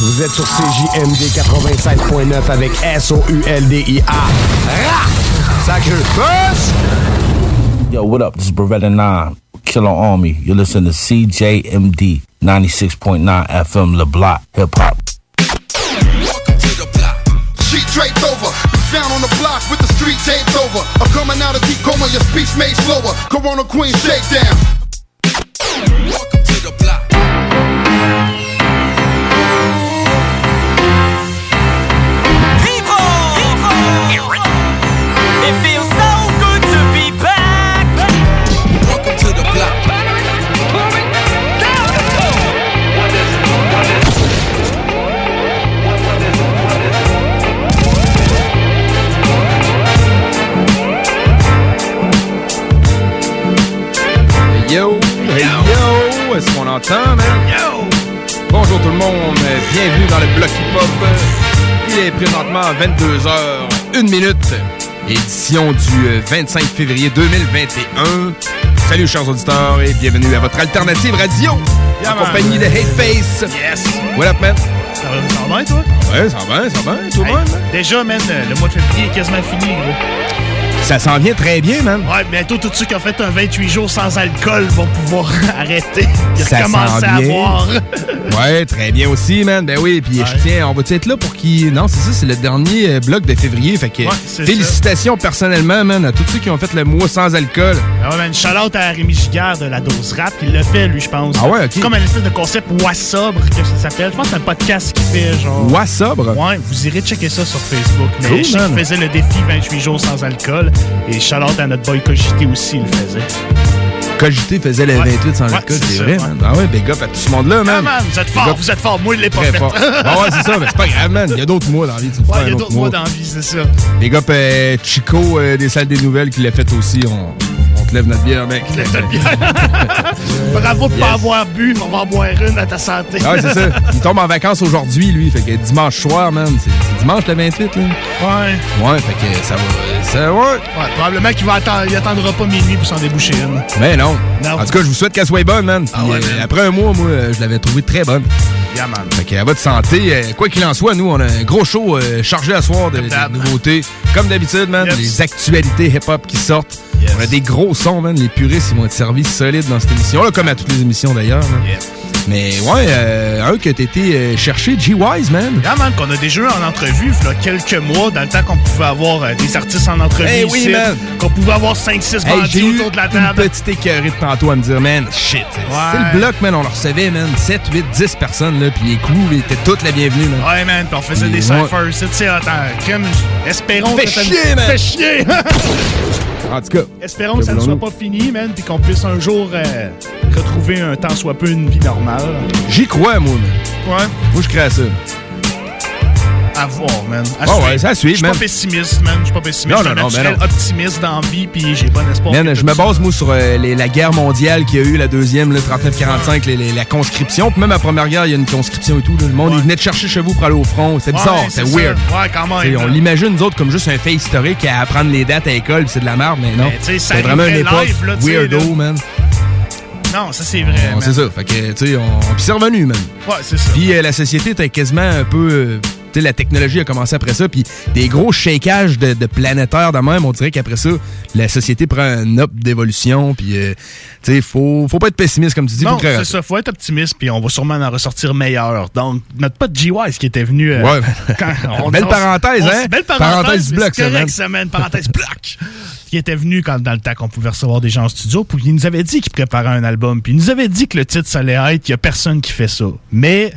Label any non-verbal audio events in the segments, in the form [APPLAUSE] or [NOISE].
Vous êtes sur CJMD 96.9 avec S-O-U-L-D-I-A. Ra! Sacré push! Yo, what up? This is Beretta 9, Killer Army. You're listening to CJMD 96.9 FM, Le Block, Hip Hop. Sheet draped over. Down on the block with the street taped over. I'm coming out of deep coma, your speech made slower. Corona Queen shakedown. Yo, est-ce qu'on entend, man? Yo! Bonjour tout le monde, bienvenue dans le bloc hip-hop. Il est présentement 22h, 1 minute, édition du euh, 25 février 2021. Salut chers auditeurs et bienvenue à votre alternative radio en compagnie de Hate Face. Yes! What up, man? Ça va, ça va bien, toi? Ouais, ça va bien, ça va bien, tout le Hey, monde? Déjà, man, le mois de février est quasiment fini, gros. Ça s'en vient très bien, man. Ouais, bientôt, tous ceux qui ont fait un 28 jours sans alcool vont pouvoir [LAUGHS] arrêter. Ça recommencent s'en à boire. [LAUGHS] Ouais, très bien aussi, man. Ben oui, puis je tiens, on va être là pour qui Non, c'est ça, c'est le dernier euh, bloc de février. Fait que Ouais, félicitations personnellement, man, à tous ceux qui ont fait le mois sans alcool. Ah ouais, man, shout-out à Rémi Giguère de la dose rap. Il l'a fait, lui, je pense. Ah ouais, ok. Comme un espèce de concept Wassobre, que ça s'appelle. Je pense que c'est un podcast qu'il fait, genre. Wassobre? Ouais, vous irez checker ça sur Facebook. Mais Cool, je sais man. qu'il faisait le défi 28 jours sans alcool. Et shout-out à notre boy Cogité aussi, il le faisait. Cogité faisait le Ouais. 28 sans Ouais, alcool, c'est vrai, man. Ah ouais, big up à tout ce monde-là, Ah, man. man, vous êtes fort, up. vous êtes fort. Moi, il l'ai pas fait. fort. [LAUGHS] Ah ouais, c'est ça, mais c'est pas grave, man. Il y a d'autres mois dans la vie. Ouais, il y a autre d'autres mois. dans la vie, c'est ça. Big up euh, Chico euh, des salles des nouvelles qui l'a fait aussi. On, on te lève notre bière, mec. Lève notre bière. [LAUGHS] [LAUGHS] Bravo de pas avoir bu, on va en boire une à ta santé. Ah ouais, c'est ça. [LAUGHS] Il tombe en vacances aujourd'hui, lui. Fait que dimanche soir, man. C'est dimanche le 28, là. Ouais. Ouais, fait que ça va. Ça va. Ouais, probablement qu'il va attendre, il attendra pas minuit pour s'en déboucher une. Mais non. Non. En tout cas, je vous souhaite qu'elle soit bonne, man. Puis, Ah ouais, euh, après un mois, moi, euh, je l'avais trouvée très bonne. Yeah, man. Fait qu'à votre santé, euh, quoi qu'il en soit, nous, on a un gros show chargé à soir de, de nouveautés. Comme d'habitude, man, Yes. les actualités hip-hop qui sortent. Yes. On a des gros sons, man. Les puristes, ils vont être servis solides dans cette émission-là, comme à toutes les émissions d'ailleurs. Mais ouais, euh, un qui a été euh, cherché, G-Wise, man. Yeah, man, qu'on a déjà eu en entrevue, il y a quelques mois, dans le temps qu'on pouvait avoir euh, des artistes en entrevue Eh oui, ici, qu'on pouvait avoir 5-6 Hey, bandits j'ai eu autour de la une table. petite écœurée de tantôt à me dire, man, shit. C'est le bloc, man, on le recevait, man. 7, 8, 10 personnes, là, puis les là, étaient toutes la bienvenue, man. Ouais, man, puis on faisait Et des ouais. cyphers. Tu sais, attends, crème, espérons Fais que ça chier, man. Fais chier! [LAUGHS] En tout cas, espérons que ça ne soit pas fini, man, puis qu'on puisse un jour euh, retrouver un tant soit peu une vie normale. j'y crois, moi, man. Ouais. Moi, je crée à ça. À voir, man. À Ouais, ouais, ça à suivre, Je suis pas man. pessimiste, man. Je suis pas pessimiste. Non, Je suis non, non, naturel non. optimiste dans la vie, puis j'ai bon espoir. Man, je me base, moi, sur euh, les- la guerre mondiale qu'il y a eu, la deuxième, le 39-45, les- les- la conscription. Puis même la première guerre, il y a une conscription et tout. là. Le monde, il venait de chercher chez vous pour aller au front. C'était bizarre, Ouais, c'est weird. ça. Ouais, quand même. On man. l'imagine, nous autres, comme juste un fait historique à apprendre les dates à l'école, c'est de la merde, mais non. Ça C'est vraiment une époque live, là, weirdo, là. man. Non, ça c'est vrai. Man. c'est ça. Fait que, tu sais, on... Puis c'est revenu, man. Ouais, c'est ça. Puis euh, la société était quasiment un peu... euh, sais, la technologie a commencé après ça, puis des gros shakages de, de planétaires de même, on dirait qu'après ça, la société prend un up d'évolution, puis, euh, tu sais, faut, faut pas être pessimiste, comme tu dis. Non, c'est ça. Faut être optimiste, puis on va sûrement en ressortir meilleur. Donc, notre pote G-Wise qui était venu. euh, Ouais. [LAUGHS] quand- Belle parenthèse, hein? Belle Parenthèse parenthèse. bloc, correct, ça, man. Parenthèse bloc. Qui était venu quand, dans le temps qu'on pouvait recevoir des gens en studio, puis il nous avait dit qu'il préparait un album, puis il nous avait dit que le titre, ça allait être Il y a personne qui fait ça. Mais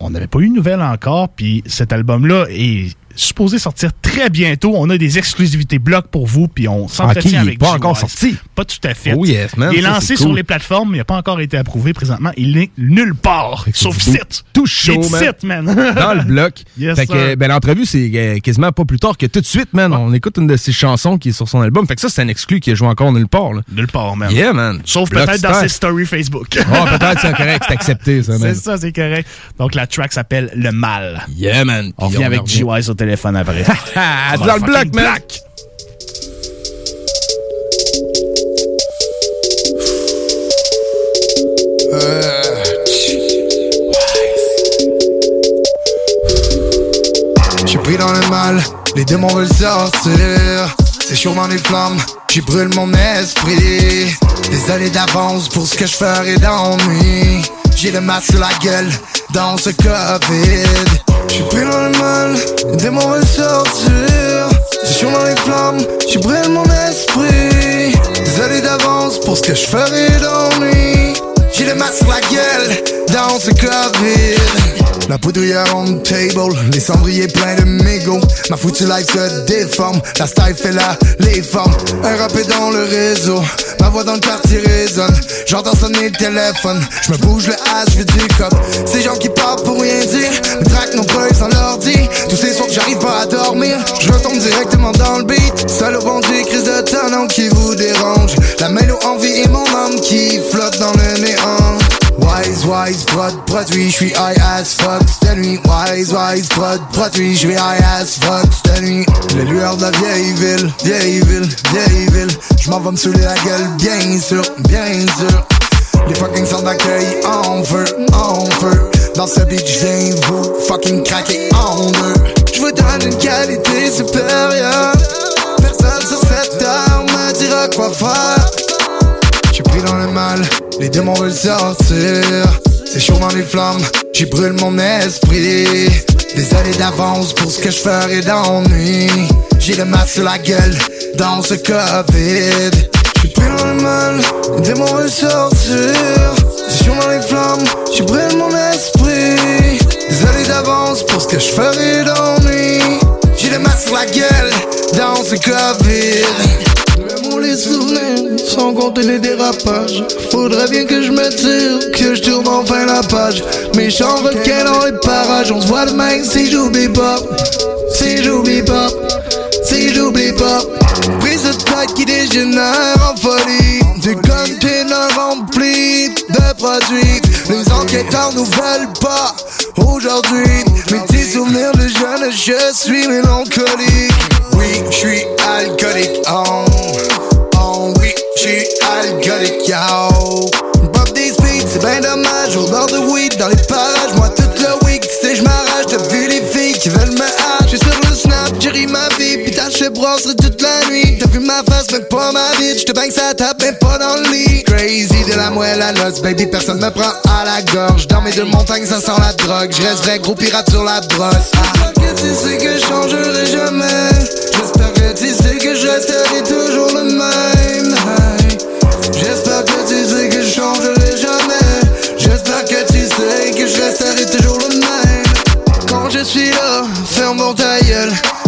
on n'avait pas eu de nouvelles encore, puis cet album-là est supposé sortir très bientôt. On a des exclusivités blocs pour vous, puis on s'entretient il est avec pas G-Wise. encore sorti. Pas tout à fait. Oh yes, man, Il est ça, lancé c'est sur les plateformes, mais il n'a pas encore été approuvé présentement. Il n'est nulle part, sauf site. tout chaud, est man. site, man. [LAUGHS] dans le bloc. Yes, fait que, ben, l'entrevue, c'est euh, quasiment pas plus tard que tout de suite, man. On écoute une de ses chansons qui est sur son album. Fait que ça, c'est un exclu qui a joué encore nulle part, là. Nulle part, man. Yeah, man. Sauf Bloc peut-être dans ses stories Facebook. [LAUGHS] Oh, peut-être c'est correct, c'est accepté, ça, [LAUGHS] man. C'est ça, c'est correct. Donc la track s'appelle Le Mal. Yeah, man. On revient avec. G-Wise au téléphone après. [LAUGHS] Ah, dans le bloc, man. J'suis pris dans le mal, les démons veulent sortir. C'est dans les flammes, j'y brûle mon esprit. Des années d'avance pour ce que je ferai dans nuit. J'ai le masque sur la gueule dans ce Covid. J'suis pris dans le mal, démons veulent sortir. C'est dans les flammes, j'y brûle mon esprit. Des années d'avance pour ce que je ferai dans nuit. J'ai le masque sur la gueule dans ce Covid. La poudrière on table, les cendriers pleins de mégots. Ma foutue life se déforme, la style fait là les formes. Un rappé dans le réseau, ma voix dans le quartier résonne. J'entends sonner le téléphone, je me bouge le hache, je du cop. Ces gens qui parlent pour rien dire, me traquent nos boys sans l'ordi. Tous ces soirs que j'arrive pas à dormir, je retombe directement dans le beat. Seul au bon Dieu, crise de talent qui vous dérange. La mélo envie et mon âme qui flotte dans le. Wise, prod, produit, j'suis high as fuck cette nuit. Wise, wise, prod, produit, j'suis high as fuck cette nuit. Les lueurs de la vieille ville, vieille ville, vieille ville. J'm'en vais me saouler la gueule, bien sûr, bien sûr. Les fucking centres d'accueil en feu, en feu. Dans ce beat, j'viens vous fucking craquer en deux. J'vous donne une qualité supérieure. Personne sur cette terre me dira quoi faire. J'suis pris dans le mal, les démons veulent sortir. C'est chaud dans les flammes, j'y brûle mon esprit. Des années d'avance pour ce que je ferai nuit. J'ai le masque sur la gueule dans ce Covid. J'suis pris dans le mal, les démons veulent sortir. C'est chaud dans les flammes, j'y brûle mon esprit. Des années d'avance pour ce que je ferai nuit. J'ai le masque sur la gueule dans ce Covid. Souvenirs, sans compter les dérapages. Faudrait bien que je me tire, que je tourne enfin la page. Méchant requin dans les parages, on se voit demain si j'oublie pas. Si j'oublie pas, si j'oublie pas. Prise de tête qui dégénère en folie. Des containers remplis de produits. Les enquêteurs nous veulent pas aujourd'hui. Mes petits souvenirs de jeune, je suis mélancolique. Oui, je suis alcoolique. Oh, oh oui, je suis alcoolique. Yo. Bob des speeds, c'est ben dommage. Au bord de weed, dans les parages. Moi, toute le week, tu sais, je m'arrache. T'as vu les filles qui veulent me hache. J'suis sur le snap, j'ai ma vie. T'as chez brasserie toute la nuit. T'as vu ma face, mais pas ma vie. J'te bang ça tape, mais pas dans le lit. Crazy de la moelle à l'os, baby. Personne me prend à la gorge. Dans mes deux montagnes, ça sent la drogue. J'reste vrai gros pirate sur la brosse. Ah. que tu sais que je changerai jamais. J'espère que tu sais que je resterai toujours le même.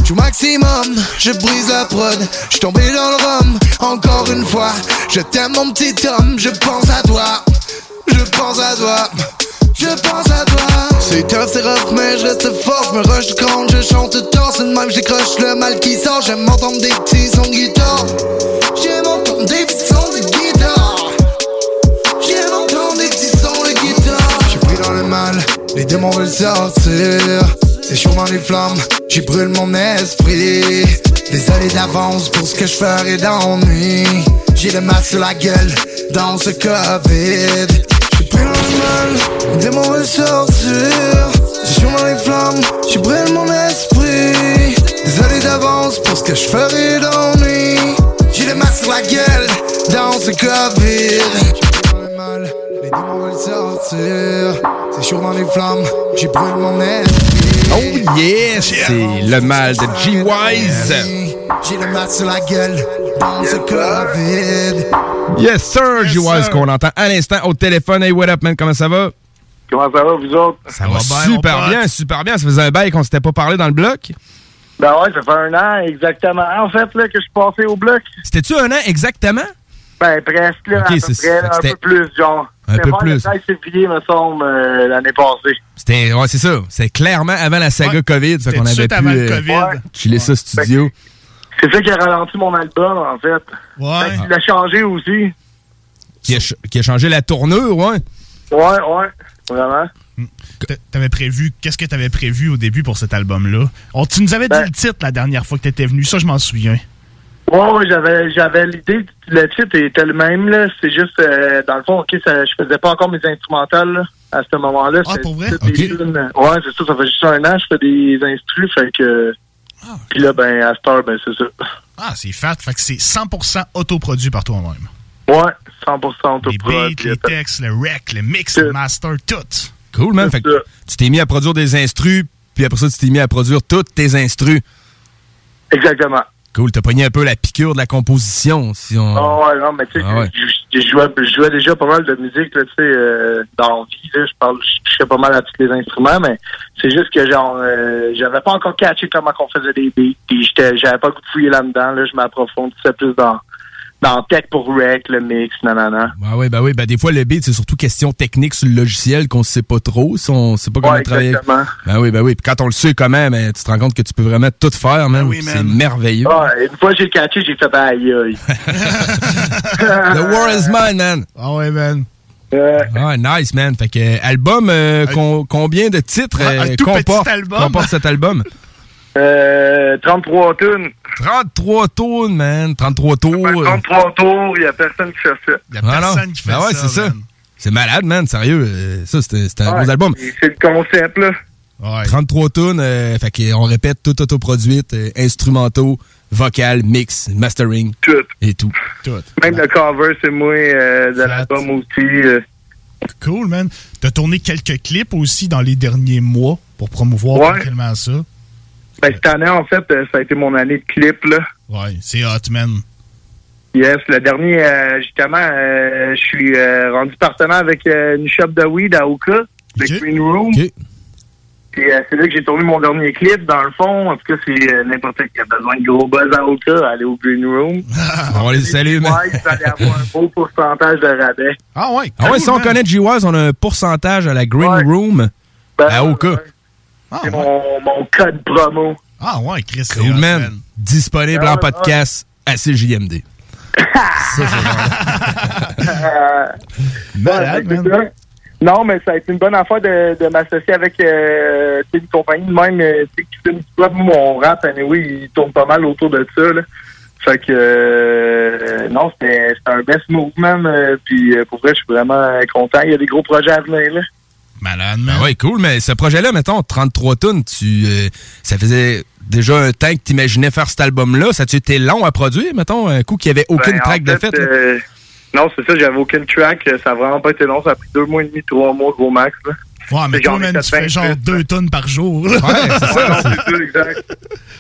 Joue maximum, je brise la prod. Je tombé dans le rhum, encore une fois. Je t'aime mon petit homme, je pense à toi. Je pense à toi. Je pense à toi. C'est tough, c'est rough, mais je reste fort. Je me rush crâne, je chante tort. C'est même, je décroche le mal qui sort. J'aime m'entendre des petits sons guitare. J'aime entendre des petits sons de guitare. J'aime entendre des petits sons de guitare. J'ai pris dans le mal, les démons veulent sortir. C'est dans les flammes, j'y brûle mon esprit. Désolé d'avance pour ce que je ferai nuit. J'ai le masque sur la gueule dans ce Covid. J'ai pris le mal, les démons veulent sortir. C'est dans les flammes, j'y brûle mon esprit. Désolé d'avance pour ce que je ferai nuit. J'ai le masque sur la gueule dans ce Covid. Les démons veulent sortir. C'est dans les flammes, j'y brûle mon esprit. Oh yes! C'est le mal de G-Wise. J'ai le masque sur la gueule dans ce Covid. Yes, sir, G-Wise, qu'on entend à l'instant au téléphone. Hey, what up, man? Comment ça va? Comment ça va, vous autres? Ça va super bien, super bien. Ça faisait un bail qu'on s'était pas parlé dans le bloc. Ben ouais, ça fait un an exactement, en fait, là, que je suis passé au bloc. C'était-tu un an exactement? Ben, presque, là, à peu c'est- près, là, un peu plus, genre. Un C'était peu plus. Le 16 février, me semble, euh, l'année passée. C'était, ouais, c'est ça. C'est clairement avant la saga COVID. Fait qu'on avait pu avant le euh, COVID. Ouais. chiller ça studio. C'est ça qui a ralenti mon album, en fait. Ouais. Il a changé aussi. Qui a, qui a changé la tournure, ouais. Ouais, ouais, vraiment. T'a- T'avais prévu, qu'est-ce que t'avais prévu au début pour cet album-là? On- tu nous avais dit le titre la dernière fois que t'étais venu, ça je m'en souviens. Ouais, ouais, j'avais, j'avais l'idée, le titre était le même, là. C'est juste, euh, dans le fond, ok, ça, je faisais pas encore mes instrumentales, là, à ce moment-là. Ah, pour vrai? toutes des Ok. tunes. Ouais, c'est ça, ça fait juste un an, je fais des instrus, fait que. Puis là, ben, à cette heure, ben, c'est ça. Ah, c'est fat, fait que c'est 100% autoproduit par toi-même. Ouais, 100% tout Les beats, les textes, le rec, le mix, le master, tout. Cool, man. Fait que tu t'es mis à produire des instrus, puis après ça, tu t'es mis à produire toutes tes instrus. Exactement. Cool. T'as pogné un peu la piqûre de la composition. Si on... Ah ouais, non, mais tu sais, Ah ouais. je, je jouais, je jouais déjà pas mal de musique, là, tu sais, euh, dans vie, là, je parle, je touchais pas mal à tous les instruments, mais c'est juste que, genre, euh, j'avais pas encore catché comment qu'on faisait des beats, j'avais pas le goût de fouiller là-dedans, là, je m'approfondissais plus dans, dans tech pour rec, le mix, nanana. Ah oui, bah oui, bah des fois le beat c'est surtout question technique sur le logiciel qu'on sait pas trop, si on sait pas comment Ouais, travailler. exactement. Ben oui, ben oui. Puis quand on le sait comment, ben, tu te rends compte que tu peux vraiment tout faire, man. c'est merveilleux. Ah, une fois que j'ai catché, j'ai fait aïe aïe. [LAUGHS] The war is mine, man. Ah ouais, man. Ah, nice, man. Fait que, euh, album, euh, con- combien de titres Un- un euh, tout petit album. comporte cet album? [LAUGHS] Euh, 33 tunes. 33 tours, man. 33 tours. 33 tours, il y a personne qui fait ça. Y a Ah, non. personne qui fait Ben ouais, ça, c'est ça. C'est malade, man. Sérieux. euh, ça, c'était c'était un Ouais, gros album. C'est le concept, là. 33 tunes, euh, fait qu'on répète tout autoproduite, euh, instrumentaux, vocal, mix, mastering. Tout. Et tout. Tout. Même le cover, c'est moi euh, de l'album aussi. euh. Cool, man. T'as tourné quelques clips aussi dans les derniers mois pour promouvoir Ouais. tranquillement ça. Ben, cette année, en fait, euh, ça a été mon année de clip, là. Ouais, c'est hot, man. Yes, le dernier, euh, justement, euh, je suis euh, rendu partenaire avec euh, une shop de weed à Oka, le Green Room. Puis euh, c'est là que j'ai tourné mon dernier clip. Dans le fond, en tout cas, c'est euh, n'importe qui a besoin de gros buzz à Oka, aller au Green Room. [LAUGHS] On les salue, man. Ouais, vous allez avoir un beau pourcentage de rabais. Ah ouais? Ah ouais, si on connaît G-Wise, on a un pourcentage à la Green Room à Oka. C'est mon, mon code promo. Ah ouais, Chris. c'est Cool, hot, man. Disponible Ah en ouais, podcast à CJMD. [LAUGHS] Ouais, c'est ça. Non, mais ça a été une bonne affaire de, de m'associer avec euh, une compagnie de même euh, tu sais, qui fait une petite boîte. Moi, mon rap, anyway, il tourne pas mal autour de ça. Là. Fait que euh, non, c'était un best movement. euh, puis euh, pour vrai, je suis vraiment euh, content. Il y a des gros projets à venir. Là. Malade, Ah ouais, cool, mais ce projet-là, mettons, 33 tonnes, tu, euh, ça faisait déjà un temps que t'imaginais faire cet album-là. Ça a-tu été long à produire, mettons, un coup qu'il n'y avait aucune Ben, en track de fait? euh, non, c'est ça, j'avais aucune track. Ça a vraiment pas été long. Ça a pris deux mois et demi, trois mois, gros max. Là. Ouais, mais toi, man, tu fais 20 genre deux tonnes par jour. Ouais, c'est [LAUGHS] ça. non, c'est ça, exact.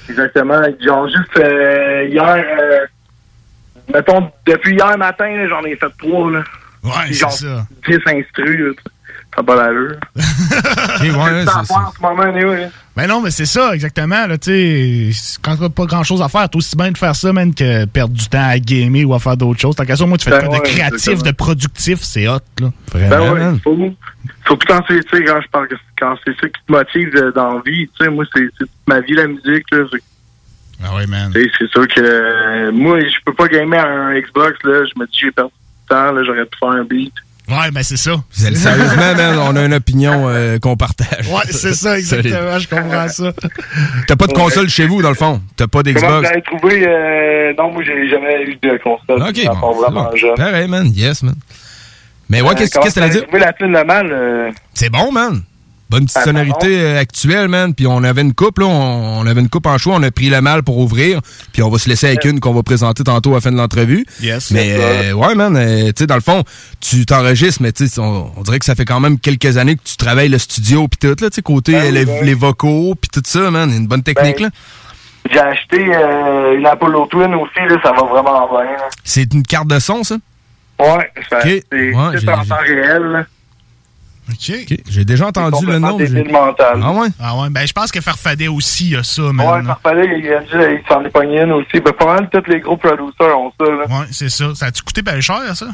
Exactement. Genre, juste euh, hier, euh, mettons, depuis hier matin, là, j'en ai fait trois. Là. Ouais, c'est genre, ça. 10 instrus. là. Ça n'a pas l'allure. [LAUGHS] ouais, C'est en ce moment, anyway. Ben non, mais c'est ça, exactement. Là, quand t'as pas grand chose à faire, t'as aussi bien de faire ça, même que perdre du temps à gamer ou à faire d'autres choses. Tant qu'à ça, moi, tu fais Ben de de créatif, exactement. de productif, c'est hot, là. Ben ouais, faut. Surtout quand c'est, tu sais, quand je parle, quand c'est ça qui te motive euh, dans la vie, tu sais, moi, c'est ma vie, la musique, là. Ah oui, man. C'est sûr que euh, moi, je peux pas gamer à un Xbox, là. Je me dis, j'ai perdu du temps, là. J'aurais pu faire un beat. Ouais, ben c'est ça. Sérieusement, [LAUGHS] man, on a une opinion euh, qu'on partage. Ouais, c'est ça, [LAUGHS] exactement. Je comprends ça. T'as pas de console chez vous, dans le fond? T'as pas Comment d'Xbox? vous avez trouvé? euh, non, moi, j'ai jamais eu de console. Ok, bon, vraiment jeune. Pareil, man. Yes, man. Mais ouais, Euh, qu'est-ce comment que t'allais dire? trouvé la tune de mal? euh, C'est bon, man. Bonne petite sonorité euh, actuelle, man. Puis on avait une coupe, là. On, on avait une coupe en choix. On a pris le mal pour ouvrir. Puis on va se laisser avec une qu'on va présenter tantôt à la fin de l'entrevue. Yes. Mais euh, ouais, man. euh, tu sais, dans le fond, tu t'enregistres, mais tu sais, on, on dirait que ça fait quand même quelques années que tu travailles le studio puis tout, là. Tu sais, côté Ben les, ben les vocaux puis tout ça, man. Une bonne technique, Ben, là. J'ai acheté euh, une Apollo Twin aussi, là. Ça va vraiment bien, là. C'est une carte de son, ça? Ouais, ça, Ok. c'est Ouais, c'est j'ai- en temps réel, là. OK. J'ai déjà entendu le nom. Ah ouais? Ah ouais, ben je pense que Farfadet aussi a ça, Ouais, man. ça fallait, il a dit, il s'en est pogné une aussi. Ben, pas mal, tous les gros producers ont ça, là. Ouais, c'est ça. Ça a-tu coûté bien cher, ça?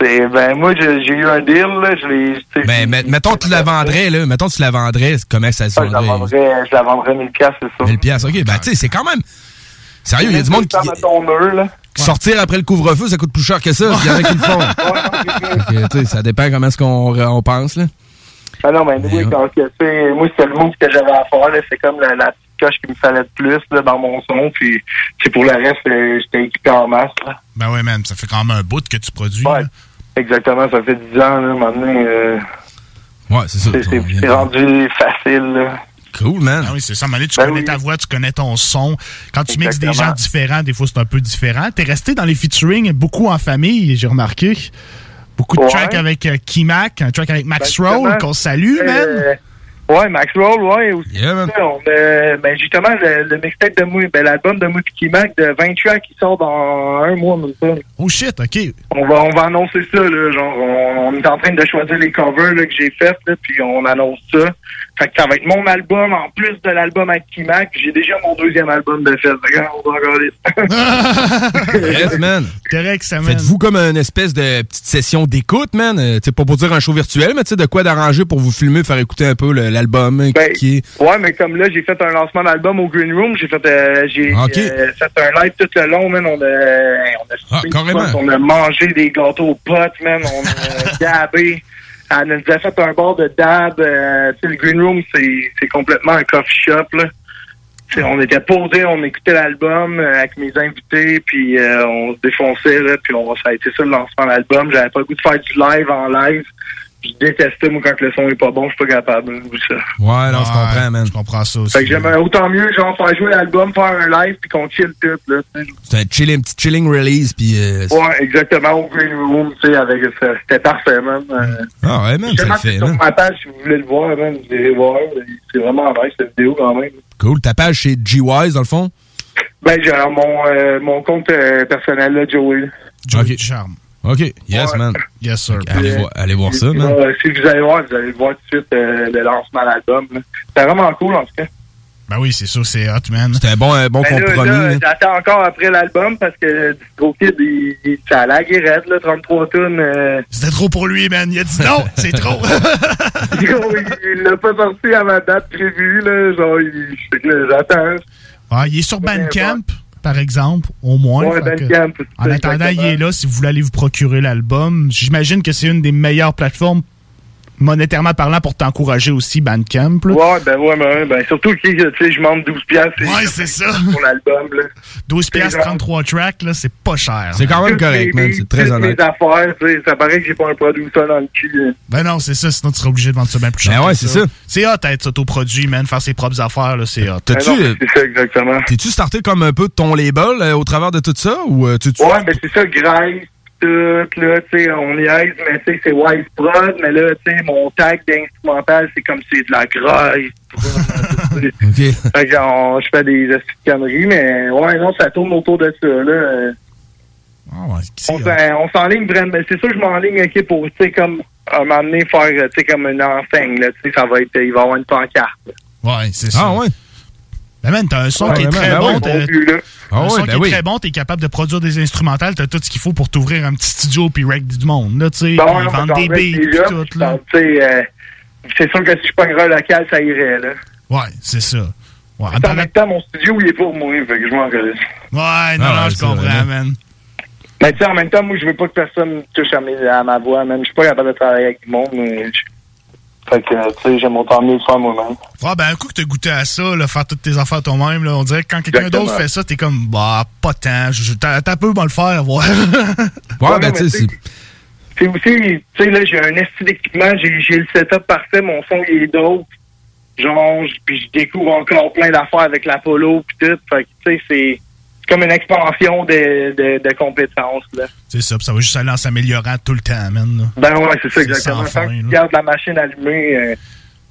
C'est, ben, moi, j'ai j'ai eu un deal, là. Je l'ai, Ben, met- mettons que tu la vendrais, là. Mettons tu la vendrais, comment ça se je la vendrait? vendrais, je la vendrais 1000 piastres, c'est ça. 1000 piastres, OK. Ben, tu sais, c'est quand même... Sérieux, il y a du monde qui... Ça Sortir après le couvre-feu, ça coûte plus cher que ça. Il y en a qui le font. [LAUGHS] Ça dépend comment est-ce qu'on on pense, là. Ah non, mais oui, moi, c'était le move que j'avais à faire. C'est comme la, la petite coche qu'il me fallait de plus, là, dans mon son. Puis, c'est pour le reste, euh, j'étais équipé en masse, là. Ben ouais, man, ça fait quand même un bout que tu produis. Ouais. là. Exactement, ça fait 10 ans, là, maintenant. Euh, Ouais, c'est ça. c'est- rendu facile, là. Cool, man. Ah oui, c'est ça. À un moment donné, tu Ben connais oui. ta voix, tu connais ton son. Quand tu mixes des gens différents, des fois, c'est un peu différent. T'es resté dans les featuring beaucoup en famille, j'ai remarqué. Beaucoup de Ouais. tracks avec euh, Kimac, un track avec Max Ben, Roll, qu'on salue, man. Euh, ouais, Max Roll, ouais, aussi. Yeah, man. On, euh, ben justement, le, le mixtape de moi, ben, l'album de Moutiki Mac de 20 tracks qui sort dans un mois, même ça. Oh shit, OK. On va, on va annoncer ça, là. Genre, on, on est en train de choisir les covers là, que j'ai faites, là, puis on annonce ça. Fait que ça va être mon album en plus de l'album avec Kimac. J'ai déjà mon deuxième album de fait. Regarde, on va regarder. Yes, man. Correct, ça, man. Faites-vous comme une espèce de petite session d'écoute, man? Euh, sais, pas pour dire un show virtuel, mais tu sais, de quoi d'arranger pour vous filmer, faire écouter un peu l'album, Ben, qui est... Ouais, mais comme là, j'ai fait un lancement d'album au Green Room. J'ai fait, euh, j'ai Ok. euh, fait un live tout le long, man. On a, on a, Ah, on a mangé des gâteaux aux potes, man. On a [LAUGHS] dabé. Elle nous a fait un bar de dab. euh, le Green Room, c'est complètement un coffee shop, là. On était posés, on écoutait l'album euh, avec mes invités, puis euh, on se défonçait, puis on, ça a été ça le lancement de l'album. J'avais pas le goût de faire du live en live. Je détestais, moi, quand le son est pas bon, je suis pas capable. là, oublie ça. Ouais, non, je comprends, man. Je comprends ça aussi. Fait que j'aimerais autant mieux, genre, faire jouer l'album, faire un live, puis qu'on chill tout, là. tu sais. C'est un chilling, petit chilling release, puis... euh, Ouais, exactement, au Green Room, tu sais, avec ça. C'était parfait, man. Euh, Ah ouais, man, ça le fait, sur ma page, si vous voulez le voir, man, vous irez voir. C'est vraiment nice, cette vidéo, quand même. Cool. Ta page, c'est G-Wise, dans le fond? Ben, j'ai alors, mon, euh, mon compte euh, personnel, là, Joey. Joey Ok. Charme. OK. Yes, Ouais. man. Yes, sir. Allez, voir, allez voir ça, man. si vous allez voir, vous allez voir tout de suite euh, le lancement de l'album. C'était vraiment cool, en tout cas. Ben oui, c'est sûr, c'est hot, man. C'était un bon, un bon Ben compromis. là, là. J'attends encore après l'album parce que Disco Kid, il, il, ça a la guérette, là, 33 tonnes. Euh, C'était trop pour lui, man. Il a dit non, c'est trop. [LAUGHS] [LAUGHS] il l'a pas sorti à ma date prévue, là. Genre, il, j'attends. Ah, il est sur Bandcamp, par exemple, au moins. Ouais, que- En attendant, il est là si vous voulez aller vous procurer l'album. J'imagine que c'est une des meilleures plateformes monétairement parlant pour t'encourager aussi Bandcamp. là. Ouais, ben ouais, ben, ben surtout que tu sais, je demande 12 piastres. Ouais, c'est ça. Pour l'album, là. 12 piastres, C'est genre- 33 tracks, là, c'est pas cher. C'est quand même correct, man. C'est très honnête. mes affaires, ça paraît que j'ai pas un produit ça dans le cul. Ben non, c'est ça, sinon tu serais obligé de vendre ça bien plus cher. Ben ouais, c'est ça. C'est hot d'être autoproduit, man, faire ses propres affaires, là, c'est hot. T'as-tu, Ben euh, C'est ça, exactement. T'es-tu starté comme un peu ton label euh, au travers de tout ça? Ou euh, tu, tu- Ouais, ben c'est ça, Grace, tout, là, tu sais, on y aise, mais tu sais, c'est Wise Prod, mais là, tu sais, mon tag d'instrumental, c'est comme c'est de la [LAUGHS] fait que genre, je fais des astuces de conneries, mais ouais, non, ça tourne autour de ça, là. Ah On hot. s'en- on s'enligne vraiment. mais C'est sûr que je m'enligne, OK, pour, tu sais, comme à un moment donné, faire, tu sais, comme une enseigne, là, tu sais, ça va être, il va y avoir une pancarte. Ouais, c'est ça. Ah ouais? Ben man, t'as un son Ouais, qui est vraiment, très ben bon. oui. Ah un ouais, son ben qui est oui. très bon, t'es capable de produire des instrumentales, t'as tout ce qu'il faut pour t'ouvrir un petit studio puis rec du monde, là, tu sais, Bon, puis non, vendre mais des beats tout, là. euh, c'est sûr que si je pognerais un local, ça irait, là. Ouais, c'est ça. Ouais, En même temps, mon studio, il est pour moi, fait que je m'en. Ouais, non, Ah non, ouais, je comprends, vrai. man. Mais tu sais, en même temps, moi, je veux pas que personne touche à, mes, à ma voix, même. Je suis pas capable de travailler avec du monde, mais... je- Fait que, tu sais, j'aime autant mieux le faire moi-même. Ouais, ben un coup que t'as goûté à ça, là, faire toutes tes affaires toi-même, là, on dirait que quand quelqu'un d'autre fait ça, t'es comme, bah, pas tant, t'as t'as peu bon le faire, ouais. [LAUGHS] Ouais, Ouais, ben, tu sais, tu sais, c'est- C'est aussi, tu sais, là, j'ai un esti d'équipement, j'ai j'ai le setup parfait, mon son, il est dope. Genre, puis je découvre encore plein d'affaires avec l'Apollo, puis tout. Fait que, tu sais, c'est comme une expansion de, de, de compétences, c'est ça, ça va juste aller en s'améliorant tout le temps, man, là. Ben ouais, c'est ça, exactement. sans fin, Tant que là. tu gardes la machine allumée, euh,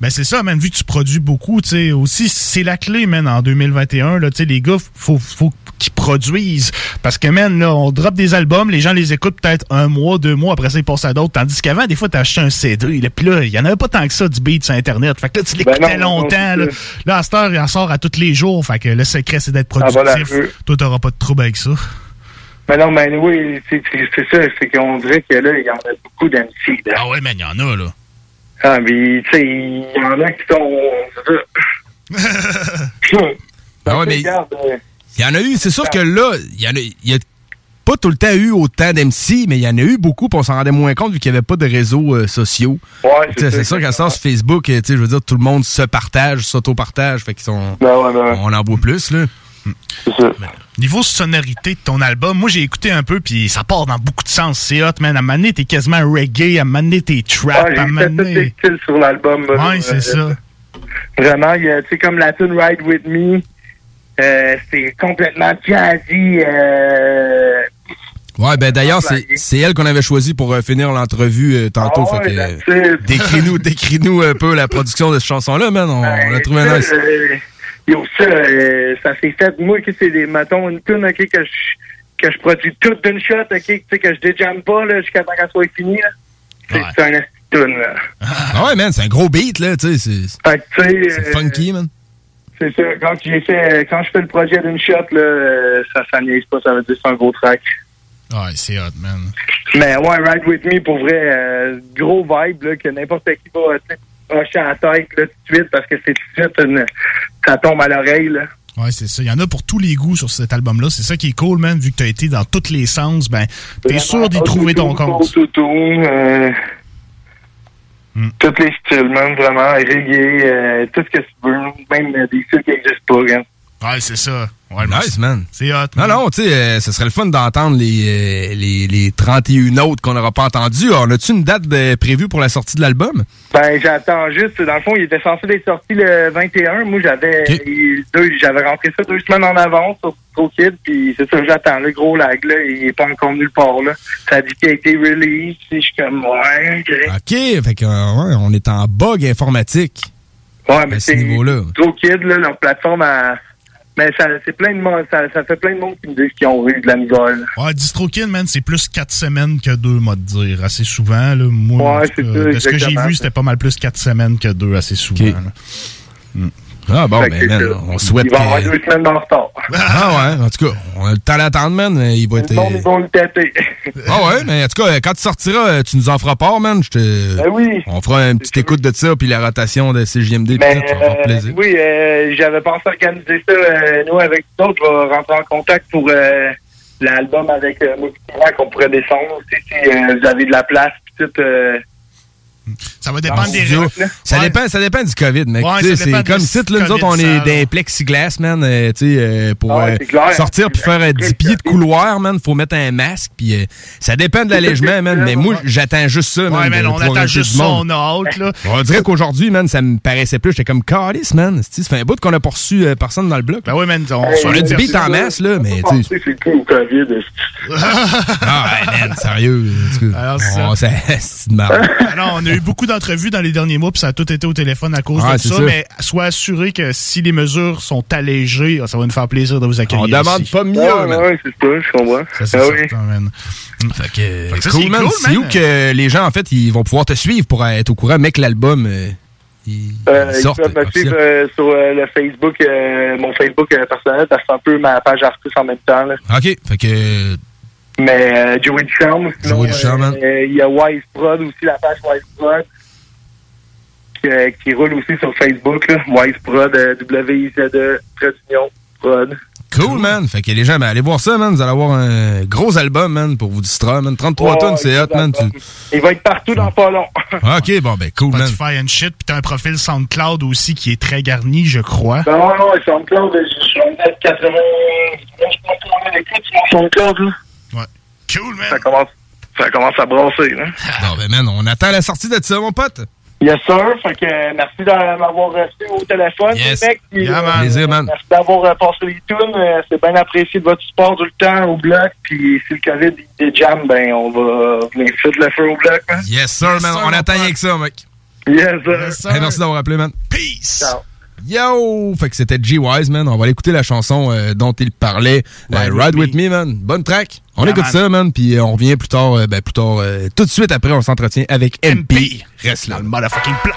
Ben c'est ça, man, vu que tu produis beaucoup, tu sais, aussi, c'est la clé, man, en 2021, là, tu sais, les gars, faut, faut qu'ils produisent. Parce que, man, là, on drop des albums, les gens les écoutent peut-être un mois, deux mois, après ça, ils passent à d'autres. Tandis qu'avant, des fois, t'as acheté un CD, là, puis là, il y en avait pas tant que ça, du beat sur Internet. Fait que là, tu Ben l'écoutais longtemps, là. à cette heure, il en sort à tous les jours. Fait que le secret, c'est d'être productif. rue. Toi, t'auras pas de trouble avec ça. Mais non, mais oui, c'est ça, c'est qu'on dirait que là, il y en a beaucoup là. Ah ouais, man, il y en a, là. Ah, mais tu sais, il y en a qui sont. [LAUGHS] c'est ça. Ah ouais, mais- Il y en a eu, c'est sûr que là, il y en a, il y a pas tout le temps eu autant d'MC, mais il y en a eu beaucoup, puis on s'en rendait moins compte vu qu'il n'y avait pas de réseaux euh, sociaux. Ouais, C'est sûr qu'à ça, sur Facebook, euh, tu sais, je veux dire, tout le monde se partage, s'auto-partage, fait qu'ils sont. Ben ouais, ben ouais. On en voit plus, là. C'est ça. Niveau sonorité de ton album, moi j'ai écouté un peu puis ça part dans beaucoup de sens. C'est hot, man. À un moment donné, t'es quasiment reggae, à un moment donné, t'es trap, Ouais, à styles sur l'album. Ouais, c'est Euh, ça. Vraiment, tu sais, comme la tune Ride With Me, euh, c'est complètement jazzy. Euh, Ouais, ben d'ailleurs, c'est elle qu'on avait choisi pour euh, finir l'entrevue euh, tantôt. Ah fait ouais, que, that's euh, it. décris-nous décris-nous un peu la production de cette chanson-là, man. On, on a trouvé un nice. Yo, ça, euh, ça s'est fait. Moi, que c'est des, mettons, une tune, ok, que je, que je produis toute d'une shot, ok, tu sais, que je déjamme pas, là, jusqu'à temps qu'elle soit finie, là. C'est c'est un tune, là. Ah ouais, man, c'est un gros beat, là, tu sais. C'est euh, funky, man. C'est ça. Quand j'ai fait, quand je fais le projet d'une shot, là, euh, ça, ça niaise pas, ça veut dire que c'est un gros track. Ouais, c'est hot, man. Mais ouais, Ride With Me, pour vrai, euh, gros vibe, là, que n'importe qui va, hocher à la tête, là, tout de suite, parce que c'est tout de suite une, ça tombe à l'oreille, là. Ouais, c'est ça. Il y en a pour tous les goûts sur cet album-là. C'est ça qui est cool, man. Vu que t'as été dans tous les sens, ben, t'es sûr d'y trouver ton compte. Euh, Hmm. tous les styles, même, vraiment, reggae, euh, tout ce que tu veux, même des styles qui n'existent pas, hein. Ouais, c'est ça. Ouais, Nice, man. C'est hot. Non, non, tu sais, euh, ce serait le fun d'entendre les, euh, les, les 31 autres qu'on n'aura pas entendus. On a-tu une date de- prévue pour la sortie de l'album? Ben, j'attends juste. Dans le fond, il était censé être sorti le 21. Moi, j'avais j'avais rentré ça deux semaines en avance sur ProKid, puis c'est ça, j'attends. Le gros lag, là, il est pas encore nulle part, là. Ça dit qu'il a été release, puis je suis comme, ouais, ok. OK, fait que, euh, ouais, on est en bug informatique. Ouais, mais à ce c'est niveau-là. ProKid, là, leur plateforme a... Mais ça, c'est plein de monde, ça, ça fait plein de monde qui me disent qu'ils ont eu de la misère. Ouais, DistroKid, man, c'est plus 4 semaines que 2, moi, te dire. Assez souvent, là. Moi, Ouais, c'est de ce que j'ai vu, c'était pas mal plus 4 semaines que 2, assez souvent. là. Ah bon, ben, man, on souhaite Il va avoir deux semaines en retard. Ah ouais, en tout cas, on a le temps d'attendre, man. Il va être... Le monde, ils vont le têter. [LAUGHS] Ah ouais, mais en tout cas, quand tu sortiras, euh, tu nous en feras part, man. Je te... Ben oui. On fera une petite écoute de ça, puis la rotation de CJMD, tout, ça va faire euh, plaisir. oui, euh, j'avais pensé organiser ça, euh, nous, avec d'autres. Je vais rentrer en contact pour euh, l'album avec euh, qu'on pourrait descendre aussi si euh, vous avez de la place. Puis tout, euh, Ça va dépendre des règles. Ça, Ouais. dépend, ça dépend du COVID, mec. Ouais, c'est comme là, nous autres, on est des plexiglas, man, euh, tu sais, euh, pour Ah ouais, euh, sortir puis faire euh, 10 pieds de couloir, man, faut mettre un masque, puis euh, ça dépend de l'allègement, man, mais moi, j'attends juste ça, man. Ouais, man, on attend juste ça, monde. on a hâte, là. On dirait qu'aujourd'hui, man, ça me paraissait plus, j'étais comme calice, man. Ça fait un bout qu'on a poursu euh, personne dans le bloc. Ben oui, man, on, a du euh, beat en masse, là, mais tu sais. c'est tout COVID. Ah, man, sérieux. [LAUGHS] on- [LAUGHS] c'est de Ah eu beaucoup d'entrevues dans les derniers mois, puis ça a tout été au téléphone à cause Ouais, de ça, ça. mais sois assuré que si les mesures sont allégées, ça va nous faire plaisir de vous accueillir. On demande pas mieux, Ouais, man. ouais, c'est ça, je comprends. Ça, c'est Ah oui. certain, man. Fait que, Fait que ça, cool, c'est man. C'est où que les gens, en fait, ils vont pouvoir te suivre pour être au courant, mec, l'album, euh, Euh, il ils peuvent me suivre euh, sur euh, le Facebook, euh, mon Facebook euh, personnel, parce que c'est un peu ma page artiste en même temps. Là. OK, fait que... Mais euh, Joey Duchamp, Joey Duchamp, man. euh, il y a Wise Prod aussi, la page Wise Prod, qui, euh, qui roule aussi sur Facebook. Là. Wise Prod, euh, W-I-Z-E, d'union, Prod. Cool, man. Fait que les gens, ben, allez voir ça, man. Vous allez avoir un gros album, man, pour vous distraire, man. 33 Ouais, tonnes, c'est hot, man. Tu- Il va être partout dans pas long. [LAUGHS] OK, bon, ben, cool, man. Spotify and shit, puis t'as un profil SoundCloud aussi qui est très garni, je crois. non, non, SoundCloud, je suis en tête 80... Je pense qu'on a l'écoute sur mon SoundCloud. Là. Cool, man. Ça commence, ça commence à brasser. Là. Bon, ben, man, on attend la sortie de ça, mon pote. Yes, sir. Fait que euh, merci de m'avoir reçu au téléphone, Yes. mecs. Puis, Yeah, euh, man. Plaisir, man. Merci d'avoir euh, passé les tunes. Euh, C'est bien apprécié de votre support tout le temps au bloc. Puis si le COVID il déjame, ben on va venir foutre le feu au bloc. Man. Yes, sir, man. sir, on attend rien que ça, mec. Yes, sir. Hey, merci d'avoir appelé, man. Peace! Ciao. Yo! Fait que c'était G-Wise, man. On va aller écouter la chanson euh, dont il parlait. Euh, Ride With with, me. man. Bonne track. On Yeah, écoute man. ça, man. Puis euh, on revient plus tard, euh, ben, plus tard, euh, tout de suite après, on s'entretient avec MP. Reste là. Le motherfucking bloc.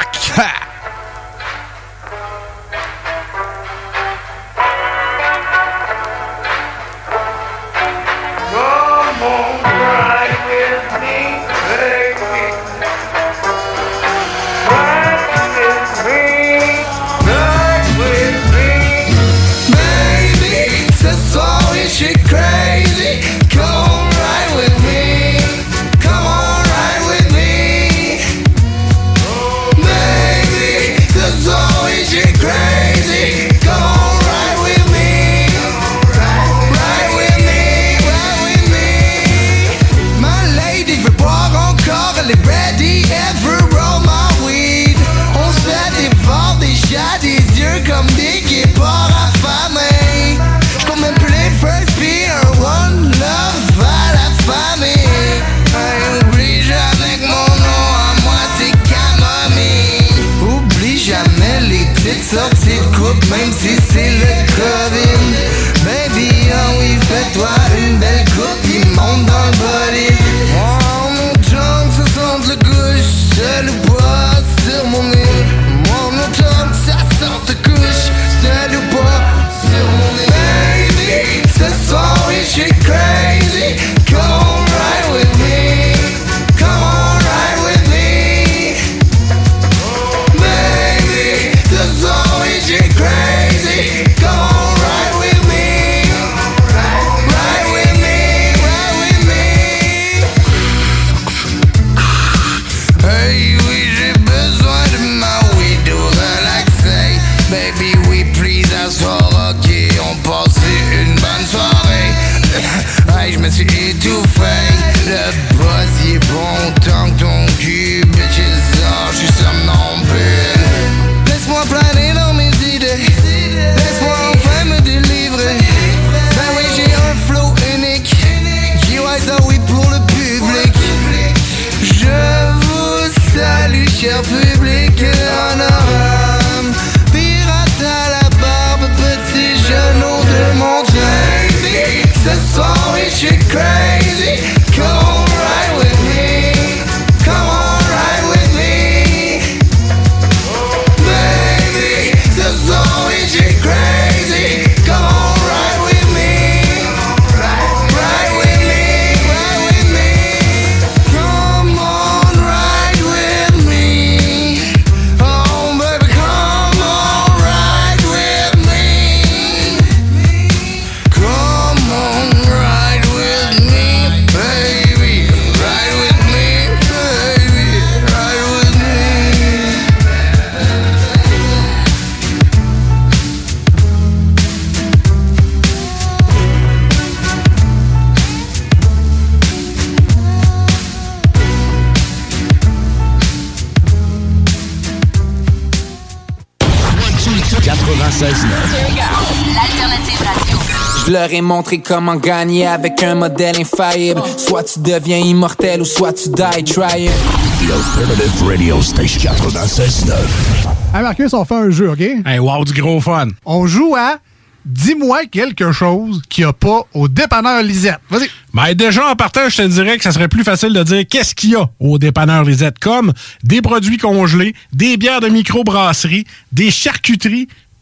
Montré comment gagner avec un modèle infaillible. Soit tu deviens immortel ou soit tu die trying. The Alternative Radio Station 96.9. Hey Marcus, on fait un jeu, OK? Hey, wow, du gros fun. On joue à Dis-moi quelque chose qu'il n'y a pas au dépanneur Lisette. Vas-y. Ben déjà, en partant, je te dirais que ça serait plus facile de dire qu'est-ce qu'il y a au dépanneur Lisette, comme des produits congelés, des bières de microbrasserie, des charcuteries,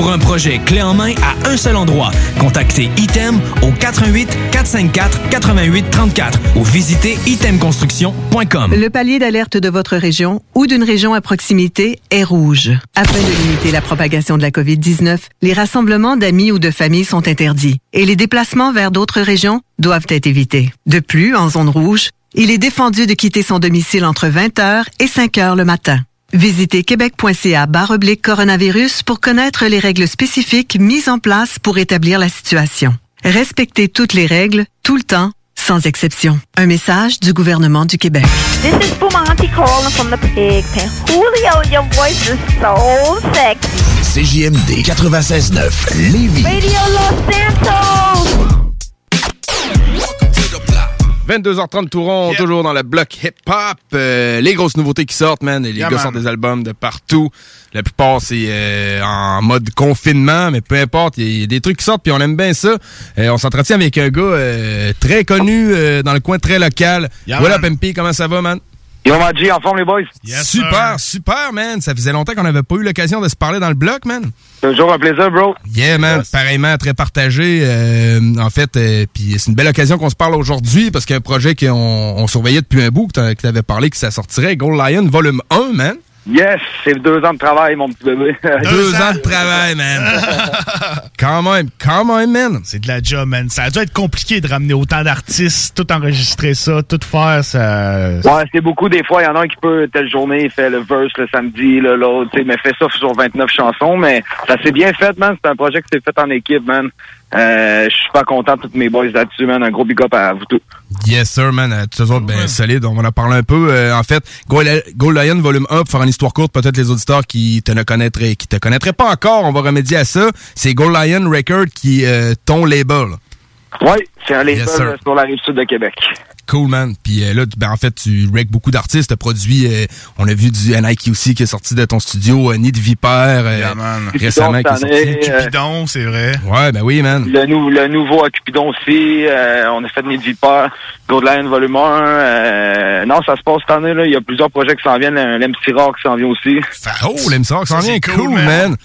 Pour un projet clé en main à un seul endroit, contactez Item au 88 454 88 34 ou visitez itemconstruction.com. Le palier d'alerte de votre région ou d'une région à proximité est rouge. Afin de limiter la propagation de la COVID-19, les rassemblements d'amis ou de familles sont interdits et les déplacements vers d'autres régions doivent être évités. De plus, en zone rouge, il est défendu de quitter son domicile entre 20h et 5h le matin. Visitez québec.ca oblique coronavirus pour connaître les règles spécifiques mises en place pour établir la situation. Respectez toutes les règles, tout le temps, sans exception. Un message du gouvernement du Québec. This is Bumanti calling from the pig pen. Julio, your voice is so sexy. CJMD 96.9 Lévis. Radio Los Santos. 22h30 Touron, toujours dans le bloc hip-hop. Euh, les grosses nouveautés qui sortent, man. Et les Yeah, gars man. sortent des albums de partout. La plupart, c'est euh, en mode confinement, mais peu importe. Il y, a des trucs qui sortent, puis on aime bien ça. Euh, on s'entretient avec un gars euh, très connu euh, dans le coin très local. Yeah, voilà. MP, comment ça va, man? Yo, Maji, en forme, les boys? super, super, man. Ça faisait longtemps qu'on n'avait pas eu l'occasion de se parler dans le bloc, man. Toujours un plaisir, bro. Yeah, man. Pareillement, très partagé. euh, en fait, euh, puis c'est une belle occasion qu'on se parle aujourd'hui parce qu'il y a un projet qu'on on surveillait depuis un bout, que que t'avais parlé, que ça sortirait. Gold Lion, volume 1, man. Yes, c'est deux ans de travail, mon petit bébé. Deux ans de travail, man. [LAUGHS] quand même, quand même, man. C'est de la job, man. Ça a dû être compliqué de ramener autant d'artistes, tout enregistrer ça, tout faire, ça... Ouais, c'est beaucoup. Des fois, il y en a un qui peut, telle journée, il fait le verse le samedi, là, l'autre, tu sais, mais fait ça sur 29 chansons. Mais ça s'est bien fait, man. C'est un projet qui s'est fait en équipe, man. Euh, je suis pas content tous mes boys là-dessus, man. Un gros big up à vous tous. Yes, sir, man. Euh, Tous autres, ben, solide. On va en parler un peu. Euh, en fait, Gold Lion, volume 1, pour faire une histoire courte, peut-être les auditeurs qui te ne connaîtraient, qui te connaîtraient pas encore, on va remédier à ça. C'est Gold Lion Record qui est ton label. Ouais, c'est un label Yes, euh, sur la rive sud de Québec. Cool, man. Puis euh, là, tu- ben, en fait, tu rec beaucoup d'artistes, produit, euh, on a vu du NIQ aussi qui est sorti de ton studio, euh, Nid Vipère, euh, récemment qui est sorti. Cupidon, c'est vrai. Ouais, ben oui, man. Le, nou- le nouveau à Cupidon aussi. euh, on a fait Nid de Vipère, Gold Lion volume 1. euh, non, ça se passe cette année. là. Il y a plusieurs projets qui s'en viennent. L'MC Rock qui s'en vient aussi. Oh, l'MSOC s'en Ça, vient. c'est Cool, cool, man. man.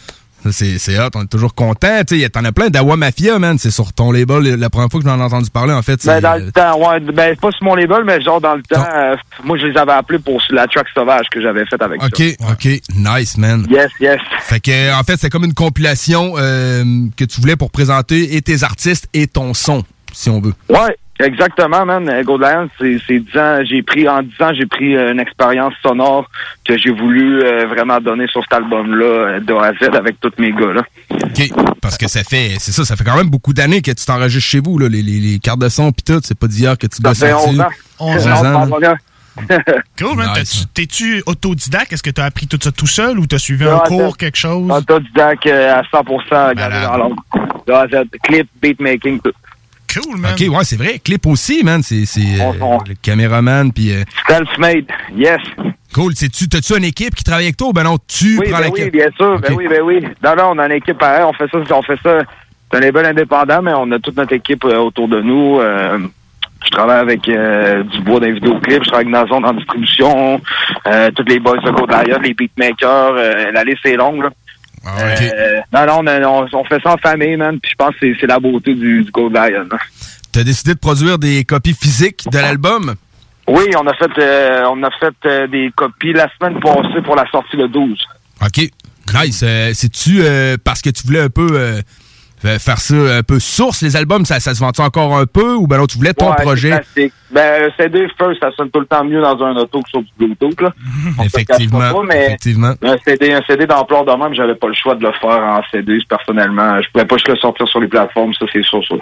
C'est, c'est hot, on est toujours content. Tu sais, t'en as plein d'Awa Mafia, man. C'est sur ton label. La première fois que j'en ai entendu parler, en fait. Ben, dans le temps, ouais, ben, pas sur mon label, mais genre dans le temps, euh, moi, je les avais appelés pour la track sauvage que j'avais faite avec OK, ça. OK. Nice, man. Yes, yes. Fait que, en fait, c'est comme une compilation euh, que tu voulais pour présenter et tes artistes et ton son, si on veut. Ouais, exactement, man. Gold Lion, c'est c'est 10 ans. J'ai pris, en 10 ans, j'ai pris euh, une expérience sonore que j'ai voulu euh, vraiment donner sur cet album-là, euh, de A à Z, avec tous mes gars, là. OK. Parce que ça fait, c'est ça, ça fait quand même beaucoup d'années que tu t'enregistres chez vous, là, les, les, les cartes de son pis tout. C'est pas d'hier que tu Ça bosses fait là-dessus. 11 ans. 11 ans. ans. [LAUGHS] Cool, man. Nice. T'es-tu autodidacte? Est-ce que t'as appris tout ça tout seul ou t'as suivi un Ouais, cours, quelque chose? Autodidacte à 100%, regardez dans clip, beatmaking, tout. Cool, man. OK, ouais, c'est vrai. Clip aussi, man. C'est, c'est euh, le caméraman puis... euh, Self-made, yes. Cool. T'as-tu une équipe qui travaille avec toi ou ben non, tu Oui, prends ben la oui, bien sûr. Ben oui, ben oui. Non, non, on a une équipe pareil. On fait ça, on fait ça. C'est un label indépendant, mais on a toute notre équipe euh, autour de nous. euh, Je travaille avec euh, du bois d'un vidéoclip, je travaille avec Nazon en distribution, euh, tous les boys de Lion, les beatmakers, euh, la liste est longue. Là. Euh, non, non, on, on- fait ça en famille, man. Puis je pense que c'est- la beauté du, du Code Lion. hein. T'as décidé de produire des copies physiques de l'album? Oui, on a fait euh, on a fait euh, des copies la semaine passée pour la sortie le 12. OK. Nice. C'est-tu parce que tu voulais un peu faire ça un peu source, les albums, ça, ça se vend-tu encore un peu ou ben non, tu voulais ton Ouais, projet? Ben, le CD first, ça sonne tout le temps mieux dans un auto que sur du Bluetooth, là. Se Effectivement, pas, mais effectivement. Un CD, un CD d'ampleur de même, j'avais pas le choix de le faire en CD, personnellement. Je pouvais pas juste le sortir sur les plateformes, ça, c'est sûr, ça.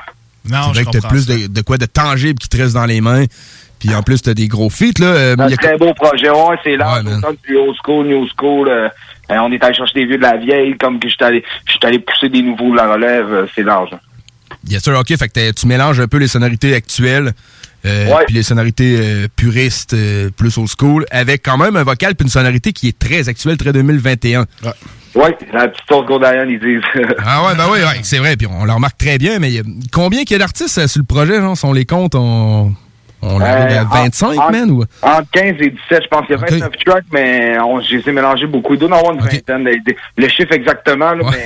Non, c'est vrai que t'as plus de, de quoi de tangible qui te reste dans les mains. Puis en plus, t'as des gros feats, là. Euh, Un a- très beau projet, ouais, c'est là, autant du old school, new school. euh, euh, on est allé chercher des vieux de la vieille, comme que j'étais allé, j'étais allé pousser des nouveaux de la relève, euh, c'est large. Yes sir, OK. Fait que tu mélanges un peu les sonorités actuelles euh, Ouais. puis les sonorités euh, puristes, euh, plus old school, avec quand même un vocal puis une sonorité qui est très actuelle, très 2021. Ouais, la petite sauce Godayan, ils disent. [LAUGHS] Ah ouais, ben oui, ouais, c'est vrai. Puis on le remarque très bien, mais combien qu'il y a d'artistes sur le projet, genre, si on les compte, on, on arrive à Euh, 25, en- man? Ou... Entre 15 et 17, je pense qu'il y a 29 tracks, mais on, j'ai mélanger beaucoup. Y en avoir une vingtaine. Le, le chiffre exactement, là, mais...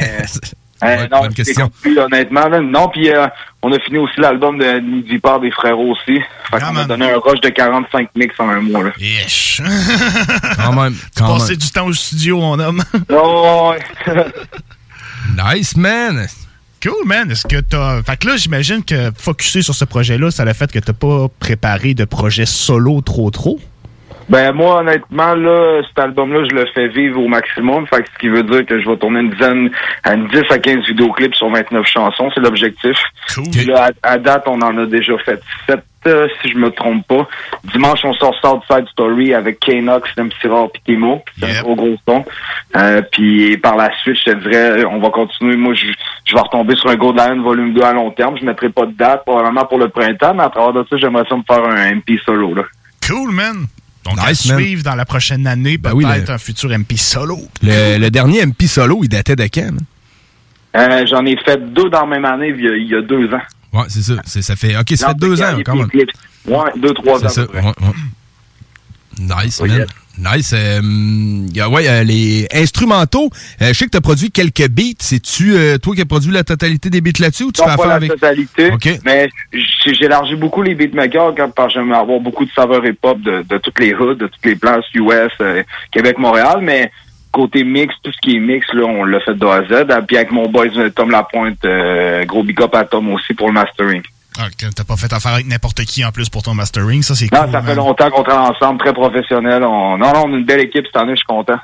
[LAUGHS] euh, non, c'est compris, honnêtement. Là. Non, puis euh, on a fini aussi l'album de Midi Part des Frérots aussi. Fait qu'on a donné un rush de 45 mix en un mois. Là. Yesh. [LAUGHS] Quand même, Tu passais du temps au studio, mon homme. Oh, [LAUGHS] nice, man. Cool, man. Est-ce que t'as. Fait que là, j'imagine que focusser sur ce projet-là, ça a fait que t'as pas préparé de projet solo trop trop? Ben moi honnêtement là, cet album-là, je le fais vivre au maximum. Fait que ce qui veut dire que je vais tourner une dizaine, une 10 à 15 vidéoclips sur 29 chansons, c'est l'objectif. Puis Là, à, à date, on en a déjà fait 7 euh, si je me trompe pas. Dimanche, on sort Southside Story avec K-Nox, Rare pis Timo. C'est un gros gros son. Euh, puis par la suite, je te dirais, on va continuer. Moi, je, je vais retomber sur un Gold Lion volume 2 à long terme. Je mettrai pas de date, probablement pour le printemps, mais à travers de ça, j'aimerais ça me faire un MP solo. Là. Cool, man. Donc, à Nice, man. suivre dans la prochaine année, peut-être oui, le- un futur MP solo. Le, le dernier MP solo, il datait de quand, man? Euh, J'en ai fait deux dans la même année il y a, il y a deux ans. Ouais, c'est ça. C'est- Ça fait, OK, ça fait deux ans, quand même. Ouais, deux, trois ans. C'est ça, ouais, ouais. Nice, man. Nice. Euh, ouais, euh, les instrumentaux. euh, je sais que tu as produit quelques beats. C'est-tu toi qui as produit la totalité des beats là-dessus ou tu Non, fais pas affaire la avec? totalité, mais élargi beaucoup les beatmakers quand, parce que j'aime avoir beaucoup de saveurs hip-hop de, de toutes les hoods, de toutes les places US, Québec, Montréal, mais côté mix, tout ce qui est mix, là, on l'a fait de A à Z. Ah, Puis avec mon boy euh, Tom Lapointe, euh, gros big up à Tom aussi pour le mastering. Ah, t'as pas fait affaire avec n'importe qui en plus pour ton mastering, ça c'est Non, cool. ça fait man. longtemps qu'on travaille ensemble, très professionnel. On... Non, non, on a une belle équipe cette année, je suis content.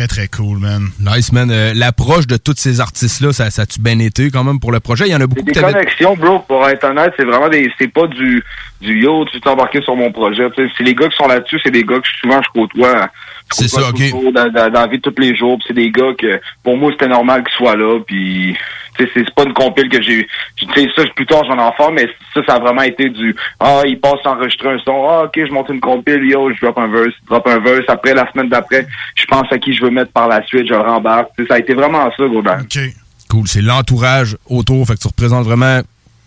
Très, très cool, man. Nice, man. Euh, L'approche de tous ces artistes-là, ça, ça a-tu bien été quand même pour le projet? Il y en a beaucoup Des que t'avais- connexions, bro, pour être honnête, c'est vraiment des. C'est pas du du yo, tu t'es embarqué sur mon projet. C'est les gars qui sont là-dessus, c'est des gars que souvent je côtoie. C'est ça, ok. Dans, dans, dans la vie de tous les jours. C'est des gars que pour moi c'était normal qu'ils soient là. Puis c'est c'est pas une compile que j'ai. Tu sais, ça, plus tard j'en en faire, mais ça, ça a vraiment été du Ah, il passe à enregistrer un son. Ah, ok, je monte une compile, yo, je drop un verse, je drop un verse. Après, la semaine d'après, je pense à qui je veux mettre par la suite, je le rembarque. Ça a été vraiment ça, Godin. Cool. C'est l'entourage autour. Fait que tu représentes vraiment,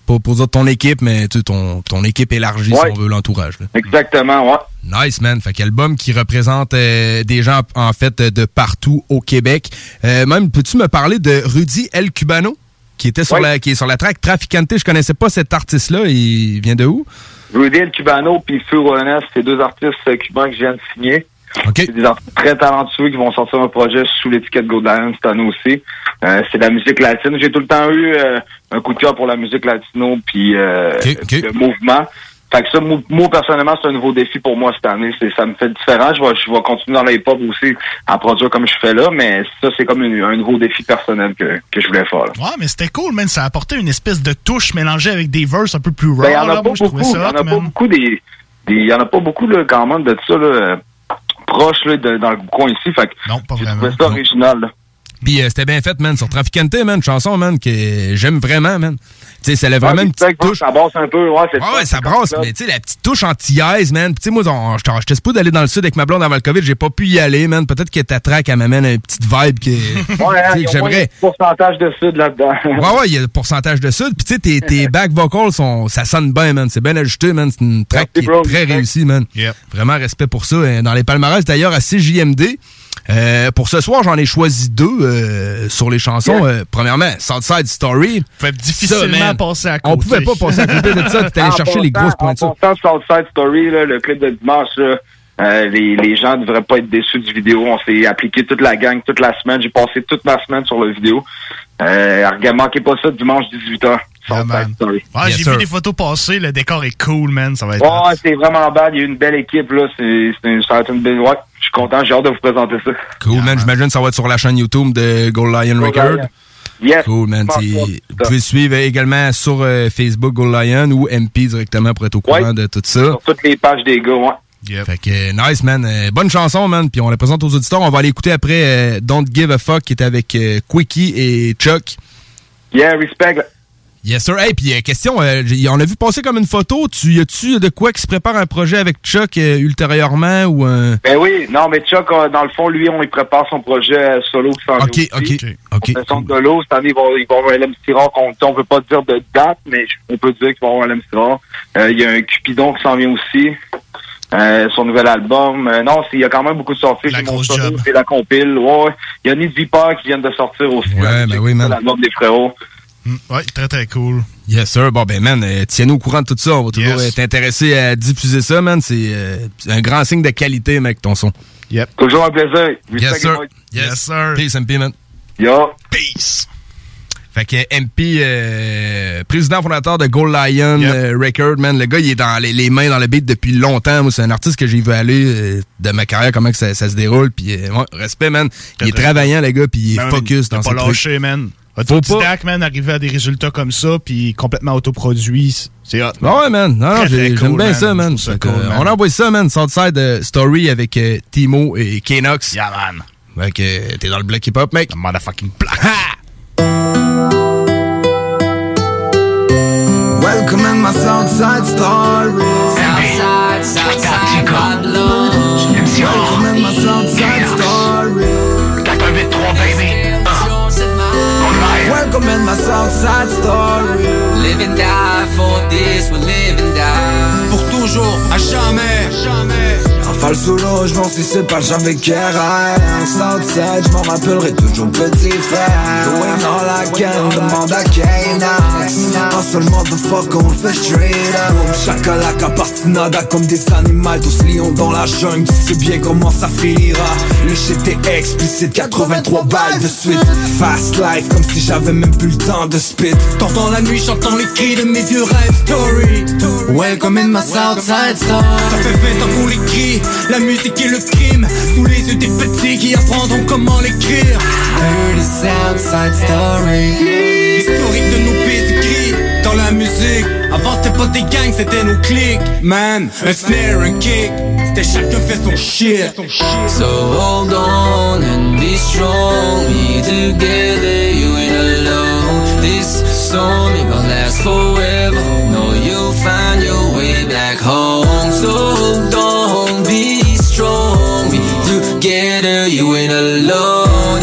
pas pour dire ton équipe, mais tu sais, ton, ton équipe élargie, si on veut, l'entourage. Exactement, ouais. Nice, man. Fait qu'album qui représente euh, des gens, en fait, de partout au Québec. Euh, même, peux-tu me parler de Rudy El Cubano, qui était sur Oui. la, qui est sur la track Traficante? Je connaissais pas cet artiste-là. Il vient de où? Rudy El Cubano puis Furones, c'est deux artistes euh, cubains que je viens de signer. C'est des artistes très talentueux qui vont sortir un projet sous l'étiquette Gold Lion cette année aussi. Euh, c'est de la musique latine. J'ai tout le temps eu euh, un coup de cœur pour la musique latino puis euh, le mouvement. Fait que ça, moi, moi, personnellement, c'est un nouveau défi pour moi cette année. C'est, ça me fait différent. Je vais, je vais continuer dans l'hip-hop aussi à produire comme je fais là, mais ça, c'est comme une- un nouveau défi personnel que, que je voulais faire. là. Ouais, mais c'était cool, man. Ça a apporté une espèce de touche mélangée avec des verses un peu plus raw. Ben, il y en là. a pas Moi, beaucoup. Il y en a pas beaucoup des, y en a pas beaucoup là, quand même de ça là, proche là, de- dans le coin ici. Fait que non, pas vraiment. ça original. là. Puis euh, c'était bien fait, man, sur Traficante, man, une chanson, man, que j'aime vraiment, man. Tu sais, ça a vraiment Ouais, une petite touche. Ça brasse un peu, ouais, c'est Ouais, ouais, ça brasse, mais tu sais, la petite touche anti-ice, man. Puis tu sais, moi, j'étais j'étais supposé d'aller dans le sud avec ma blonde avant le COVID, j'ai pas pu y aller, man. Peut-être que ta track, elle m'amène une petite vibe que, Ouais, [LAUGHS] hein, que j'aimerais. un pourcentage de sud là-dedans. Ouais, ouais, il y a le pourcentage de sud. Puis tu sais, tes, tes back vocals, sont, ça sonne bien, man. C'est bien ajusté, man. C'est une track qui est très réussie, man. Vraiment respect pour ça. Dans les palmarès, d'ailleurs, à CJMD, euh, pour ce soir, j'en ai choisi deux euh, sur les chansons. Euh, premièrement, Southside Story. Fait difficilement Ça, passer à On côté. pouvait pas passer à côté de ça. T'es allé En chercher les grosses pointures. En passant, Southside Story, là, le clip de dimanche, là, euh, les, les gens devraient pas être déçus du vidéo. On s'est appliqué toute la gang, toute la semaine. J'ai passé toute ma semaine sur le vidéo. Euh, regarde, manquez pas ça dimanche 18h. Southside Story. Ouais, j'ai vu des photos passer, le décor est cool, man. Ça va être. Ouais, c'est vraiment bad. Il y a une belle équipe, là. C'est, c'est, ça va être une belle, ouais. Je suis content. J'ai hâte de vous présenter ça. Cool, man. J'imagine que ça va être sur la chaîne YouTube de Gold Lion Gold Record. Lion. Yes. Cool, man. Vous pouvez suivre également sur euh, Facebook Gold Lion ou MP directement pour être au courant de tout ça. Sur toutes les pages des gars, ouais. Fait que nice, man. Euh, bonne chanson, man. Puis on la présente aux auditeurs. On va aller écouter après euh, Don't Give a Fuck qui est avec euh, Quickie et Chuck. Yeah, respect. Yes, sir. Hey, puis euh, question, euh, on a vu passer comme une photo. Tu y a-tu de quoi qui se prépare un projet avec Chuck euh, ultérieurement ou un. Ben oui, non, mais Chuck, euh, dans le fond, lui, on il prépare son projet euh, solo qui s'en vient Ok, ok, ok. Son l'eau. Cette année, il va, il va y avoir un qu'on on peut pas dire de date, mais on peut dire qu'il va y avoir un. Euh, il y a un Cupidon qui s'en vient aussi. Euh, son nouvel album. Euh, non, il y a quand même beaucoup de sorties. La grosse job. C'est la compile. Ouais, ouais. Il y a Viper qui vient de sortir aussi. Ouais, ben oui, man. L'album des frérots. Ouais, très très cool. Yes, sir. Bon, ben, man, euh, tiens-nous au courant de tout ça. On va toujours être intéressé à diffuser ça, man. C'est euh, un grand signe de qualité, mec, ton son. Yep. Toujours un plaisir. Yes, sir. Yes, sir. Peace, MP, man. Yo. Peace. Fait que MP, euh, président fondateur de Gold Lion euh, Record, man, le gars, il est dans les, les mains dans le beat depuis longtemps. Moi, c'est un artiste que j'ai vu aller euh, de ma carrière, comment que ça, ça se déroule. Puis, euh, ouais, respect, man. Il est travaillant, le gars, puis il est Ben, focus dans ses pas lâché, man. Faut Autodidacte, man, arriver à des résultats comme ça, puis complètement autoproduit, c'est hot. Ah ouais, man. Non, non, j'aime cool, bien ça, man. Ça cool, euh, man. on a envoyé ça, man. Southside Story avec Timo et Kenox. Yeah, man. Fait que t'es dans le bloc hip-hop, mec. motherfucking black. Welcome in my Southside story. Southside, Southside, Pablo. Welcome in my Southside story. Welcome in my Southside story. Live and die for this, we live and die. Pour toujours, à jamais. Rafale sous l'eau, je m'en suis pas jamais KRR Southside, je m'en rappellerai toujours petit frère. Going all I can, demande à K-Nax Un seul motherfucker, on le fait straight up. Chakalaka, partinada comme des animaux Tous lions dans la jungle, tu sais bien comment ça finira. Le est explicite, 83 balles de suite. Fast life, comme si j'avais même plus le temps de spit. T'entends la nuit, j'entends les cris de mes vieux rêves story. Welcome in my Southside story Ça fait 20 ans qu'on l'écrit, la musique et le crime Sous les yeux des petits qui apprendront comment l'écrire Dirty Southside Story Historique de nos pédigrés dans la musique Avant c'était pas des gangs, c'était nos clics Man, un snare, un kick C'était chacun fait son shit So hold on and be strong. We together, you ain't alone. This song ain't gonna last forever. No, you'll find your way back home. So you ain't alone.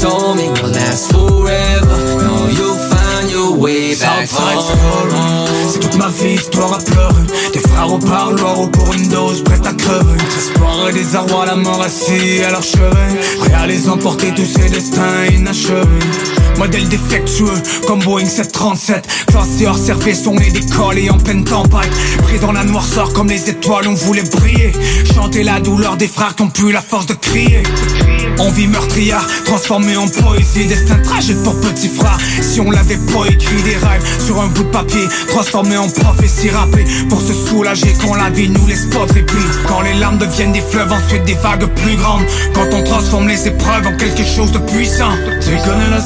Song ain't gonna last forever. No, you'll find your way back home. C'est toute ma vie, histoire à pleurer Des frères au parloir ou pour une dose prête à crever Espoir et désarroi, la mort assis à leur chevet Prêt à les emporter tous ces destins inachevés Modèle défectueux comme Boeing 737 Classé hors service, on est décollé en pleine tempête. Pris dans la noirceur comme les étoiles, on voulait briller. Chanter la douleur des frères qui ont plus la force de crier. Envie meurtrière, transformée en poésie. Destin tragique pour petit frère Si on l'avait pas écrit des rêves sur un bout de papier Transformé en prophétie rappée. Pour se soulager quand la vie nous laisse pas de répit Quand les larmes deviennent des fleuves, ensuite des vagues plus grandes. Quand on transforme les épreuves en quelque chose de puissant. Tu la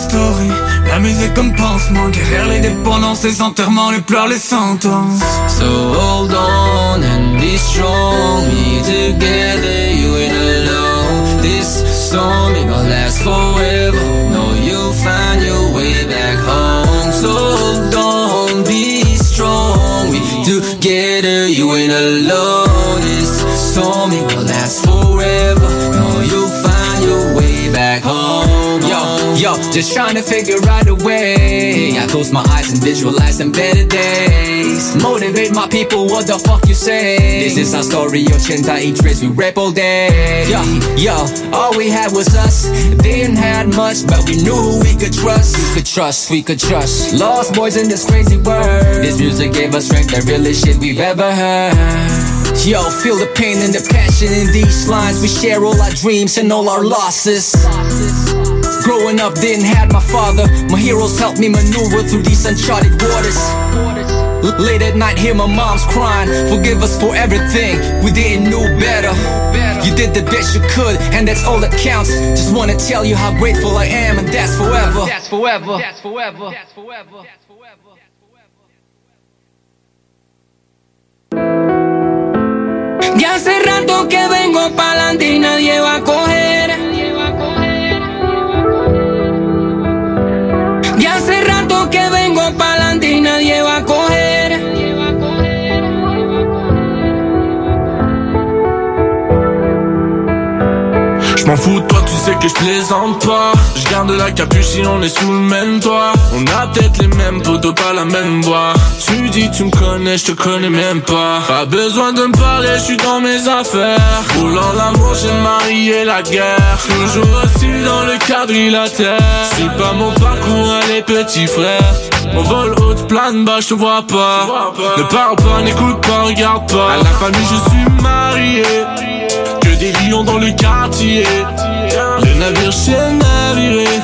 la musique comme pansement Guerrière les dépendances, les enterrements, les pleurs, les sentences. So hold on and be strong. Me together, you ain't alone. This song ain't gonna last forever. No, you'll find your way back home. So hold on, be strong. We together, you ain't alone. This song ain't gonna last forever. No, you'll find your way back home. Just trying to figure out a way. I close my eyes and visualize some better days. Motivate my people, what the fuck you say? This is our story, 80 trace we rap all day. Yo, yo, all we had was us. Didn't had much, but we knew we could trust. We could trust, we could trust. Lost boys in this crazy world. This music gave us strength, the realest shit we've ever heard. Yo, feel the pain and the passion in these lines. We share all our dreams and all our losses. Growing up, didn't have my father. My heroes helped me maneuver through these uncharted waters. Late at night, hear my mom's crying. Forgive us for everything we didn't know better. You did the best you could, and that's all that counts. Just wanna tell you how grateful I am, and that's forever. That's forever. That's forever. That's forever. Ya hace rato que vengo pa'lante y nadie va a coger. Sais que je plaisante pas. Je garde la capuche si on est sous le même toit. On a peut-être les mêmes potos, pas la même voix. Tu dis tu me connais, je te connais même pas. Pas besoin de me parler, je suis dans mes affaires. Roulant l'amour, j'ai le mari et la guerre. Toujours hostile dans le quadrilatère. C'est pas mon parcours, les petits frères. On vole haute plane, bah je te vois pas. Ne parle pas, n'écoute pas, regarde pas. À la famille, je suis marié. Que des lions dans le quartier. Le navire s'est naviré.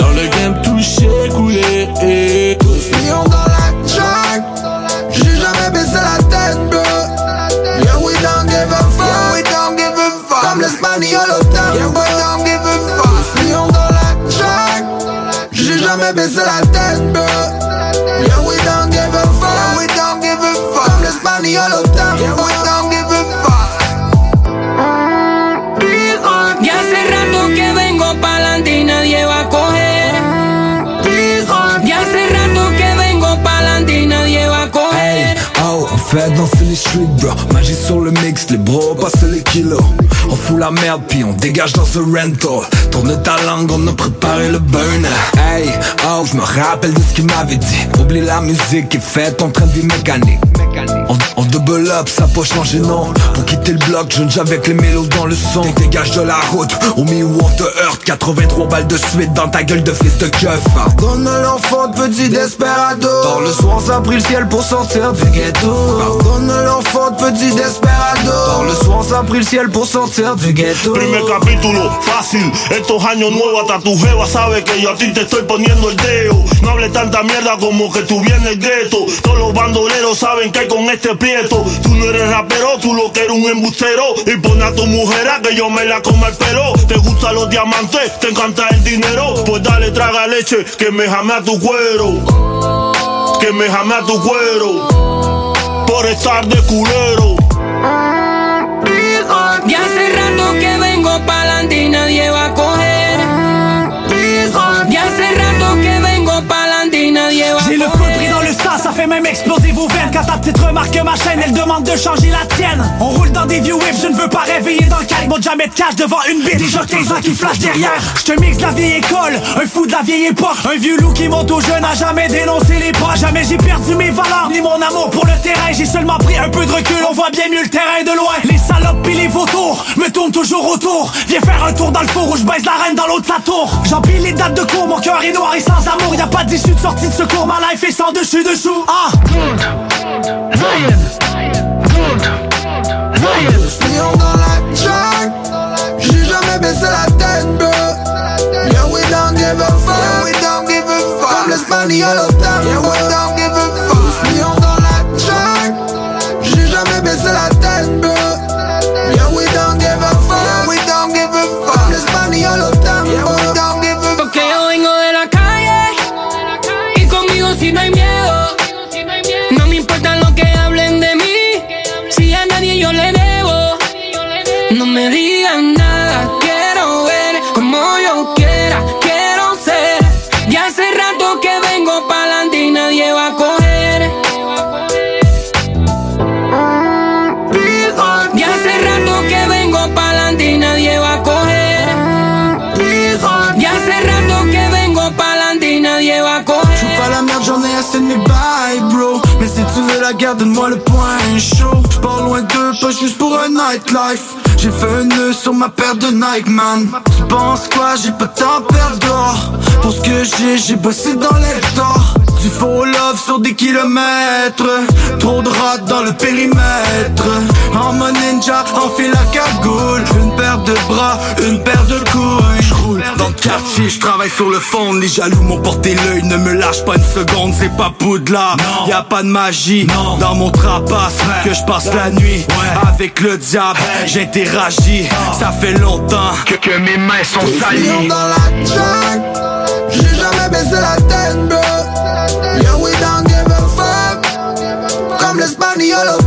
Dans le game, touché, coulé. Millions dans la track J'ai jamais baissé la tête, bro Yeah, we don't give a fuck Yeah, we don't give a fuck Comme l'espagnol au temps. Yeah, we don't give a fuck Millions dans la track J'ai jamais baissé la tête, bro Yeah, we don't give a fuck Yeah, we don't give a fuck Comme l'espagnol au streets, bro. Magie sur le mix, les bros passent les kilos. On fout la merde, puis on dégage dans ce rental. Tourne ta langue, on a préparé le burner. Hey, oh, je me rappelle de ce qu'il m'avait dit. Oublie la musique est faite, en train de vie mécanique. On, on double up, ça peut changer non Pour quitter le bloc, jeune avec les mélos dans le son Dégage de la route, au milieu où on te heurte. 83 balles de suite dans ta gueule de fils de keuf. Pardonne l'enfant de petit desperado. Tard le soir, ça a pris le ciel pour sortir du ghetto. Pardonne l'enfant de petit desperado. Tard le soir, ça a pris le ciel pour sortir du ghetto. Primer capítulo, fácil. Estos años nuevos, hasta tu jeva sabe que yo a ti te estoy poniendo el dedo. No hables tanta mierda como que tú vienes gueto. Todos los bandoleros saben que hay con este prieto. Tú no eres rapero, tú lo que eres un embustero. Y pon a tu mujer a que yo me la coma el pelo. ¿Te gustan los diamantes? ¿Te encanta el dinero? Pues dale, traga leche, que me jame a tu cuero. Que me jame a tu cuero. Por estar de culero. Ya hace rato que vengo pa'lante y nadie va a fait même exploser vos veines. Quand ta petite remarque ma chaîne, elle demande de changer la tienne. On roule dans des vieux whips, je ne veux pas réveiller dans le calme. Jamais de cash devant une bite, déjà 15 ans qui flash derrière. Je te mixe la vieille école, un fou de la vieille époque. Un vieux loup qui monte au jeu, n'a jamais dénoncé les pas. Jamais j'ai perdu mes valeurs, ni mon amour pour le terrain. J'ai seulement pris un peu de recul, on voit bien mieux le terrain de loin. Les salopes pis les vautours, me tournent toujours autour. Viens faire un tour dans le four où je baisse la reine dans l'autre sa tour. J'empile les dates de cours, mon cœur est noir et sans amour. Y'a pas d'issue de sortie de secours, ma life est sans dessus dessous Ah. Millions dans donne-moi le point chaud. J'pars loin d'eux, pas juste pour un nightlife. J'ai fait un nœud sur ma paire de Nike, man. Tu penses quoi, j'ai pas de temps perdre Pour ce que j'ai, j'ai bossé dans l'hectare. Du faux love sur des kilomètres Trop de rats dans le périmètre En mon ninja, enfile la cagoule Une paire de bras, une paire de couilles Dans le quartier, j'travaille sur le fond Les jaloux m'ont porté l'œil, ne me lâche pas une seconde C'est pas poudlard, y a pas de magie Dans mon trapace, que je passe la nuit Avec le diable, j'interagis Ça fait longtemps que, que mes mains sont salies dans la J'ai jamais baissé la tête, bro we don't give a fuck Comme l'espagnol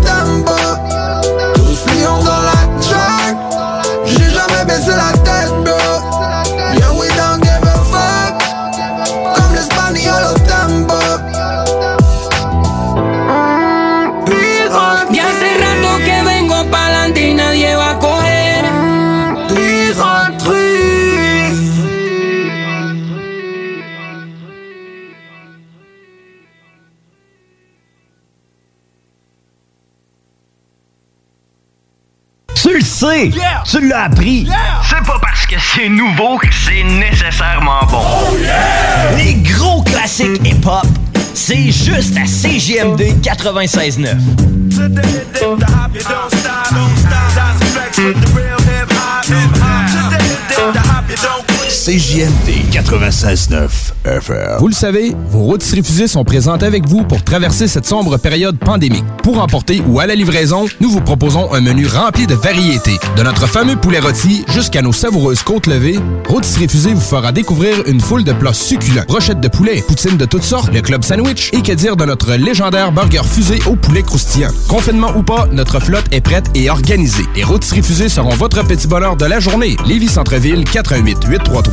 Tu l'as appris! C'est pas parce que c'est nouveau que c'est nécessairement bon. Les gros classiques hip-hop, c'est juste à CGMD 96.9. CJMD 96.9 FM. Vous le savez, vos routes refusées sont présentes avec vous pour traverser cette sombre période pandémique. Pour emporter ou à la livraison, nous vous proposons un menu rempli de variétés. De notre fameux poulet rôti jusqu'à nos savoureuses côtes levées, Rôtisserie Fusée vous fera découvrir une foule de plats succulents. Brochettes de poulet, poutines de toutes sortes, le club sandwich et que dire de notre légendaire burger fusée au poulet croustillant. Confinement ou pas, notre flotte est prête et organisée. Les Rôtisseries Fusées seront votre petit bonheur de la journée. Lévis Centreville, 418 833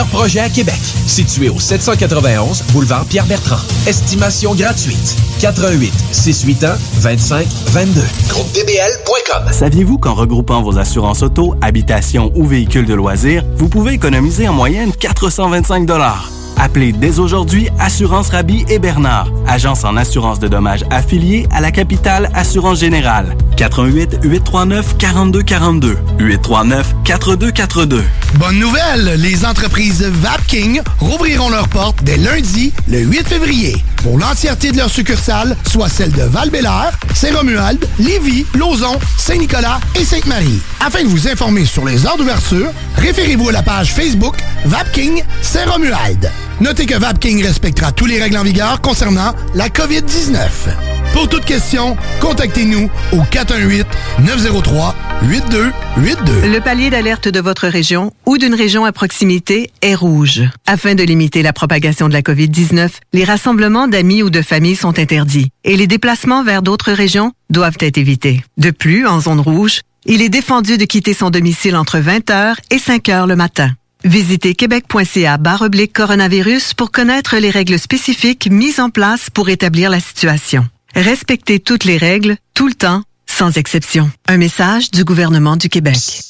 projets à Québec. Situé au 791 boulevard Pierre-Bertrand. Estimation gratuite. 88 681 25 22. GroupeDBL.com. Saviez-vous qu'en regroupant vos assurances auto, habitation ou véhicules de loisirs, vous pouvez économiser en moyenne 425 Appelez dès aujourd'hui Assurance Rabi et Bernard, agence en assurance de dommages affiliée à la capitale Assurance Générale. 88 839 4242 839 4242. Bonne nouvelle, les entreprises Vapking rouvriront leurs portes dès lundi, le 8 février, pour l'entièreté de leurs succursales, soit celles de val Saint-Romuald, Lévis, Lauson, Saint-Nicolas et Sainte-Marie. Afin de vous informer sur les heures d'ouverture, référez-vous à la page Facebook Vapking Saint-Romuald. Notez que Vapking respectera tous les règles en vigueur concernant la COVID-19. Pour toute question, contactez-nous au 418-903-8282. Le palier d'alerte de votre région ou d'une région à proximité est rouge. Afin de limiter la propagation de la COVID-19, les rassemblements d'amis ou de familles sont interdits et les déplacements vers d'autres régions doivent être évités. De plus, en zone rouge, il est défendu de quitter son domicile entre 20h et 5h le matin. Visitez québec.ca coronavirus pour connaître les règles spécifiques mises en place pour établir la situation. Respectez toutes les règles, tout le temps, sans exception. Un message du gouvernement du Québec.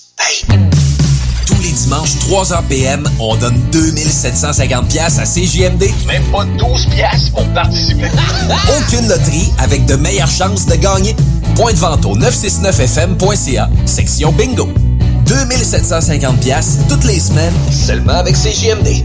Tous les dimanches, 3h PM, on donne 2750 pièces à CJMD. Même pas 12 pièces pour participer. [LAUGHS] Aucune loterie avec de meilleures chances de gagner. Point de vente au 969fm.ca, section bingo. 2750 pièces toutes les semaines, seulement avec CJMD.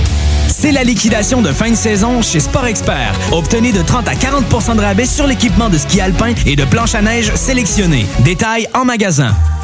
C'est la liquidation de fin de saison chez Sport Expert. Obtenez de 30 à 40% de rabais sur l'équipement de ski alpin et de planche à neige sélectionné. Détails en magasin.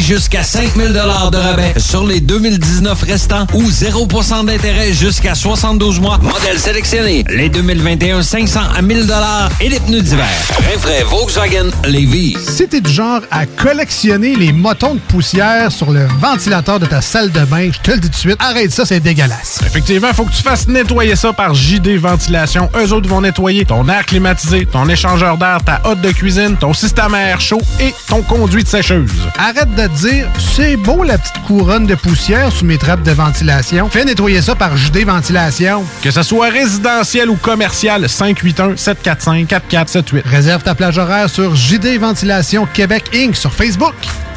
jusqu'à 5000 de rabais sur les 2019 restants ou 0% d'intérêt jusqu'à 72 mois. Modèle sélectionné. Les 2021, 500 à 1000 et les pneus d'hiver. Rinfraie Volkswagen Lévis. Si t'es du genre à collectionner les motons de poussière sur le ventilateur de ta salle de bain, je te le dis tout de suite, arrête ça, c'est dégueulasse. Effectivement, faut que tu fasses nettoyer ça par JD Ventilation. Eux autres vont nettoyer ton air climatisé, ton échangeur d'air, ta hotte de cuisine, ton système à air chaud et ton conduit de sécheuse. Arrête de te dire, c'est beau la petite couronne de poussière sous mes trappes de ventilation. Fais nettoyer ça par JD Ventilation. Que ce soit résidentiel ou commercial, 581-745-4478. Réserve ta plage horaire sur JD Ventilation Québec Inc. sur Facebook.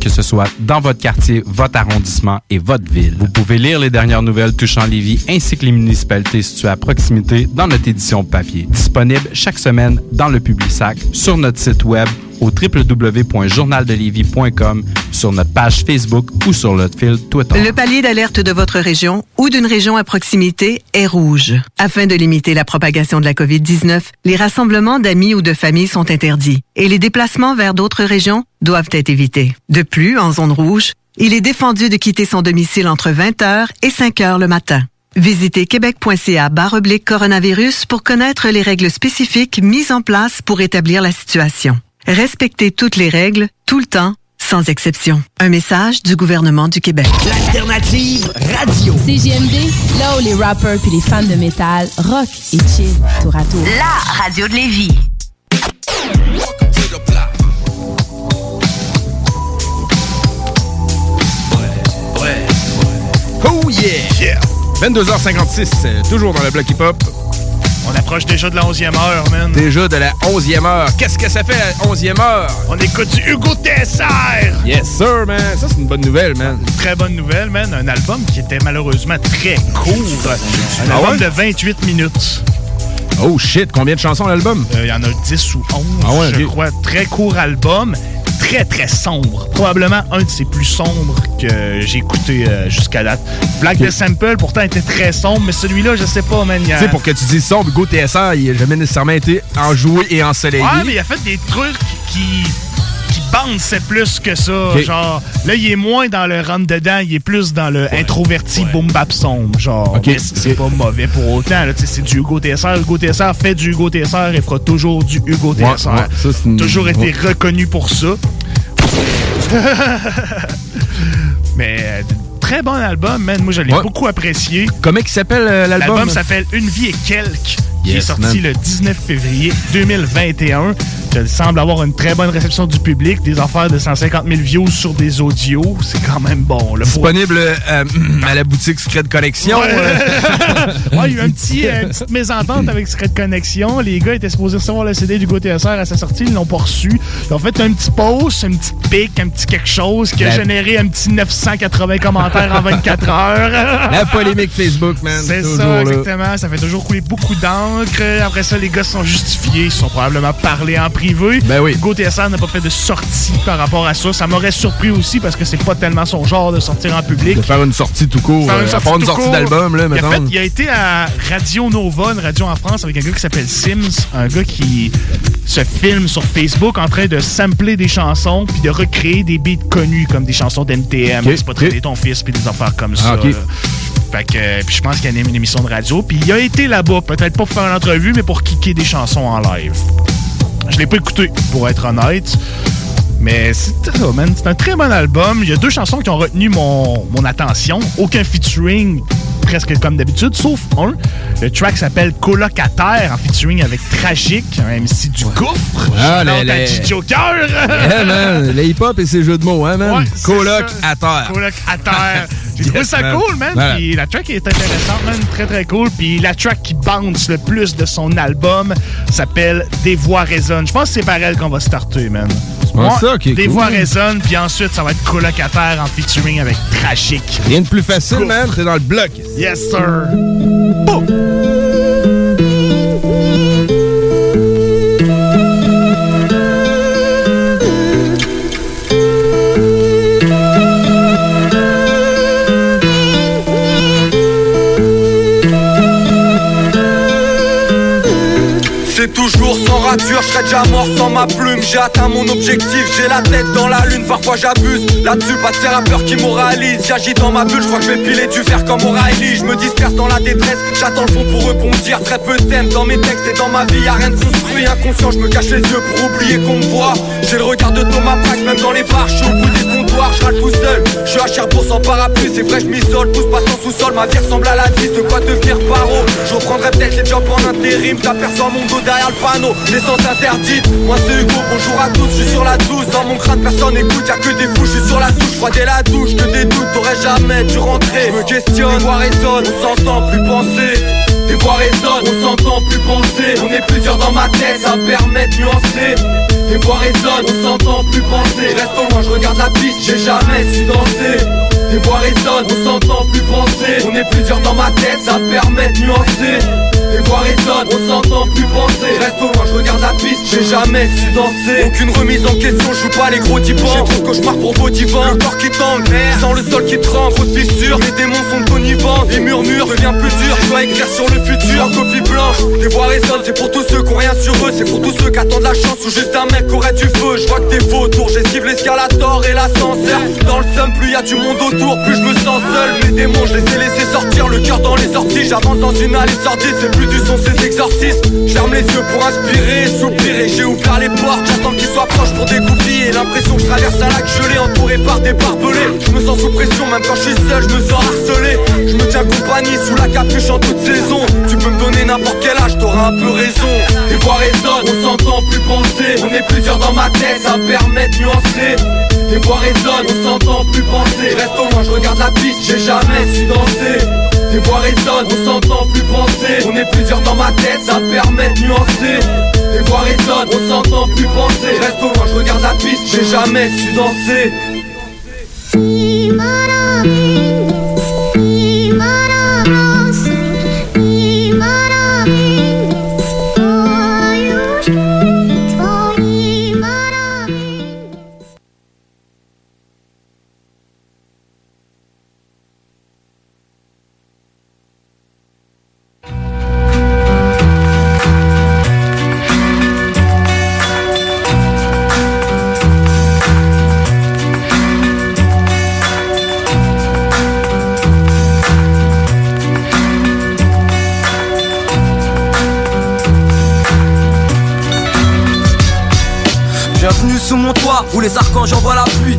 que ce soit dans votre quartier, votre arrondissement et votre ville. Vous pouvez lire les dernières nouvelles touchant Lévis ainsi que les municipalités situées à proximité dans notre édition papier. Disponible chaque semaine dans le Publisac, sur notre site web au www.journaldelévis.com, sur notre page Facebook ou sur notre fil Twitter. Le palier d'alerte de votre région ou d'une région à proximité est rouge. Afin de limiter la propagation de la COVID-19, les rassemblements d'amis ou de familles sont interdits et les déplacements vers d'autres régions doivent être évités. De plus, en zone rouge, il est défendu de quitter son domicile entre 20h et 5h le matin. Visitez québec.ca oblique coronavirus pour connaître les règles spécifiques mises en place pour établir la situation. Respectez toutes les règles, tout le temps, sans exception. Un message du gouvernement du Québec. L'alternative radio. CGMD, là où les rappers puis les fans de métal rock et chill tour à tour. La radio de Lévis. Oh yeah! 22h56, euh, toujours dans le bloc hip-hop. On approche déjà de la 11e heure, man. Déjà de la 11e heure. Qu'est-ce que ça fait la 11e heure? On écoute du Hugo Tesser! Yes, sir, man. Ça, c'est une bonne nouvelle, man. Très bonne nouvelle, man. Un album qui était malheureusement très court. Un Ah album ouais? de 28 minutes. Oh shit, combien de chansons l'album? Euh, Il y en a 10 ou 11, Ah ouais, je crois. Très court album. Très, très sombre. Probablement un de ses plus sombres que j'ai écouté euh, jusqu'à date. Black Ok. the Sample, pourtant, était très sombre, mais celui-là, je sais pas, man. a- Tu sais, pour que tu dises sombre, Hugo TSR, il n'a jamais nécessairement été enjoué et ensoleillé. Ouais, mais il a fait des trucs qui qui bounçaient plus que ça. Genre, là, il est moins dans le rentre dedans, il est plus dans le introverti boom bap sombre. Genre, Ok. mais c'est pas mauvais pour autant. C'est du Hugo TSR. Hugo TSR fait du Hugo TSR et fera toujours du Hugo TSR. ouais, ça, c'est une- Toujours été reconnu pour ça. [LAUGHS] mais euh, très bon album, man. Moi, je l'ai Ouais. beaucoup apprécié. Comment il s'appelle euh, l'album? L'album s'appelle Une vie et quelques, qui Yes, est sorti man. le 19 février 2021. qui semble avoir une très bonne réception du public, des affaires de 150 000 views sur des audios, c'est quand même bon. Là, Disponible euh, [CLEARS THROAT] à la boutique Secret Connexion. Ouais. [LAUGHS] Ouais, il y a eu un petit, euh, une petite mésentente avec Secret Connexion. Les gars étaient supposés recevoir le CD du GoTSR à sa sortie, ils l'ont pas reçu. Ils ont fait un petit post, une petite pique, un petit quelque chose qui a La- généré un petit 980 commentaires en 24 heures. La polémique Facebook, man. C'est ça, là. exactement. Ça fait toujours couler beaucoup Après ça, les gars se sont justifiés. Ils se sont probablement parlé en privé. Ben oui. GoTSR n'a pas fait de sortie par rapport à ça. Ça m'aurait surpris aussi parce que c'est pas tellement son genre de sortir en public. De faire une sortie tout court. Faire euh, une sortie d'album, là, a, mettons. fait- il a été à Radio Nova, une radio en France, avec un gars qui s'appelle Sims, un gars qui se filme sur Facebook en train de sampler des chansons puis de recréer des beats connus comme des chansons d'NTM. Ok, C'est pas traiter ton fils puis des affaires comme ça. Ah. Fait que, euh, puis je pense qu'il anime une émission de radio. Puis il a été là-bas, peut-être pas pour faire une entrevue, mais pour kicker des chansons en live. Je l'ai pas écouté, pour être honnête. Mais c'est ça, man. C'est un très bon album. Il y a deux chansons qui ont retenu mon, mon attention. Aucun featuring, presque comme d'habitude, sauf un. Le track s'appelle Colocataire, en featuring avec Tragique, un MC du gouffre. Ah, G Joker. [LAUGHS] Yeah, man. Le hip-hop et ses jeux de mots, hein, man. Ouais, Coloc à terre. Coloc à terre. J'ai trouvé Yes, ça man. cool, man. Voilà. Puis la track est intéressante, man. Très, très cool. Puis la track qui bounce le plus de son album s'appelle Des voix résonnent. Je pense que c'est par elle qu'on va starter, man. Ça, Des cool. voix résonnent. Puis ensuite, ça va être colocataire en featuring avec Tragique. Rien de plus facile, man. C'est dans le bloc. Yes, sir. Boum. Sans rature, je serais déjà mort sans ma plume. J'ai atteint mon objectif, j'ai la tête dans la lune. Parfois j'abuse, là-dessus pas de ces rappeurs qui moralisent J'agis dans ma bulle, je crois que je vais piler du fer comme O'Reilly. Je me disperse dans la détresse, j'attends le fond pour rebondir Très peu thèmes. Dans mes textes et dans ma vie Y'a rien de construit, inconscient, je me cache les yeux pour oublier qu'on me voit. J'ai le regard de Thomas Pax, même dans les bars, je suis au bout Je tout seul, je suis à Cherbourg sans parapluie C'est vrai je m'isole, pousse pas sans sous-sol Ma vie ressemble à la vie, de quoi devenir paro? Je reprendrai peut-être les jobs en intérim. T'aperçois mon dos derrière le panneau, descente interdite Moi c'est Hugo, bonjour à tous, je suis sur la douce. Dans mon crâne personne n'écoute, y'a que des fous, je suis sur la touche Froid dès la douche, que des doutes, t'aurais jamais dû rentrer. Je me questionne, voix résonnent, on s'entend plus penser des voix résonnent, on s'entend plus penser. On est plusieurs dans ma tête, ça me permet de nuancer. Les voix résonnent, on s'entend plus penser. Reste au loin, je regarde la piste, j'ai jamais su danser Les voix résonnent, on s'entend plus penser. On est plusieurs dans ma tête, ça me permet de nuancer. Les voix résonnent, on s'entend plus penser. Reste au loin, je regarde la piste, j'ai jamais su danser. Aucune remise en question, je joue pas les gros divans. J'ai trop de cauchemars pour vos divans. Le corps qui tangue, sans le sol qui tremble Trop de fissures, les démons sont de connivence Les murmures devient plus dur, je dois écrire sur le futur En copie blanche, les voix résonnent C'est pour tous ceux qui ont rien sur eux. C'est pour tous ceux qui attendent la chance Ou juste un mec qui aurait du feu. Je vois que t'es faux autour, j'esquive l'escalator et l'ascenseur. Dans le seum, plus y a du monde autour Plus je me sens seul, mes démons je les ai laissés sortir Le cœur dans les orties, j'avance dans une allée sordide C'est plus du son, c'est d'exorcisme J'ferme les yeux pour inspirer, soupirer. J'ai ouvert les portes, j'attends qu'ils soient proches pour dégoupiller. L'impression que je traverse un lac gelé entouré par des barbelés. Je me sens sous pression, même quand je suis seul, je me sens harcelé. Je me tiens compagnie sous la capuche en toute saison. Tu peux me donner n'importe quel âge, t'auras un peu raison. Les voix résonnent, on s'entend plus penser. On est plusieurs dans ma tête, ça me permet de nuancer Les voix résonnent, on s'entend plus penser. Reste au loin, je regarde la piste, j'ai jamais su danser. Les voix résonnent, on s'entend plus penser. On est plusieurs dans ma tête, ça me permet de nuancer. Les voix résonnent, on s'entend plus penser. Reste au loin, je regarde la piste, j'ai jamais su danser où les archanges envoient la pluie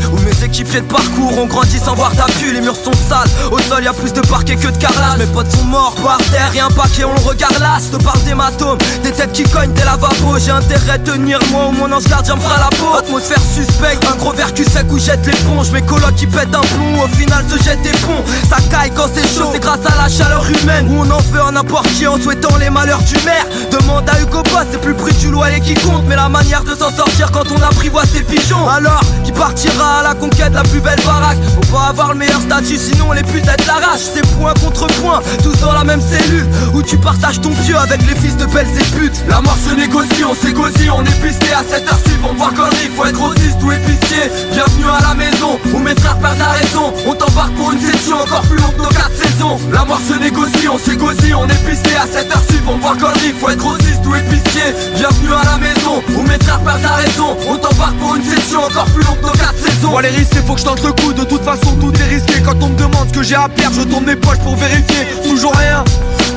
Équipiers de parcours ont grandi sans voir d'appui Les murs sont sales, au sol y a plus de parquet que de carrelage. Mes potes sont morts par terre, et un paquet on le regarde là. Je te parle d'hématomes, des têtes qui cognent des lavabos. J'ai intérêt de tenir moi ou mon ange gardien me fera la peau. Atmosphère suspecte, un gros verre sec où jette l'éponge Mes colocs qui pètent un plomb, au final se jettent des ponts. Ça caille quand c'est chaud, c'est grâce à la chaleur humaine. Où on en veut à n'importe qui en souhaitant les malheurs du maire. Demande à Hugo Boss, c'est plus prix du loyer qui compte. Mais la manière de s'en sortir quand on apprivoise ses pigeons. Alors, qui partira à la conquête la plus belle baraque Faut avoir le meilleur statut sinon les putes elles C'est point contre point, tous dans la même cellule Où tu partages ton pieu avec les fils de belles et putes. La mort se négocie, on s'égocie, on est pisté à cette heure on voit faut être grossiste ou épicier. Bienvenue à la maison, où mes frères perdent la raison. On t'embarque pour une session encore plus longue que nos 4 saisons. La mort se négocie, on s'égocie, on est pisté à cette heure on voit il faut être grossiste ou épicier. Bienvenue à la maison, où mes frères perdent la raison. On t'embarque pour une session encore plus longue que nos 4 saisons faut que je tente le coup, de toute façon tout est risqué. Quand on me demande ce que j'ai à perdre, je tourne mes poches pour vérifier. Toujours rien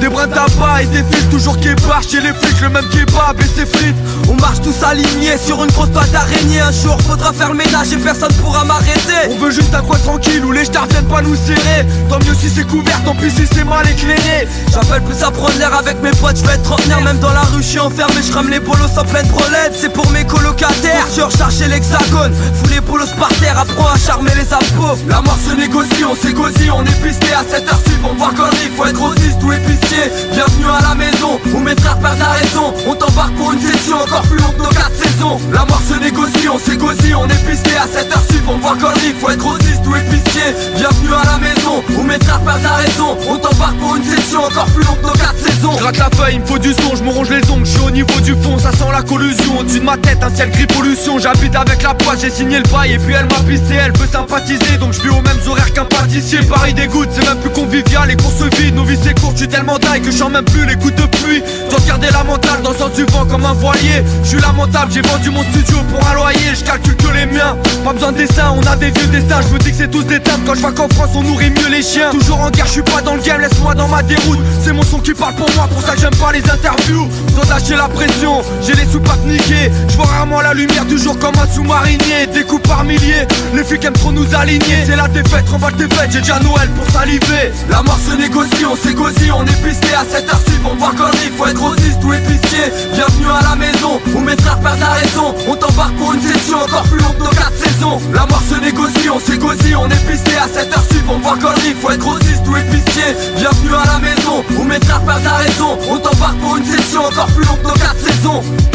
des brins tabac et des fils toujours barrent chez les flics, le même kebab et ses frites. On marche tous alignés sur une grosse toile d'araignée. Un jour faudra faire le ménage et personne pourra m'arrêter. On veut juste un coin tranquille où les stars viennent pas nous serrer. Tant mieux si c'est couvert, tant pis si c'est mal éclairé. J'appelle plus à prendre l'air avec mes potes, je vais être trentenaire. Même dans la rue, je suis enfermé, je rame les bolos sans pleine brelette. C'est pour mes colocataires, surcharger l'hexagone. Fous les bolos par terre, apprends à charmer les impôts. La mort se négocie, on s'égocie, on est pisté à cette heure On il faut être grossiste ou épicier. Bienvenue à la maison où mes frères perdent la raison. On t'embarque pour une session encore plus longue que nos 4 saisons. La mort se négocie, on s'égocie, on est pisté à cette heure On voit il faut être grossiste ou épicier. Bienvenue à la maison où mes frères perdent la raison. On t'embarque pour une session encore plus longue que nos 4 saisons. Je la feuille, il me faut du son, je me ronge les ongles Je suis au niveau du fond, ça sent la collusion. Au-dessus de ma tête, un ciel gris pollution. J'habite avec la poisse, j'ai signé le bail Et puis elle m'a pisté, elle veut sympathiser. Donc je suis aux mêmes horaires qu'un pâtissier. Paris dégoûte, c'est même plus convivial Les courses vides, nos vies c'est court, tu tellement que je même plus les coups de pluie. Dois garder la mentale dans le sens du vent comme un voilier. Je suis lamentable, j'ai vendu mon studio pour un loyer. Je calcule que les miens, pas besoin de dessin On a des vieux destins, je me dis que c'est tous des tables Quand je vois qu'en France on nourrit mieux les chiens. Toujours en guerre, je suis pas dans le game, laisse-moi dans ma déroute. C'est mon son qui parle pour moi, pour ça que j'aime pas les interviews. Sans lâcher la pression, j'ai les soupapes niquées Je vois rarement la lumière du jour comme un sous-marinier. Découpe par milliers, les flics aiment trop nous aligner. C'est la défaite, remballe tes fêtes, j'ai déjà Noël pour saliver. La mort se négocie, on s'égocie, on est pisté à cette heure-ci on voit il faut être grossiste ou épicier. Bienvenue à la maison où mes frères perdent la raison. On t'embarque pour une session encore plus longue nos 4 saisons. La mort se négocie, on s'égocie, on est pisté à cette heure on voit il faut être grossiste ou épicier. Bienvenue à la maison où mes frères perdent la raison. On t'embarque pour une session encore plus longue nos 4 saisons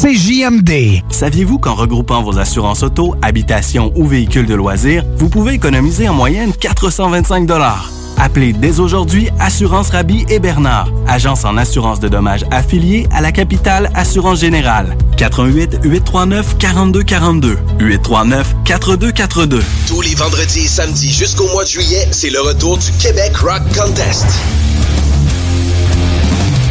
CJMD. Saviez-vous qu'en regroupant vos assurances auto, habitation ou véhicules de loisirs, vous pouvez économiser en moyenne 425 Appelez dès aujourd'hui Assurance Rabi et Bernard, agence en assurance de dommages affiliée à la capitale Assurance Générale. 88 839 4242 839 4242. Tous les vendredis et samedis jusqu'au mois de juillet, c'est le retour du Québec Rock Contest.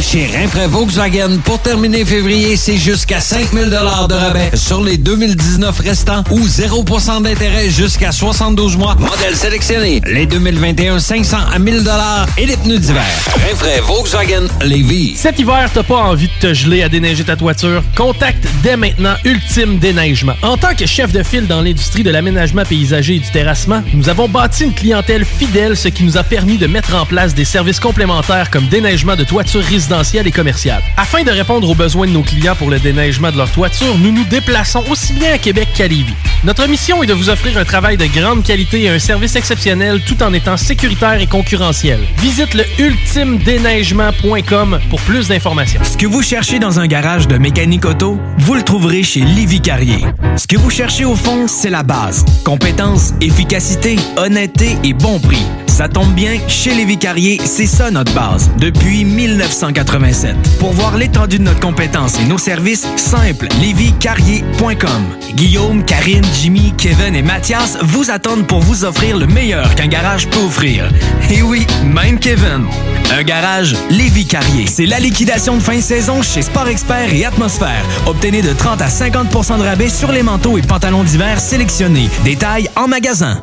Chez Rinfraie Volkswagen, pour terminer février, c'est jusqu'à 5000 de rabais sur les 2019 restants ou 0% d'intérêt jusqu'à 72 mois. Modèle sélectionné. Les 2021, 500 à 1000 et les pneus d'hiver. Rinfraie Volkswagen Lévis. Cet hiver, t'as pas envie de te geler à déneiger ta toiture? Contacte dès maintenant Ultime Déneigement. En tant que chef de file dans l'industrie de l'aménagement paysager et du terrassement, nous avons bâti une clientèle fidèle, ce qui nous a permis de mettre en place des services complémentaires comme déneigement de toitures résidentielles et commerciales. Afin de répondre aux besoins de nos clients pour le déneigement de leur toiture, nous nous déplaçons aussi bien à Québec qu'à Lévis. Notre mission est de vous offrir un travail de grande qualité et un service exceptionnel tout en étant sécuritaire et concurrentiel. Visite le ultimedéneigement.com pour plus d'informations. Ce que vous cherchez dans un garage de mécanique auto, vous le trouverez chez Livy Carrier. Ce que vous cherchez au fond, c'est la base. Compétence, efficacité, honnêteté et bon prix. Ça tombe bien, chez Lévi Carrier, c'est ça notre base, depuis 1987. Pour voir l'étendue de notre compétence et nos services, simple, lévicarrier.com. Guillaume, Karine, Jimmy, Kevin et Mathias vous attendent pour vous offrir le meilleur qu'un garage peut offrir. Et oui, même Kevin. Un garage Lévi Carrier. C'est la liquidation de fin de saison chez Sport Expert et Atmosphère. Obtenez de 30 à 50% de rabais sur les manteaux et pantalons d'hiver sélectionnés. Détails en magasin.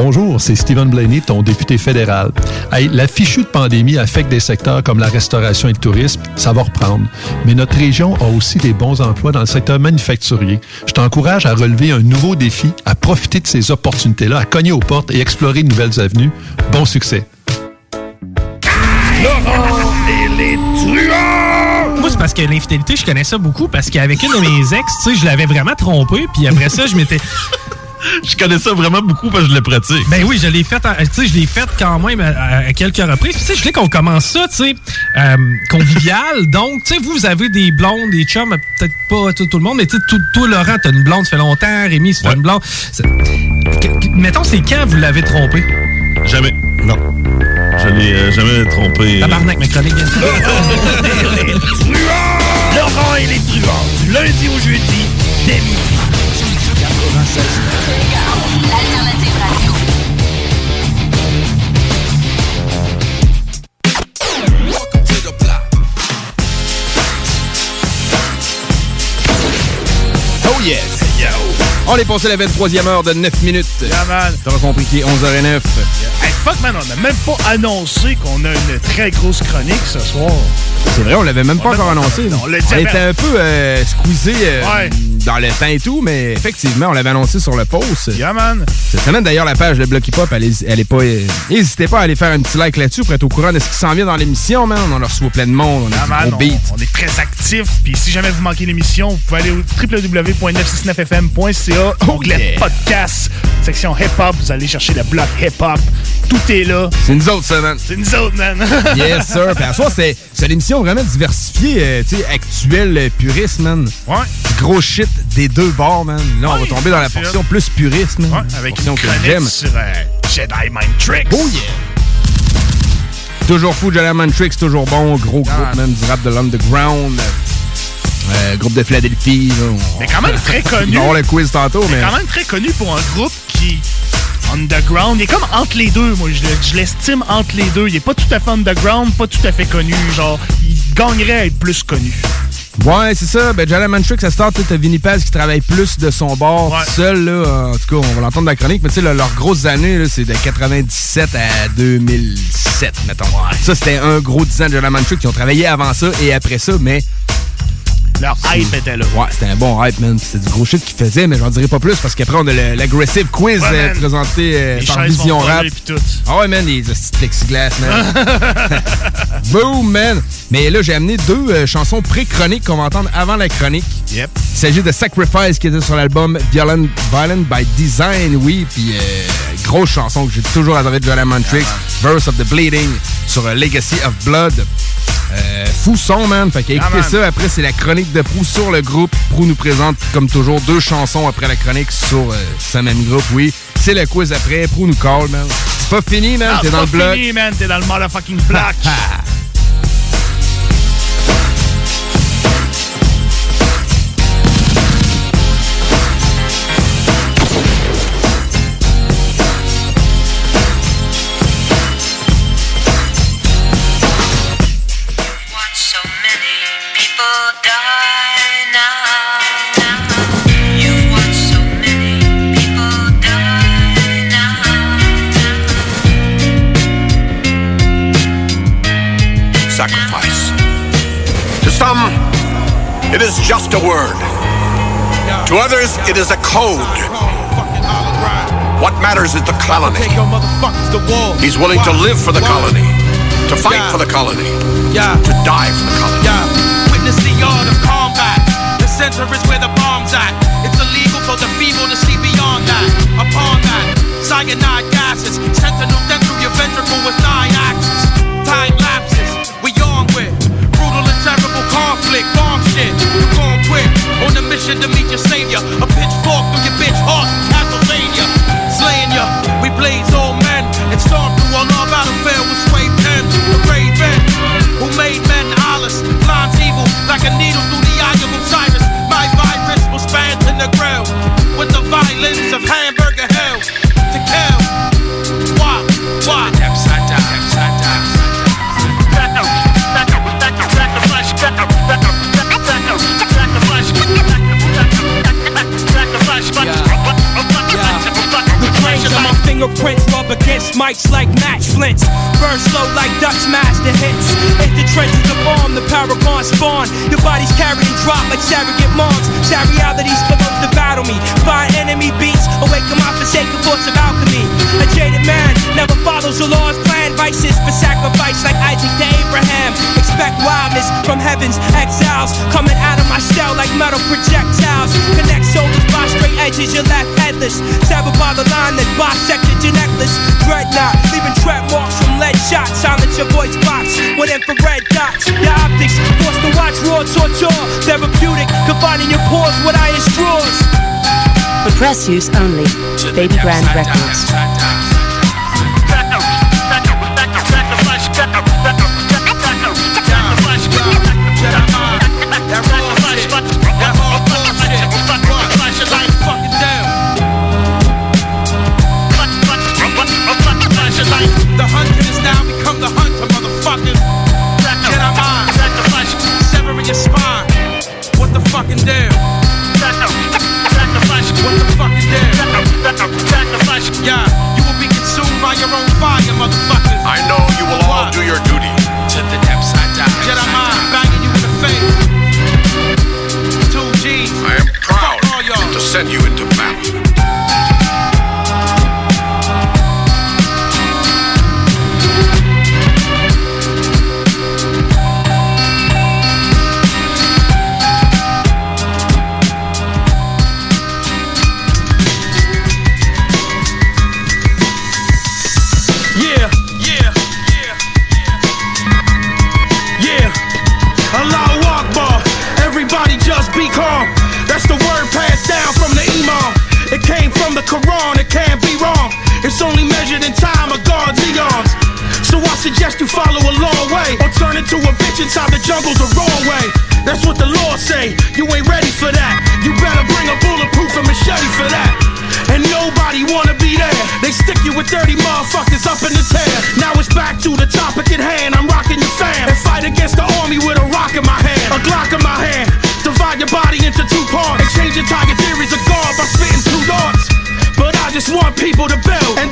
Bonjour, c'est Stephen Blaney, ton député fédéral. Hey, la fichue de pandémie affecte des secteurs comme la restauration et le tourisme, ça va reprendre. Mais notre région a aussi des bons emplois dans le secteur manufacturier. Je t'encourage à relever un nouveau défi, à profiter de ces opportunités-là, à cogner aux portes et explorer de nouvelles avenues. Bon succès. Moi, c'est parce que l'infidélité, je connais ça beaucoup parce qu'avec une de mes ex, tu sais, je l'avais vraiment trompé, puis après ça, je m'étais. Je connais ça vraiment beaucoup parce que je le pratique. Ben oui, je l'ai fait, en- tu sais, je l'ai fait quand même à, à quelques reprises. Puis, Tu sais, je voulais qu'on commence ça, tu sais, euh, convivial. [LAUGHS] Donc, tu sais, vous, vous avez des blondes, des chums, peut-être pas tout, tout le monde, mais tu sais, tout- toi, Laurent, t'as une blonde, ça fait longtemps. Rémi, fait une blonde. C'est- Mettons, c'est quand vous l'avez trompé? Jamais. Non. Je l'ai euh, jamais trompé. Tabarnak, ma chronique de [LAUGHS] Laurent et les truands, du lundi au jeudi, dès midi. On passé la 23e heure de 9 minutes. Yeah, man. T'auras compris qu'il est 11h09. Hey, fuck, man, on n'a même pas annoncé qu'on a une très grosse chronique ce soir. C'est vrai, on l'avait même pas encore annoncé. on l'a dit on avant. était un peu euh, squeezé euh, Ouais. Dans le temps et tout, mais effectivement, on l'avait annoncé sur le post. Yeah, man. Cette semaine, d'ailleurs, la page de Block Hip Hop, elle, est- elle est pas. euh, N'hésitez pas à aller faire un petit like là-dessus pour être au courant de ce qui s'en vient dans l'émission, man. On leur reçoit plein de monde, on a Yeah, man, on, beat. on est très actifs. Puis si jamais vous manquez l'émission, vous pouvez aller au www.969fm.ca, onglet podcast, section hip-hop. Vous allez chercher le bloc hip-hop. Tout est là. C'est nous autres, ça, man. C'est nous autres, man. [LAUGHS] yes, sir. Puis à soir, c'est c'est une émission vraiment diversifiée, euh, tu sais, actuelle, euh, puriste, man. Ouais. Gros shit des deux bords, man. Là, on va tomber dans la portion plus puriste, man. Ouais, avec une que sur euh, Jedi Mind Tricks. Oh yeah! Toujours fou, Jalaman Tricks, toujours bon. Gros groupe, Ah. man, du rap de l'underground. Euh, groupe de Philadelphie. là. Mais quand même très connu. On le quiz tantôt, mais. C'est quand même très connu pour un groupe qui underground. Il est comme entre les deux, moi. Je l'estime entre les deux. Il est pas tout à fait underground, pas tout à fait connu. Genre, il gagnerait à être plus connu. Ouais, c'est ça. Ben, Jalaman Tricks, ça start, t'as Vinny Paz qui travaille plus de son bord seul, là. En tout cas, on va l'entendre dans la chronique, mais tu sais, leurs grosses années, là, c'est de 97 à 2007, mettons. Ça, c'était un gros 10 ans de Jalaman Tricks qui ont travaillé avant ça et après ça, mais. Leur hype était là. Ouais, c'était un bon hype, man. C'était du gros shit qu'ils faisaient, mais j'en dirai pas plus parce qu'après, on a l'aggressive quiz Ouais, euh, présenté euh, Les par Vision Rap. Ah ouais, man, les plexiglas, man. [LAUGHS] Boom, man. Mais là, j'ai amené deux euh, chansons pré-chroniques qu'on va entendre avant la chronique. Yep. Il s'agit de Sacrifice qui était sur l'album Violent, Violent by Design, oui. Puis, euh, grosse chanson que j'ai toujours adoré de Joel Tricks. Verse of the Bleeding sur euh, Legacy of Blood. Euh, fou son, man. Fait qu'écoutez Yeah, man. ça. Après, c'est la chronique de Prou sur le groupe. Prou nous présente, comme toujours, deux chansons après la chronique sur euh, ce même groupe, oui. C'est le quiz après. Prou nous call, man. C'est pas fini, man. T'es c'est dans pas le bloc. fini, man. T'es dans le motherfucking block. [LAUGHS] Sacrifice. To some, it is just a word. To others, it is a code. What matters is the colony. He's willing to live for the colony, to fight for the colony, to die for the colony. Witness the art of combat. The center is where the bomb's at. It's illegal for the feeble to see beyond that. Upon that, cyanide gases sent to them through your ventricle with nine on the mission and dropped like surrogate moms. Sad realities for those that battle me. Find enemy beats, awaken my forsaken force of alchemy. A jaded man never follows the law's plan. Vices for sacrifice like Isaac to Abraham. Expect wildness from heaven's exiles. Coming out shell like metal projectiles. Connect shoulders by straight edges, you're left headless. Severed by the line that bisected your necklace. Dreadnought, leaving tread marks from lead shots. Silence your voice box with infrared dots. Your optics forced to watch raw torture. Therapeutic, confining your pores with iron straws. For press use only. Baby Grand Records. Into a bitch inside the jungle the wrong way. That's what the law say. You ain't ready for that. You better bring a bulletproof and machete for that. And nobody wanna be there. They stick you with dirty motherfuckers up in the tear. Now it's back to the topic at hand. I'm rocking your fam and fight against the army with a rock in my hand, a Glock in my hand. Divide your body into two parts and change entire theories of God by spitting two darts. But I just want people to build. And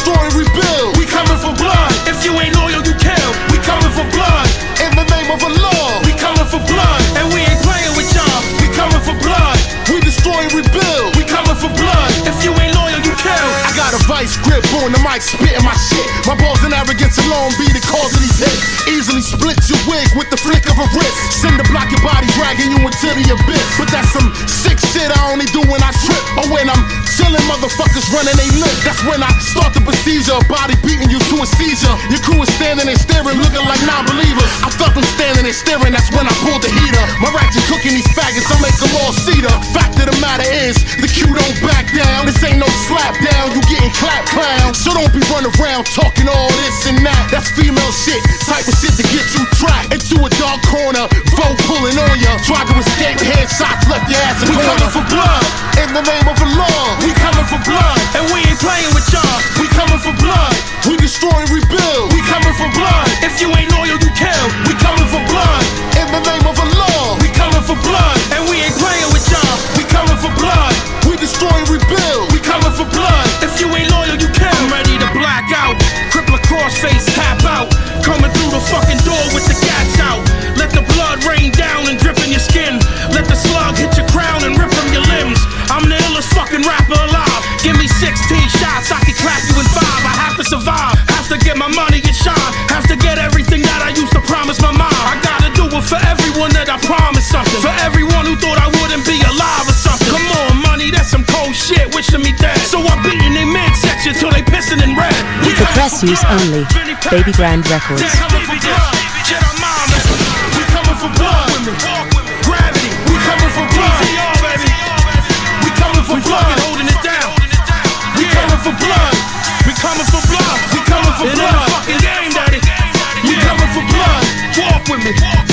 destroy rebuild. We coming for blood. If you ain't loyal, you kill. We coming for blood in the name of Allah. We coming for blood, and we ain't playing with y'all. We coming for blood. We destroy rebuild. We coming for blood. If you ain't loyal, you kill. I got a vice on the mic, spitting my shit. My balls and arrogance alone be the cause of these hits. Easily split your wig with the flick of a wrist. Send to block your body, dragging you into the abyss. But that's some sick shit I only do when I trip or when I'm chilling. Motherfuckers running they lip. That's when I start the procedure. Body beating you to a seizure. Your crew is standing and staring, looking like non-believers. I felt them standing and staring. That's when I pulled the heater. My ratchet cooking these faggots. I make them all cedar. Fact of the matter is, the Q don't back down. This ain't no slap down. You getting clap around. So don't be running around talking all this and that. That's female shit, type of shit to get you trapped into a dark corner. Vote pulling on ya. Try to escape headshots, left your ass in We corner. coming for blood in the name of the law. We coming for blood and we ain't playing with y'all. We coming for blood. We destroy and rebuild. We coming for blood. If you ain't loyal, you kill. We thought I wouldn't be alive or something. Come on, money, that's some cold shit, wishing me dead. So I be in they midsection till they pissing and red. With yeah, the press use only, Baby Grand Records. Walk.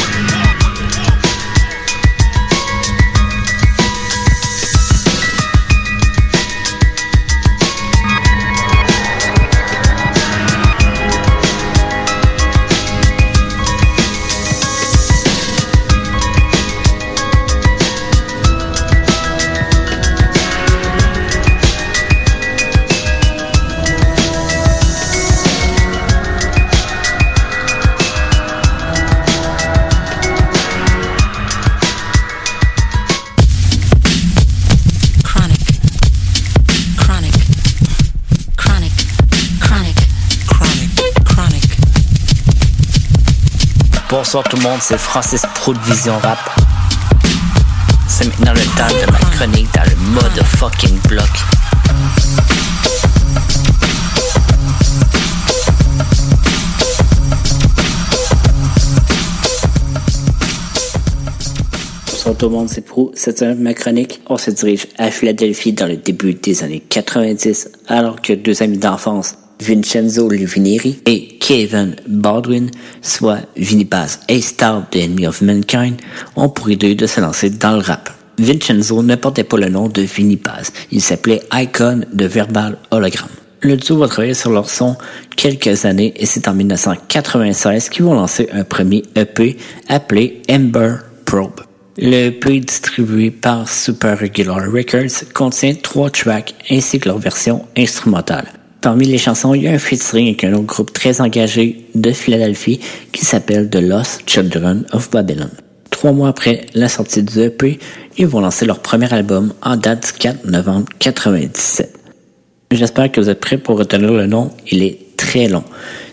Bonsoir tout le monde, c'est Francis Pro de Vision Rap. C'est maintenant le temps de ma chronique dans le mode fucking bloc. Bonsoir tout le monde, c'est Pro. Cette semaine, ma chronique, on se dirige à Philadelphie dans le début des années 90, alors que deux amis d'enfance, Vincenzo Luvineri et Kevin Baldwin, soit Vinny Paz et Star de Enemy of Mankind, ont pour idée de se lancer dans le rap. Vincenzo ne portait pas le nom de Vinny Paz, il s'appelait Icon de Verbal Hologram. Le duo va travailler sur leur son quelques années et c'est en 1996 qu'ils vont lancer un premier EP appelé Ember Probe. Le EP distribué par Super Regular Records contient trois tracks ainsi que leur version instrumentale. Parmi les chansons, il y a un featuring avec un autre groupe très engagé de Philadelphie qui s'appelle The Lost Children of Babylon. Trois mois après la sortie du EP, ils vont lancer leur premier album en date du 4 novembre 97. J'espère que vous êtes prêts pour retenir le nom. Il est très long.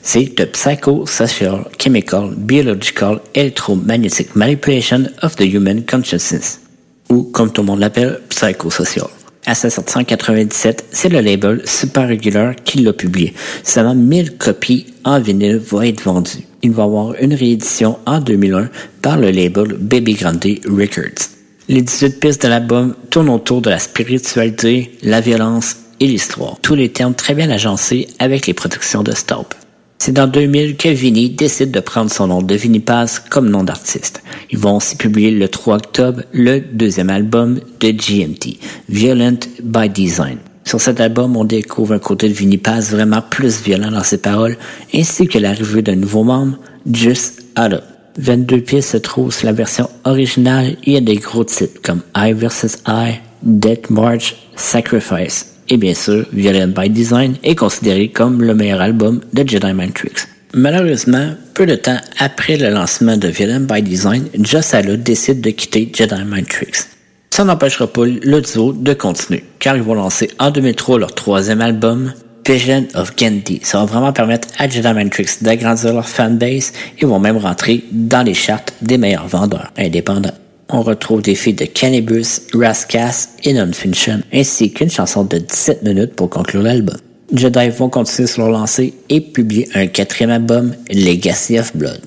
C'est The Psychosocial Chemical Biological Electromagnetic Manipulation of the Human Consciousness, ou comme tout le monde l'appelle, psychosocial. À sa sortie en 97, c'est le label Super Regular qui l'a publié. Seulement 1000 copies en vinyle vont être vendues. Il va y avoir une réédition en 2001 par le label Baby Grande Records. Les 18 pistes de l'album tournent autour de la spiritualité, la violence et l'histoire. Tous les termes très bien agencés avec les productions de Stop. C'est dans 2000 que Vinny décide de prendre son nom de Vinny Paz comme nom d'artiste. Ils vont aussi publier le 3 octobre le deuxième album de GMT, Violent by Design. Sur cet album, on découvre un côté de Vinny Paz vraiment plus violent dans ses paroles, ainsi que l'arrivée d'un nouveau membre, Just Ada. 22 pièces se trouvent sur la version originale. Il y a des gros titres comme I vs. I, Death March, Sacrifice. Et bien sûr, Violent by Design est considéré comme le meilleur album de Jedi Mind Tricks. Malheureusement, peu de temps après le lancement de Violent by Design, Joss Allo décide de quitter Jedi Mind Tricks. Ça n'empêchera pas le duo de continuer, car ils vont lancer en 2003 leur troisième album, Vision of Gandhi. Ça va vraiment permettre à Jedi Tricks d'agrandir leur fanbase et vont même rentrer dans les charts des meilleurs vendeurs indépendants. On retrouve des filles de Cannabis, Rascas et Nonfiction, ainsi qu'une chanson de 17 minutes pour conclure l'album. Jedi vont continuer sur leur lancée et publier un quatrième album, Legacy of Blood.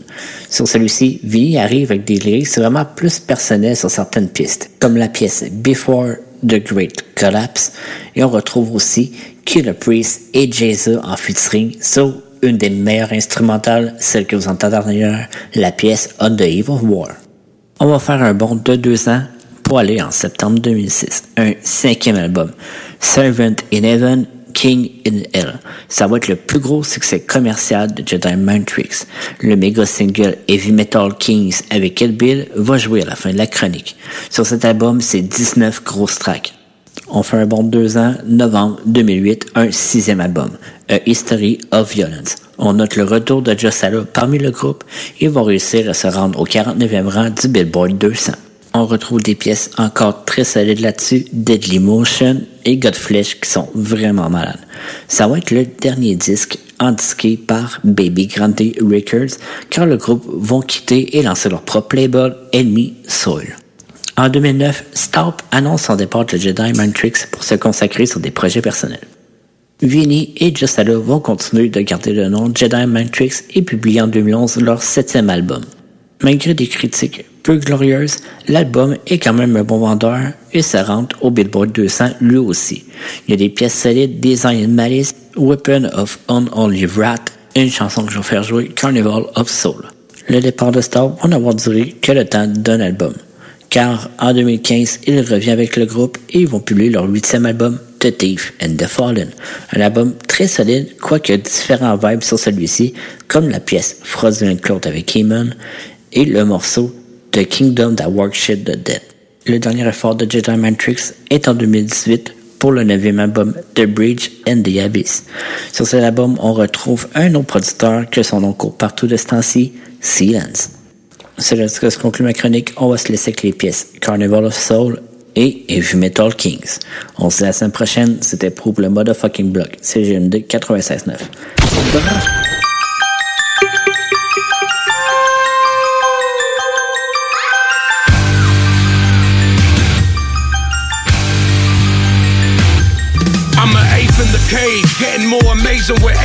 Sur celui-ci, Vinny arrive avec des lyrics vraiment plus personnels sur certaines pistes, comme la pièce Before the Great Collapse, et on retrouve aussi Killer Priest et Jay-Z en featuring sur une des meilleures instrumentales, celle que vous entendez d'ailleurs, la pièce On the Eve of War. On va faire un bond de deux ans pour aller en septembre 2006. Un cinquième album, Servant in Heaven, King in Hell. Ça va être le plus gros succès commercial de Jedi Mind Tricks. Le méga single Heavy Metal Kings avec Kill Bill va jouer à la fin de la chronique. Sur cet album, c'est 19 grosses tracks. On fait un bond de deux ans, novembre 2008, un sixième album, A History of Violence. On note le retour de Jossala parmi le groupe. Ils vont réussir à se rendre au 49e rang du Billboard 200. On retrouve des pièces encore très solides là-dessus, Deadly Motion et Godflesh qui sont vraiment malades. Ça va être le dernier disque indiqué par Baby Grande Records car le groupe vont quitter et lancer leur propre label Enemy Soul. En 2009, Staup annonce son départ de Jedi Mind pour se consacrer sur des projets personnels. Vinny et Justalo vont continuer de garder le nom Jedi Matrix et publier en 2011 leur septième album. Malgré des critiques peu glorieuses, l'album est quand même un bon vendeur et se rentre au Billboard 200 lui aussi. Il y a des pièces solides, Design Malice, Weapon of Unholy Wrath, une chanson que je vais faire jouer, Carnival of Soul. Le départ de Star va n'avoir duré que le temps d'un album, car en 2015, il revient avec le groupe et ils vont publier leur huitième album, The Thief and the Fallen. Un album très solide, quoique différents vibes sur celui-ci, comme la pièce Frozen Cloud avec Eamon et le morceau The Kingdom That Work Shit the Dead. Le dernier effort de Jedi Matrix est en 2018 pour le neuvième album The Bridge and the Abyss. Sur cet album, on retrouve un autre producteur que son nom court partout de ce temps-ci, Silence. C'est là que se conclut ma chronique. On va se laisser avec les pièces Carnival of Soul et Heavy Metal Kings. On se dit à la semaine prochaine. C'était pour le motherfucking blog. C'est GMD 96.9. I'm an ape in the cage, getting more amazing with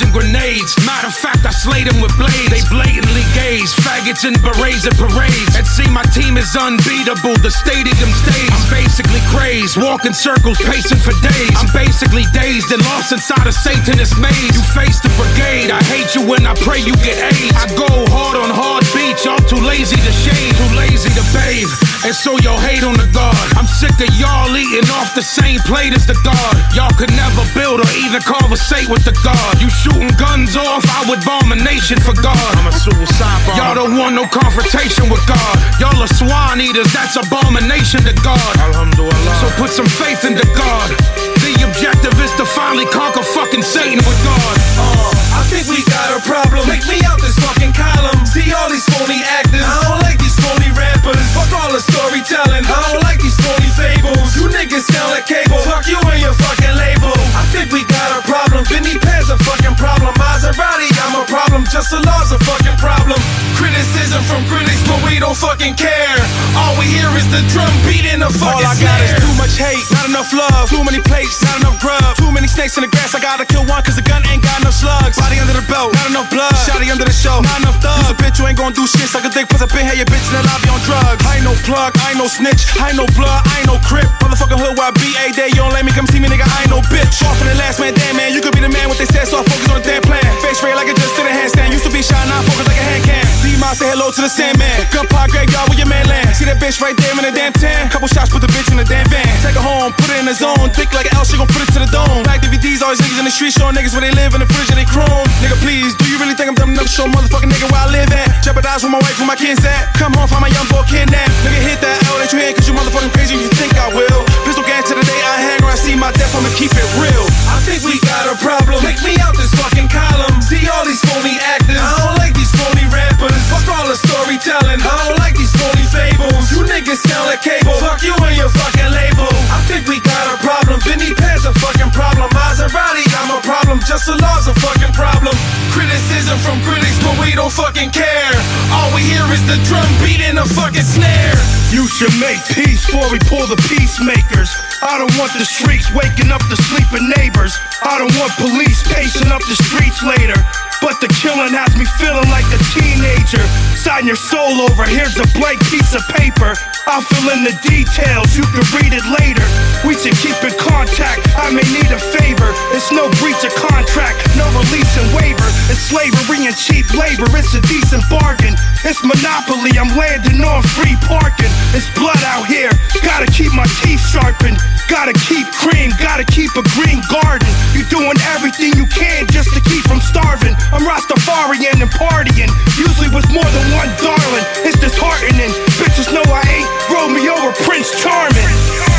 And grenades. Matter of fact, I slayed them with blades. They blatantly gaze, faggots and berets at parades. And see, my team is unbeatable. The stadium stays. I'm basically crazed, walking circles, pacing for days. I'm basically dazed and lost inside a Satanist maze. You face the brigade. I hate you when I pray you get AIDS. I go hard on hard beats. Y'all too lazy to shave, too lazy to bathe. And so y'all hate on the guard. I'm sick of y'all eating off the same plate as the guard. Y'all could never build or even conversate with the God. You shooting guns off, I would bomb a nation for God. I'm a suicide bomb. Y'all don't want no confrontation with God. Y'all are swine eaters, that's abomination to God. Alhamdulillah. So put some faith into God. The objective is to finally conquer fucking Satan with God. Uh, I think we got a problem. Take me out this fucking column. See all these phony actors. I don't like these phony a. The law's a fucking problem. Criticism from critics, but we don't fucking care. All we hear is the drum beat in the fucking All I got is too much hate, not enough love. Too many plates, not enough grub. Too many snakes in the grass, I gotta kill one cause the gun ain't got enough slugs. Body under the belt, not enough blood. Shotty under the show, not enough thugs. A bitch, you ain't gon' do shit. Suck a dick, puss up in here, your bitch in the lobby on drugs. I ain't no plug, I ain't no snitch, I ain't no blood, I ain't no crip. Motherfucking hood where I be a day, you don't let me come see me, nigga. I ain't no bitch. Off for the last man, damn man, you could be the man what they said, so I focus on the damn plan. Face red like I just did a handstand. Used to be shy, now focus like a hand can. D-Mob say hello to the Sandman. Gunpowder graveyard where your man land. See that bitch right there in the damn tan. Couple shots, put the bitch in the damn van. Take her home, put it in the zone. Thick like an L, she gon' put it to the dome. Back DVDs, always niggas in the street showing niggas where they live in the fridge and they chrome. Nigga, please, do you really think I'm dumb enough to show motherfucking nigga where I live at? Jeopardize with my wife, where my kids at. Come home, find my young boy kidnapped. Nigga, hit that L that you ain't cause you motherfucking crazy. You think I will? Pistol gang to the day I hang I see my death, I'ma keep it real. I think we got a problem. Take me out this fucking column. See all these phony actors. I don't like these phony rappers. Fuck all the storytelling. I don't like these phony fables. You niggas sound like cable. Fuck you and your fucking label. I think we got a problem. Vinny Paz a fucking problem. Maserati, I'm a problem. Just the law's a fucking problem. Criticism from critics, but we don't fucking care. All we hear is the drum beat and the fucking snare. You should make peace before we pull the peacemakers. I don't want the streets waking up the sleeping neighbors. I don't want police pacing up the streets later. But the killing has me feeling like a teenager. Sign your soul over, here's a blank piece of paper. I'll fill in the details, you can read it later. We should keep in contact, I may need a favor. It's no breach of contract, no release and waiver. It's slavery and cheap labor, it's a decent bargain. It's monopoly, I'm landing on free parking. It's blood out here, gotta keep my teeth sharpened. Gotta keep cream, gotta keep a green garden. You're doing everything you can just to keep from starving. I'm Rastafarian and partying, usually with more than one darling. It's disheartening. Bitches know I ain't Romeo or Prince Charming.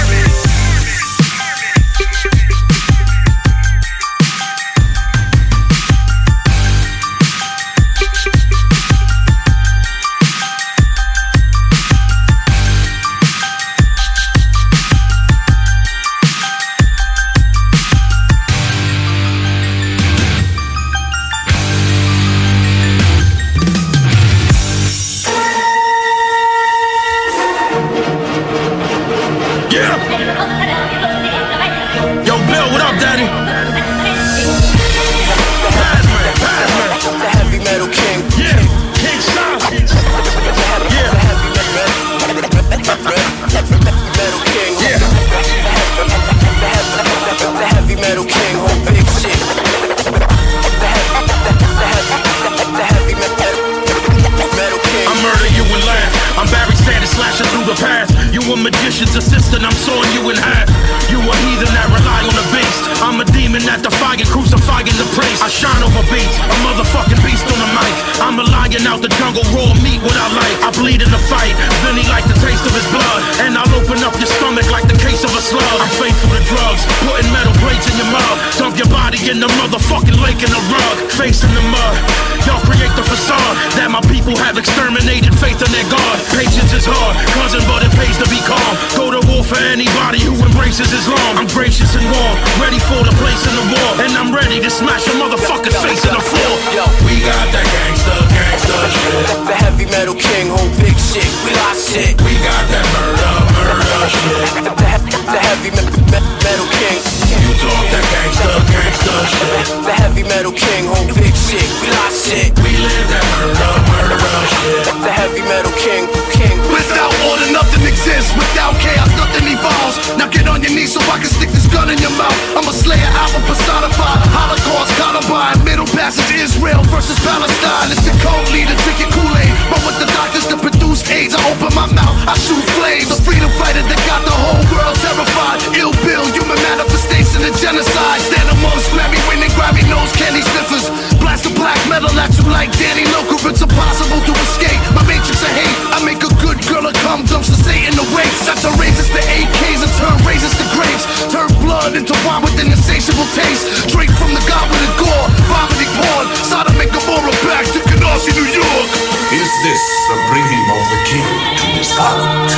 Anybody who embraces Islam. I'm gracious and warm, ready for the place in the war. And I'm ready to smash a motherfucker's face in the floor. Yo, we got that gangsta, gangsta shit. The heavy metal king, whole big shit. We lost shit. We got that murder, murder shit. [LAUGHS] The, he- the heavy me- me- metal king. You talk that gangsta, gangsta shit. The heavy metal king, whole big shit. We lost shit. We live that murder, murder shit. The heavy metal king, king. Without order, nothing exists. Without chaos, nothing evolves. Now get on your knees so I can stick this gun in your mouth. I'm a slayer album personified. Holocaust, Columbine. Middle passage, Israel versus Palestine. It's the code leader, drinking Kool-Aid. But with the doctors to produce AIDS, I open my mouth, I shoot flames. The freedom fighter that got the whole world terrified. Ill bill, human manifestation of genocide. Stand amongst Grammy winning, Grammy nose candy sniffers. Blast the black metal at you like Danny Loker. It's impossible to escape. My matrix of hate. I make a good girl a cum dumps to Satan the waste. That's a raises to AKs and turn raises to grapes. Turn blood into wine with an insatiable taste. Drink from the god goblet of gore. Vomiting porn. Sodom and Gomorrah back to Canarsie, New York. Is this the bringing of the king to his garment?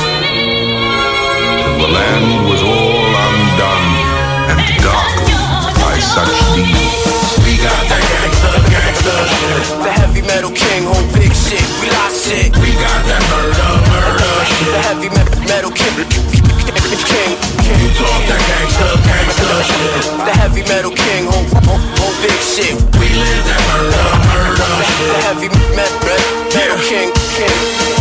And the land was all undone and darkened by such deeds. We got that gangsta, gangsta shit. The heavy metal king, whole big shit. We lost shit. We got that murder, murder shit. The heavy me- metal king, king. You talk that gangsta, gangsta shit. The heavy metal king, whole, whole, whole big shit. We live that murder, murder shit. The heavy me- me- king, king.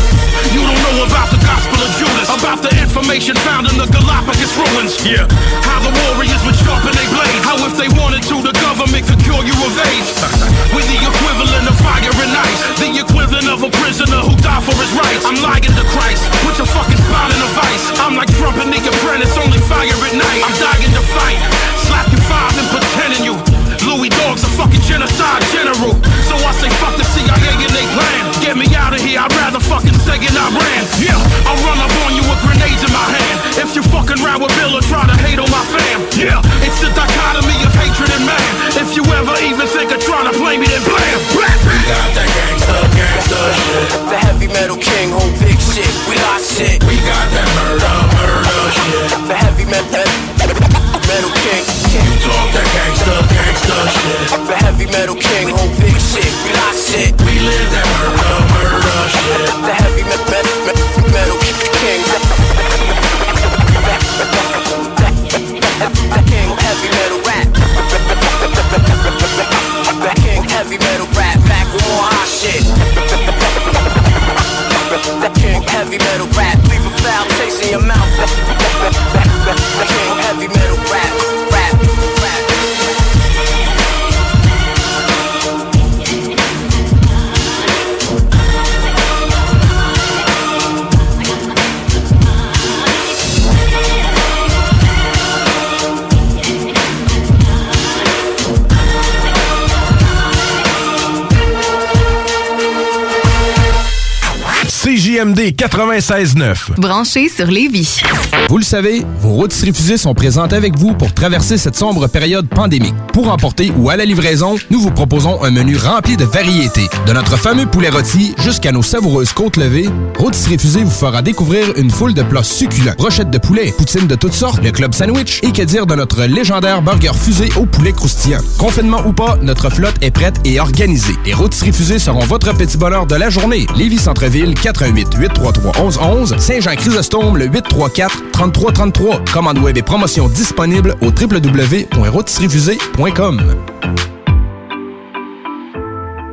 You don't know about the gospel of Judas, about the information found in the Galapagos ruins. Yeah. How the warriors would sharpen their blades. How if they wanted to, the government could cure you of AIDS. [LAUGHS] With the equivalent of fire and ice. The equivalent of a prisoner who died for his rights. I'm lying to Christ. Put your fucking spine in a vice. I'm like Trump and the apprentice, only fire at night. I'm dying to fight. Slap you five and pretending you. Louis Dog's a fucking genocide general. So I say fuck the CIA and they plan. Get me out of here, I'd rather fucking say it I ran. Yeah, I'll run up on you with grenades in my hand. If you fucking round with Bill or try to hate on my fam. Yeah, it's the dichotomy of hatred and man. If you ever even think of trying to play me, then blam, blam. We got that gangsta, gangsta shit. The heavy metal king, whole big shit. We got shit. We got that murder, murder shit. The heavy me- me- metal king. You talk that gangsta, gangsta shit. The heavy metal king, whole big shit. We lost shit. We live that murder, murder shit. The heavy me- me- me- metal king. The [LAUGHS] king, heavy metal rap. The king, heavy metal rap. Back with more hot shit. The king, heavy metal rap. Leave a foul taste in your mouth. CJMD 96.9. Branché sur Lévis. Vous le savez, vos rôtisseries fusées sont présentes avec vous pour traverser cette sombre période pandémique. Pour emporter ou à la livraison, nous vous proposons un menu rempli de variétés. De notre fameux poulet rôti jusqu'à nos savoureuses côtes levées, Rôtisserie Fusée vous fera découvrir une foule de plats succulents. Brochettes de poulet, poutines de toutes sortes, le club sandwich et que dire de notre légendaire burger fusée au poulet croustillant. Confinement ou pas, notre flotte est prête et organisée. Les Rôtisseries Fusées seront votre petit bonheur de la journée. Lévis Centreville, 88 833 1111 Saint-Jean-Chrysostome, le 834 3333. Commande web et promotion disponible au www.rôtisseriefusée.com.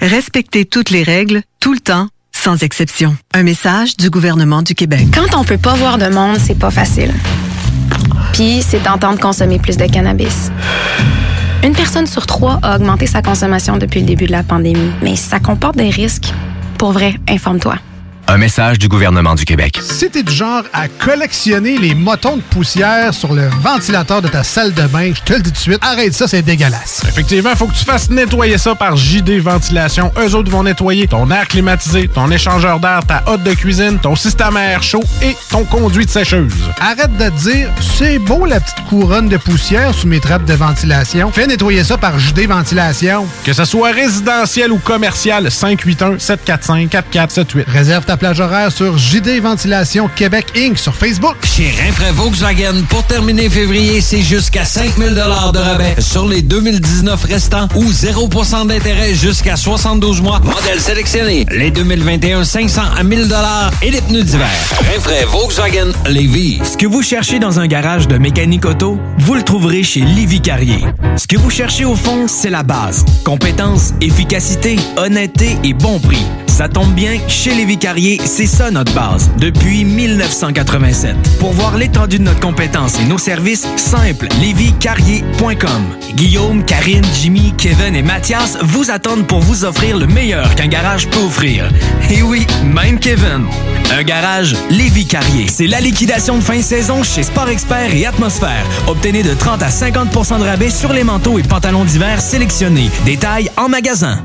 Respectez toutes les règles, tout le temps, sans exception. Un message du gouvernement du Québec. Quand on peut pas voir de monde, c'est pas facile. Puis, c'est tentant de consommer plus de cannabis. Une personne sur trois a augmenté sa consommation depuis le début de la pandémie, mais ça comporte des risques. Pour vrai, informe-toi. Un message du gouvernement du Québec. Si t'es du genre à collectionner les motons de poussière sur le ventilateur de ta salle de bain, je te le dis tout de suite, arrête ça, c'est dégueulasse. Effectivement, faut que tu fasses nettoyer ça par JD Ventilation. Eux autres vont nettoyer ton air climatisé, ton échangeur d'air, ta hotte de cuisine, ton système à air chaud et ton conduit de sécheuse. Arrête de te dire, c'est beau la petite couronne de poussière sous mes trappes de ventilation. Fais nettoyer ça par JD Ventilation. Que ce soit résidentiel ou commercial, 581-745-4478. Réserve ta plage horaire sur JD Ventilation Québec Inc. sur Facebook. Chez Rinfraie Volkswagen, pour terminer février, c'est jusqu'à 5000 de rabais sur les 2019 restants ou 0% d'intérêt jusqu'à 72 mois. Modèle sélectionné. Les 2021, 500 à 1000 et les pneus d'hiver. Rinfraie Volkswagen Lévis. Ce que vous cherchez dans un garage de mécanique auto, vous le trouverez chez Livy Carrier. Ce que vous cherchez au fond, c'est la base. Compétence, efficacité, honnêteté et bon prix. Ça tombe bien, chez Lévi Carrier, c'est ça notre base, depuis 1987. Pour voir l'étendue de notre compétence et nos services, simple, lévicarrier.com. Guillaume, Karine, Jimmy, Kevin et Mathias vous attendent pour vous offrir le meilleur qu'un garage peut offrir. Et oui, même Kevin. Un garage Lévi Carrier. C'est la liquidation de fin de saison chez Sport Expert et Atmosphère. Obtenez de 30 à 50% de rabais sur les manteaux et pantalons d'hiver sélectionnés. Détails en magasin.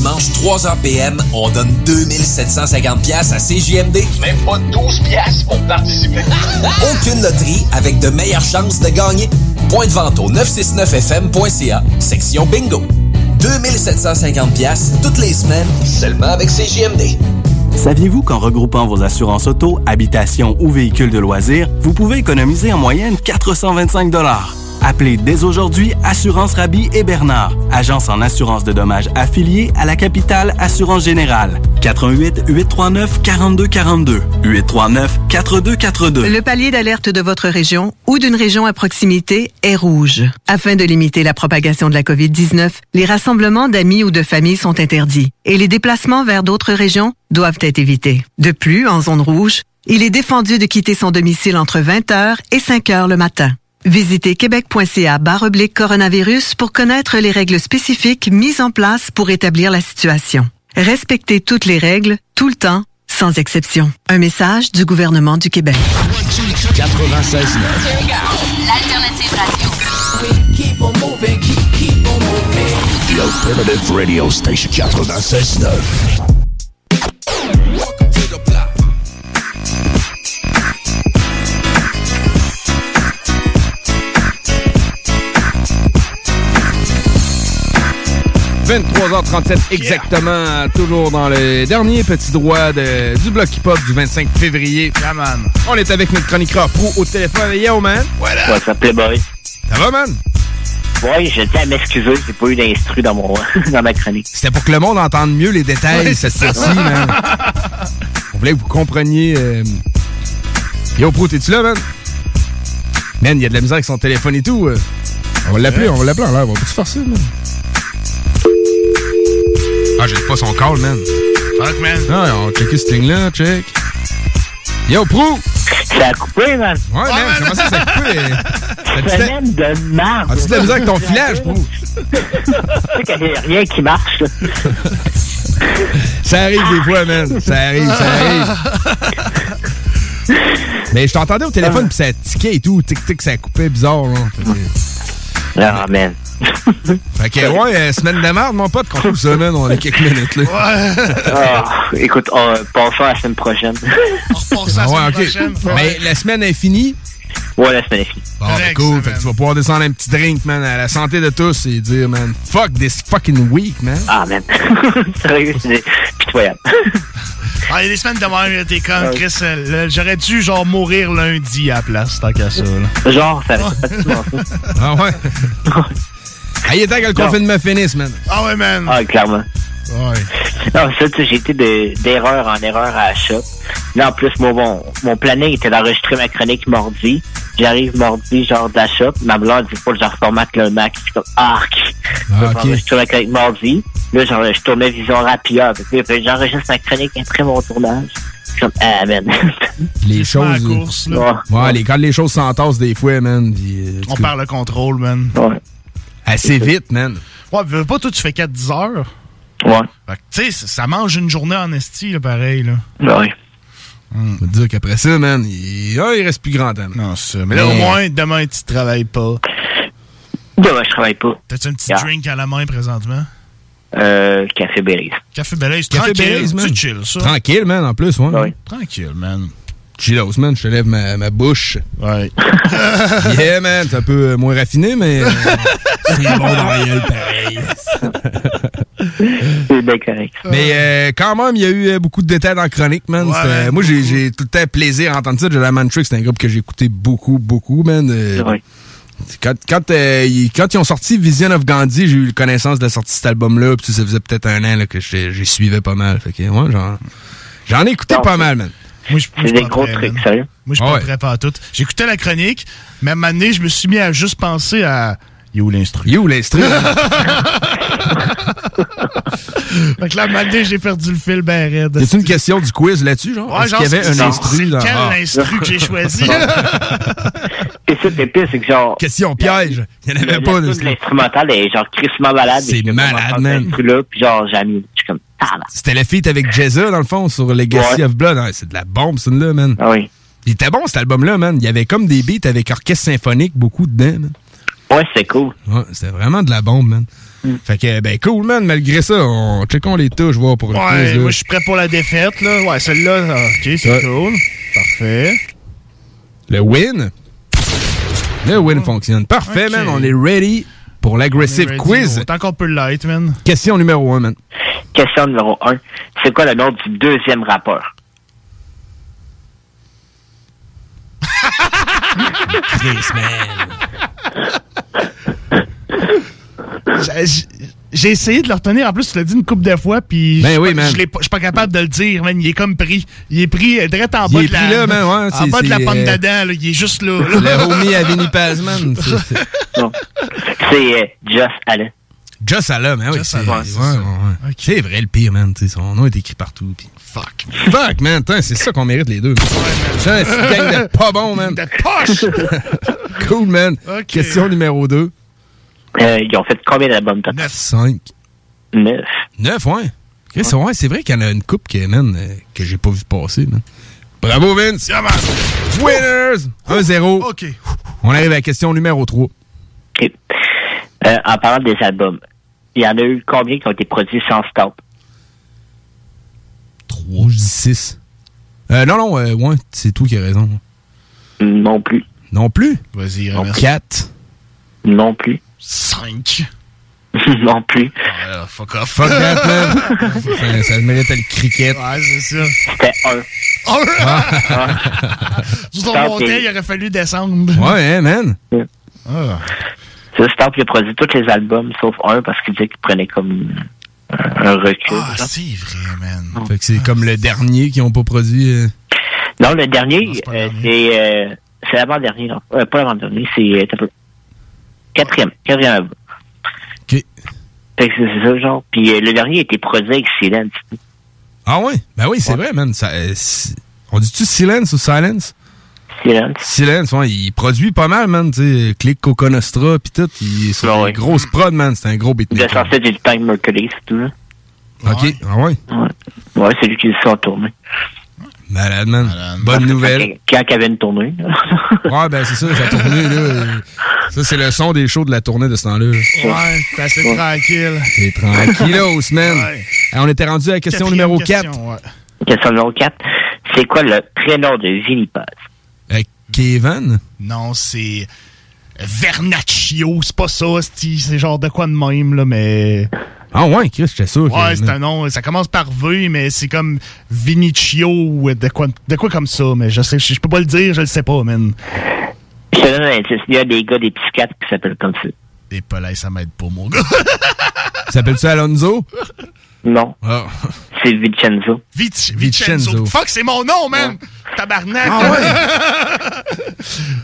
Dimanches, 3h PM, on donne 2750 pièces à CJMD. Même pas 12 pièces pour participer. [LAUGHS] Aucune loterie avec de meilleures chances de gagner. Point de vente au 969fm.ca, section bingo. 2750 pièces toutes les semaines, seulement avec CJMD. Saviez-vous qu'en regroupant vos assurances auto, habitation ou véhicules de loisirs, vous pouvez économiser en moyenne 425 Appelez dès aujourd'hui Assurance Rabi et Bernard, agence en assurance de dommages affiliée à la capitale Assurance Générale. 88 839 4242 839 4242. Le palier d'alerte de votre région ou d'une région à proximité est rouge. Afin de limiter la propagation de la COVID-19, les rassemblements d'amis ou de familles sont interdits et les déplacements vers d'autres régions doivent être évités. De plus, en zone rouge, il est défendu de quitter son domicile entre 20h et 5h le matin. Visitez québec.ca oblique coronavirus pour connaître les règles spécifiques mises en place pour établir la situation. Respectez toutes les règles, tout le temps, sans exception. Un message du gouvernement du Québec. 96 L'alternative radio. Keep on moving, keep, keep on moving. The Alternative Radio Station 96.9. 23h37 exactement, toujours dans le dernier petit droit de- du bloc hip-hop du 25 février. On est avec notre chroniqueur pro au téléphone. Yo, man! Voilà! Ouais, ça plaît, boy. Ça va, man? Ouais, je tiens à m'excuser, j'ai pas eu d'instru dans mon [LAUGHS] dans ma chronique. C'était pour que le monde entende mieux les détails, Ouais, cette c'est ça. fois-ci, man. [LAUGHS] On voulait que vous compreniez. euh, Yo, pro, t'es-tu là, man? Man, il y a de la misère avec son téléphone et tout. euh. On va l'appeler, on va l'appeler en l'air. On va-tu faire ça, man? Ah, j'ai pas son call, man. Fuck, man. Ah, on va checker ce thing-là, check. Yo, pro! Ça a coupé, man. Ouais, man, comment ça, ça a coupé? [LAUGHS] Semaine de merde. As-tu de la misère avec ton filage, pro? Tu sais qu'il y a rien qui marche, là. Ça arrive des fois, man. Ça arrive, ça arrive. [LAUGHS] Mais je t'entendais au téléphone, puis ça tiquait et tout. Tic-tic, ça coupait bizarre, là. Fait que- Ah, man. [LAUGHS] Fait que, ouais, euh, semaine de merde, mon pote, qu'on trouve ça, man. On a quelques minutes, là. Ah, écoute, on, passons à la semaine prochaine. Ah ouais, ok. Mais la semaine est finie. Ouais, la semaine est finie. Bon, ben cool. Fait que tu vas pouvoir descendre un petit drink, man, à la santé de tous et dire, man, fuck this fucking week, man. Ah, man. [LAUGHS] Sérieux, c'est pitoyable. Ah, il y a des semaines de même, t'es comme Chris. euh, J'aurais dû, genre, mourir lundi à la place, tant qu'à ça. là. Genre, ça pas de ça. Ah ouais? [LAUGHS] Ah, il est temps que le confinement finisse, man. Ah ouais, man. Ah, clairement. Ouais. Non, ça, tu sais, j'ai été de- d'erreur en erreur à la shop. Là, en plus, mon, mon, mon planning était d'enregistrer ma chronique mardi. J'arrive mardi, genre, shop. Ma blonde dit, faut que je reformate le Mac. Je suis comme, arc. Je Ah, vais ok. enregistrer ma chronique mardi. Là, genre, je tournais Vision Rapia. Que J'enregistre ma chronique après mon tournage. Je suis comme, ah, man. [LAUGHS] Les choses. la course, là. Ouais, les, quand les choses s'entassent des fois, man. euh, On perd le contrôle, man. Assez vite, man. Ouais, veux pas, toi, tu fais 4-10 heures? Ouais. Fait que, tu sais, ça- mange une journée en esti, là, pareil, là. Ouais. On va te dire qu'après ça, man, il, ah, il reste plus grand temps. Non, c'est ça. Mais là, au moins, demain, tu travailles pas. Demain, je travaille pas. T'as-tu un petit Yeah. drink à la main présentement? Euh, Café Berries. Café Café tranquille. Man. Chill, ça? Tranquille, man, en plus, ouais. Tranquille, man. Man, je te lève ma, ma bouche. Ouais. [LAUGHS] yeah, man, c'est un peu euh, moins raffiné, mais euh, [LAUGHS] c'est bon dans la pareil. [LAUGHS] C'est bien correct. Mais euh, quand même, il y a eu beaucoup de détails dans la chronique, man. Ouais, moi, j'ai j'ai tout le temps plaisir à entendre ça. Jedi Man Trick, c'est un groupe que j'ai écouté beaucoup, beaucoup, man. Euh, Ouais. Quand, quand, euh, ils, quand ils ont sorti Vision of Gandhi, j'ai eu connaissance de la sortie de cet album-là. Puis ça faisait peut-être un an là, que j'ai j'ai suivais pas mal. Fait que, ouais, genre, j'en ai écouté pas mal, man. Moi, je moi, je C'est des pas gros prêt, trucs, sérieux? Moi, je Ah suis ouais. pas à tout. J'écoutais la chronique, mais à un moment donné, je me suis mis à juste penser à. Il est où l'instru? Il est où l'instru? [LAUGHS] fait que là, à un moment donné, j'ai perdu le fil ben raide. A une question du quiz là-dessus, genre? Ouais, Est-ce genre, qu'il y avait c'est- un c'est- instru? c'est dans- quel Ah. instru que j'ai choisi? [LAUGHS] Et ça, c'est pire, c'est que genre. Question piège. Il y en avait le- pas, L'instrumental est genre crissement malade. C'est malade, man. Puis genre, j'ai mis. Je suis comme, ah, C'était le feat avec Jezza, dans le fond, sur Legacy Ouais. of Blood. Ouais, c'est de la bombe, ça, là, man. Ah oui. Il était bon, cet album-là, man. Il y avait comme des beats avec orchestre symphonique, beaucoup dedans, man. Ouais, c'est cool. Ouais, c'était vraiment de la bombe, man. Fait que, ben, cool, man. Malgré ça, on checkons les touches, voir pour le Ouais, quiz, moi, je suis prêt pour la défaite, là. Ouais, celle-là, ah, ok, c'est Ouais. cool. Parfait. Le win. Le win fonctionne. Parfait, man. On est ready pour l'aggressive quiz. Autant qu'on peut l'être, man. Question numéro 1, man. Question numéro 1. C'est quoi le nom du deuxième rappeur? Chris, man. [LAUGHS] J'ai- essayé de le retenir. En plus, tu l'as dit une couple de fois, puis Ben je oui, suis pas- man. je pas- suis pas capable de le dire, man. Il est comme pris. Il est pris euh, direct en bas de la... pris là, man, ouais, en bas de la pomme euh, là. Il est juste là. là. [LAUGHS] Le homie à Vinny Pazman. [LAUGHS] c'est- c'est-. C'est euh, Just Allen. Just Allen, hein, oui. Just c'est- ouais, ouais, vrai, le pire, man. tu sais, Son nom est écrit partout. Puis... Fuck. Fuck, man. C'est ça qu'on mérite les deux. C'est un petit gang de pas bon, man. De poche! [LAUGHS] cool, man. Question numéro 2. Euh, ils ont fait combien d'albums total? 5. 9. 9, ouais. Chris, ouais, c'est vrai qu'il y en a une coupe que, man, euh, que j'ai pas vu passer, man. Bravo, Vince. Winners! 1-0. OK. On arrive à la question numéro 3. OK. Euh, en parlant des albums, il y en a eu combien qui ont été produits sans stop? 3, je dis 6. Euh, non, non, euh, ouais, c'est toi qui as raison. Non plus. Non plus? Vas-y, remercie. 4. Non plus. 5. [LAUGHS] non plus. fuck off. Fuck that, man. [LAUGHS] ça, ça méritait le cricket. Ouais, c'est ça. C'était un. Un? Ah, montait, ok. il aurait fallu descendre. Ouais, hein, man. Ah. Ça, Stamp, il a produit tous les albums, sauf un, parce qu'il disait qu'il prenait comme un, un recul. Ah, c'est vrai, man. Fait que c'est comme le dernier qui ont pas produit. euh. Non, le dernier, euh, c'est euh, c'est l'avant-dernier, non. Euh, pas l'avant-dernier, c'est euh, un peu. Quatrième. OK. Fait que c'est ça, genre. Puis euh, le dernier a été produit avec Silence. Ah ouais? Ben oui, c'est vrai, man. Ça, euh, on dit-tu silence ou silence? Silence. Silence, ouais. Il produit pas mal, man. Tu sais, Click Coco Nostra, pis tout. Il est sur des grosses prod, man. C'est un gros Il a beatmaker. sorti du Time Mercury, c'est tout, là. OK. Ah ouais? Ouais, c'est lui qui s'est en tournée. Malade, man. Bonne nouvelle. Quand y avait une tournée. Ouais, ben c'est ça, ça a tourné, là. Euh, Ça, c'est le son des shows de la tournée de ce temps-là. là. Ouais, c'est assez tranquille. C'est tranquillos, [LAUGHS] man. On était rendu à la question Quatrième numéro 4. question, ouais. Question numéro 4. C'est quoi le prénom de Vinny Paz? Kevin? Non, c'est Vernaccio, c'est pas ça, c'est c'est genre de quoi de même, là, mais... Ah ouais, Chris, j'étais sûr. Ouais, c'est un nom, ça commence par V, mais c'est comme Vinicio ou de quoi, de quoi comme ça, mais je sais, je, je peux pas le dire, je le sais pas, man. Je te donne un indice. Il y a des gars des psychiatres qui s'appellent comme ça. Et pas là, ça m'aide pas, mon gars. [LAUGHS] S'appelle-tu Alonso? [LAUGHS] Non. Ah. C'est Vincenzo. Vic- Vincenzo. Vincenzo. Fuck, c'est mon nom, man! Tabarnak!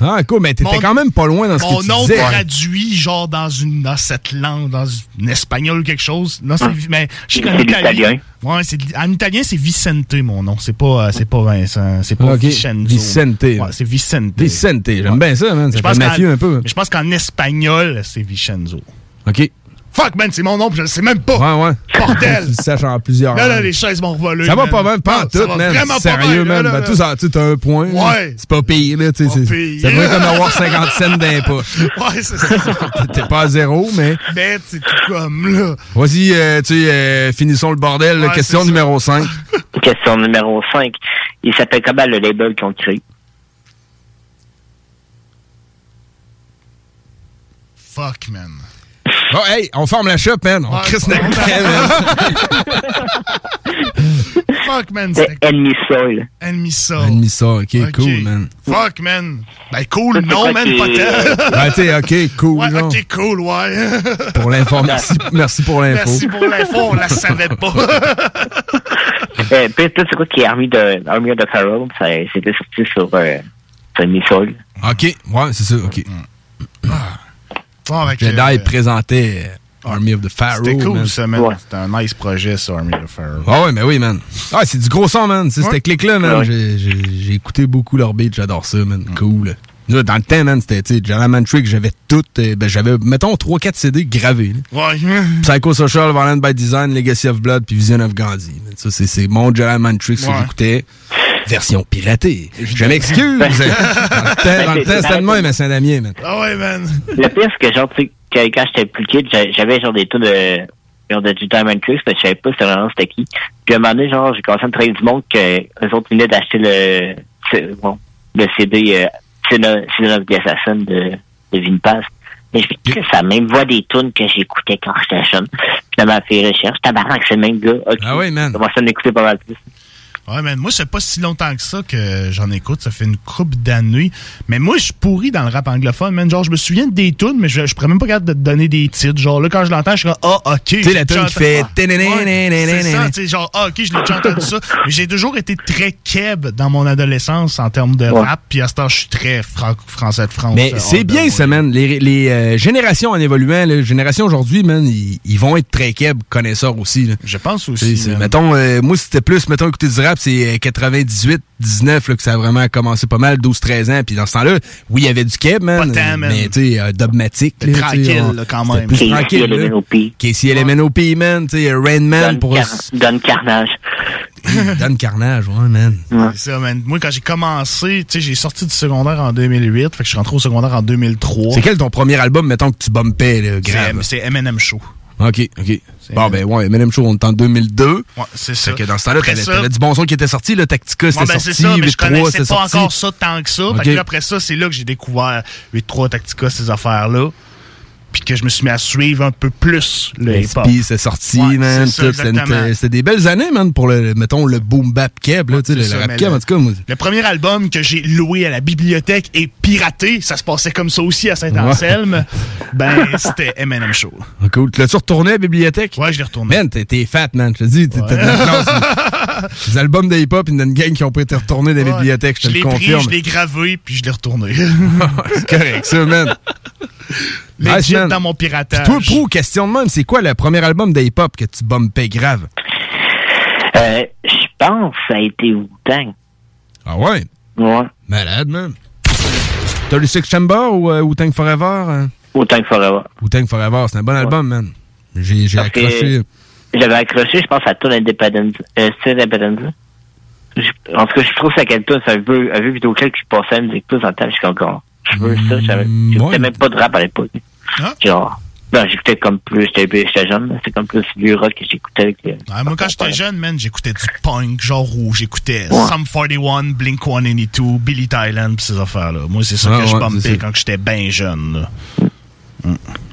Ah, [LAUGHS] cool, mais t'étais Mon- quand même pas loin dans ce Mon que tu nom disais. traduit, genre, dans une dans cette langue, dans une espagnol ou quelque chose. Non, c'est... Mais, je sais qu'en C'est italien... Ouais, c'est, en italien, c'est Vicente, mon nom. C'est pas, euh, c'est pas Vincent. C'est pas Ok, Vincenzo. Vicente. Ouais, c'est Vicente. Vicente, j'aime bien ça, man. Ça Je pense un peu. Mais je pense qu'en espagnol, c'est Vincenzo. OK. Fuck, man, c'est mon nom, puis je le sais même pas. Ouais, ouais. Bordel! tu le saches en plusieurs. Là, là, les chaises m'ont volé. Ça va man. pas mal, pas en tout, va man. Vraiment Sérieux, pas mal, man. Ben, tout ça, tu sais, t'as un point. Ouais. C'est pas pire, là. tu sais, c'est- devrait comme avoir [LAUGHS] 50 cents d'impôt. Ouais, c'est ça. [LAUGHS] T'es pas à zéro, mais. Bête, c'est tout comme, là. Voici, euh, tu sais, euh, finissons le bordel. Ouais, question numéro 5. [LAUGHS] Question numéro 5. Il s'appelle comment le label qu'ils ont créé? Fuck, man. Oh, hey, on forme la shop, man. On crisse man. [LAUGHS] Fuck, man. C'est Enemy Soul. Enemy Soul. Ennemi ça, ok, cool, man. Fuck, man. Ben, cool, non, man, pas tant. [LAUGHS] Ben, tu sais, ok, cool, Ouais, ok, cool, ouais. [LAUGHS] Pour l'info, merci, merci pour l'info. Merci pour l'info, on la savait pas. Euh, puis, tout c'est quoi qui est Army de, Army of the Pharaoh? C'était sorti sur, euh, Enemy Soul. Ok, ouais, c'est ça, ok. Bon, avec, Jedi euh, présentait Army of the Pharaoh. C'était cool, man. ça, man. C'était un nice projet, ça, Army of Pharaoh. Ah ouais, mais oui, man. Ah, c'est du gros son, man. Sais, Ouais. C'était clic-là, man. Ouais. J'ai- J'ai j'ai écouté beaucoup leur beat, j'adore ça, man. Cool. Nous, Dans le temps, man, c'était, tu sais, Jalaman Trick, j'avais tout, euh, ben, j'avais, mettons, 3-4 CD gravés. là. Ouais. [LAUGHS] Psycho Social, Violent by Design, Legacy of Blood, puis Vision of Gandhi. man. Ça, c'est, c'est mon Jalaman Trick, Ouais. j'écoutais. Version piratée. Je m'excuse. [LAUGHS] dans le temps, dans le temps, c'était de mais Saint-Damien, man. Ah ouais, man. Le pire, c'est que, genre, tu sais, que quand j'étais plus kid, j'a- j'avais, genre, des tunes de, genre, de du Diamond Tricks, parce que je savais pas c'était vraiment c'était qui. Puis, à un moment donné, genre, j'ai commencé à me travailler du monde que eux autres venaient d'acheter le, bon, le CD, euh, of the Assassin de, de Vin Pass. Et je me dis, ça même voix des tunes que j'écoutais quand j'étais jeune. Ma fait recherche, tabarnak, c'est le même gars. Ah oui, man. J'ai commencé à m'écouter pas mal plus. Ouais, man. Moi, c'est pas si longtemps que ça que j'en écoute. Ça fait une coupe d'années. Mais moi, je suis pourri dans le rap anglophone, man. Genre, je me souviens des tunes, mais je, je pourrais même pas capable de te donner des titres. Genre, là, quand je l'entends, je suis comme, ah, ok. Tu sais, la tune qui fait C'est ça, tu sais, genre, ah, ok, je l'ai déjà entendu ça. Mais j'ai toujours été très keb dans mon adolescence en termes de rap. Puis à ce temps, je suis très fran- français de France. Mais c'est bien ça, man. Les, les euh, générations en évoluant, les générations aujourd'hui, man, ils, ils vont être très keb connaisseurs aussi. là. Je pense aussi. sais, mettons, euh, moi, c'était plus, mettons, écouter du rap, c'est euh, 98, 19, là, que ça a vraiment commencé pas mal, 12, 13 ans. Puis dans ce temps-là, oui, il y avait du keb, man. Pas tant, man. Mais, tu sais, euh, là, sais, tranquille, on- là, quand même. Plus KC, tranquille, là. LMNOP. Casey LMNOP, man. Tu sais, Rain Man Don, pour... Car- Don Carnage. Donne Carnage, ouais, man. C'est ça, man. Moi, quand j'ai commencé, tu sais, j'ai sorti du secondaire en 2008, fait que je suis rentré au secondaire en 2003. C'est quel ton premier album, mettons, que tu bumpais, là, grave? C'est c'est M&M Show. OK, OK. Bon, ben, ouais, Eminem Show, on est en 2002. Ouais, c'est ça. Fait que dans ce temps-là, t'avais ça- du bon son qui était sorti, le Tactica, c'était Ouais, ben, c'est sorti, ça, mais je 8-3, connaissais pas sorti. encore ça tant que ça. Ok. Fait que là, après ça, c'est là que j'ai découvert 8-3 Tactica, ces affaires-là. Puis que je me suis mis à suivre un peu plus le hip-hop. Puis c'est sorti, Ouais, man. C'était des belles années, man, pour le, mettons, le boom bap keb, là, tu sais, le, ça, rap keb, en tout cas, moi. Le premier album que j'ai loué à la bibliothèque et piraté, ça se passait comme ça aussi à Saint-Anselme, [LAUGHS] ben c'était M&M Show. Ah, Cool. Tu l'as-tu retourné à la bibliothèque? Ouais, je l'ai retourné. Man, t'es- fat, man. Je te dis, t'es de la classe. [LAUGHS] Les albums de hip-hop, il y en a une gang qui ont pas été retournés dans la Ouais. bibliothèque, je te l'ai le pris, confirme. je l'ai gravé, puis je l'ai retourné. [LAUGHS] C'est correct, ça, man. Legit man. dans mon Puis piratage. toi, Prou, question de même, c'est quoi le premier album de hip-hop que tu bumpais grave? Euh, je pense que ça a été Wu-Tang. Ah ouais? Ouais. Malade, man. T'as le Six Chamber ou euh, Wu-Tang Forever? hein? Wu-Tang Forever. Wu-Tang Forever, c'est un bon album, man. J'ai accroché. J'avais accroché, je pense, à Toon Independence. Euh, Independence. Je- En tout cas, je trouve ça quel tune, c'est un vieux, un vieux vidéoclip qui passait à la musique plus en temps, je suis encore. Je veux ça, j'avais, j'écoutais même pas de rap à l'époque. Genre, non, j'écoutais comme plus, j'étais, j'étais jeune, c'est comme plus du rock que j'écoutais avec les... Ouais, moi, quand j'étais jeune, man, j'écoutais du punk, genre rouge. J'écoutais Ouais. Sum 41, Blink 182, Billy Thailand, pis ces affaires-là. Moi, c'est ça Ah, que je ouais, c'est bumpais ça. quand j'étais bien jeune. là.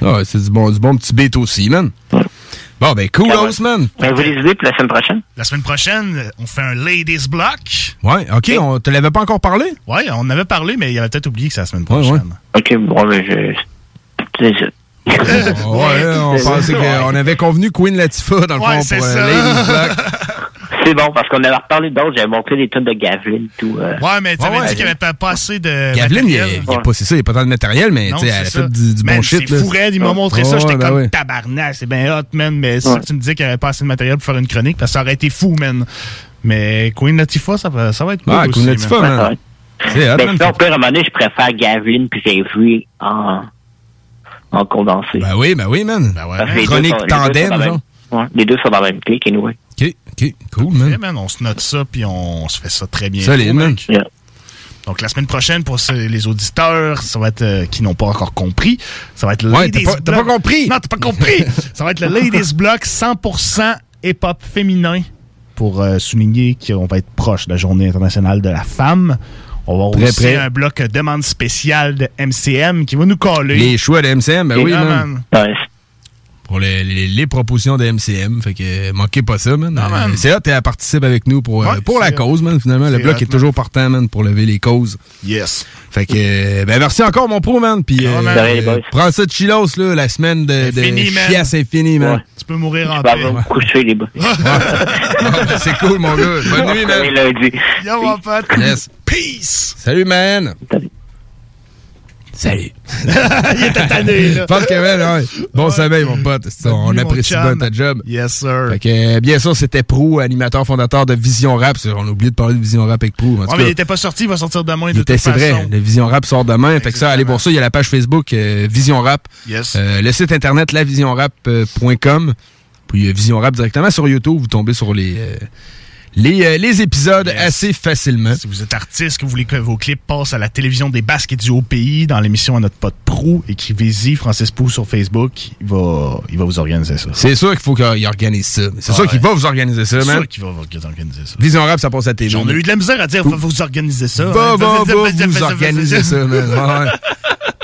Ah, ouais, c'est du bon, du bon petit beat aussi, man. Bon, ben, cool, Ah ouais. house, man. Ben, vous les idées pour la semaine prochaine? La semaine prochaine, on fait un Ladies Block. Ouais, OK, on te l'avait pas encore parlé? Ouais, on en avait parlé, mais il avait peut-être oublié que c'est la semaine Ouais, prochaine. Ok, bon, ben, je... C'est [LAUGHS] ça. ouais, on pensait qu'on avait convenu Queen Latifah, dans le Ouais, fond, pour euh. Ladies Block. [LAUGHS] C'est bon, parce qu'on avait reparlé d'autres, j'avais montré des tonnes de Gavlin et tout. euh. Ouais, mais tu avais Ouais, dit qu'il n'y avait pas, assez de. Gavlin, il y a, pas, c'est ça, il n'y a pas tant de matériel, mais tu sais, elle a fait du, du Man, bon shit. C'est il m'a montré Ouais, ça. J'étais ouais, ben comme ouais. tabarnak, c'est bien hot, man. Mais Ouais. que tu me disais qu'il n'y avait pas assez de matériel pour faire une chronique, parce que ça aurait été fou, man. Mais Queen Latifah, ça va, ça va être cool. Ah, Queen aussi, Latifah, man. man. C'est hot, man. sinon, au pire, à un moment donné, je préfère Gavlin puis Avery en, en condensé. Ben oui, ben oui, man. Ben deux Chronique tandem, genre. Ouais, les deux sont dans la même clique, anyway. OK, OK, cool, Ouais, man. man, on se note ça, puis on se fait ça très bien. Solide, Cool, man. Donc, la semaine prochaine, pour les auditeurs, ça va être, euh, qui n'ont pas encore compris, ça va être le Ouais, Ladies pas- t'as Block. pas compris. Non, t'as pas compris. [LAUGHS] ça va être le Ladies Block 100% hip-hop féminin pour euh, souligner qu'on va être proche de la Journée internationale de la femme. On va aussi près. un bloc euh, demande spéciale de MCM qui va nous coller. Les choix de MCM, ben Et- oui, man. man. Pour les, les, les propositions de MCM. Fait que manquez pas ça, man. Ah, man. C'est hot, elle participe avec nous pour, euh, Ouais, pour la cause, man. Finalement, le bloc hot, est man. toujours partant, man, pour lever les causes. Yes. Fait que, euh, ben merci encore, mon pro, man. Puis, Ah, euh, man? Prends ça de chilos, là, la semaine de, de Fini, chiasse infinie, man. Tu peux mourir en paix. me coucher, les boys. C'est cool, mon gars. Bonne nuit, man. lundi. Yo, mon pote. Yes. Peace. Salut, man. Salut. [LAUGHS] Il était tanné, là. Pense que, ouais. Bon sommeil, mon pote. On apprécie bien ta job. Yes, sir. Fait que, euh, bien sûr, c'était Prou, animateur fondateur de Vision Rap. On a oublié de parler de Vision Rap avec Prou. Ouais, cas, mais il était pas sorti, il va sortir demain de c'est vrai, le Vision Rap sort demain. Fait que ça, allez voir ça. Il y a la page Facebook euh, Vision Rap. Yes. Euh, le site internet lavisionrap.com. Puis euh, Vision Rap directement sur YouTube. Vous tombez sur les, les, euh, les épisodes assez facilement. Si vous êtes artiste, que vous voulez que vos clips passent à la télévision des Basques et du Haut Pays, dans l'émission à notre pote Pro, écrivez-y Francis Pou sur Facebook. Il va, il va vous organiser ça. C'est sûr qu'il faut qu'il organise ça. C'est Ah sûr ouais. qu'il va vous organiser ça, C'est man. sûr qu'il va vous organiser ça. Vision Rap, ça passe à la télé. On a eu de la misère à dire, va vous organiser ça. Va, hein. va, va vous organiser ça, man. [LAUGHS]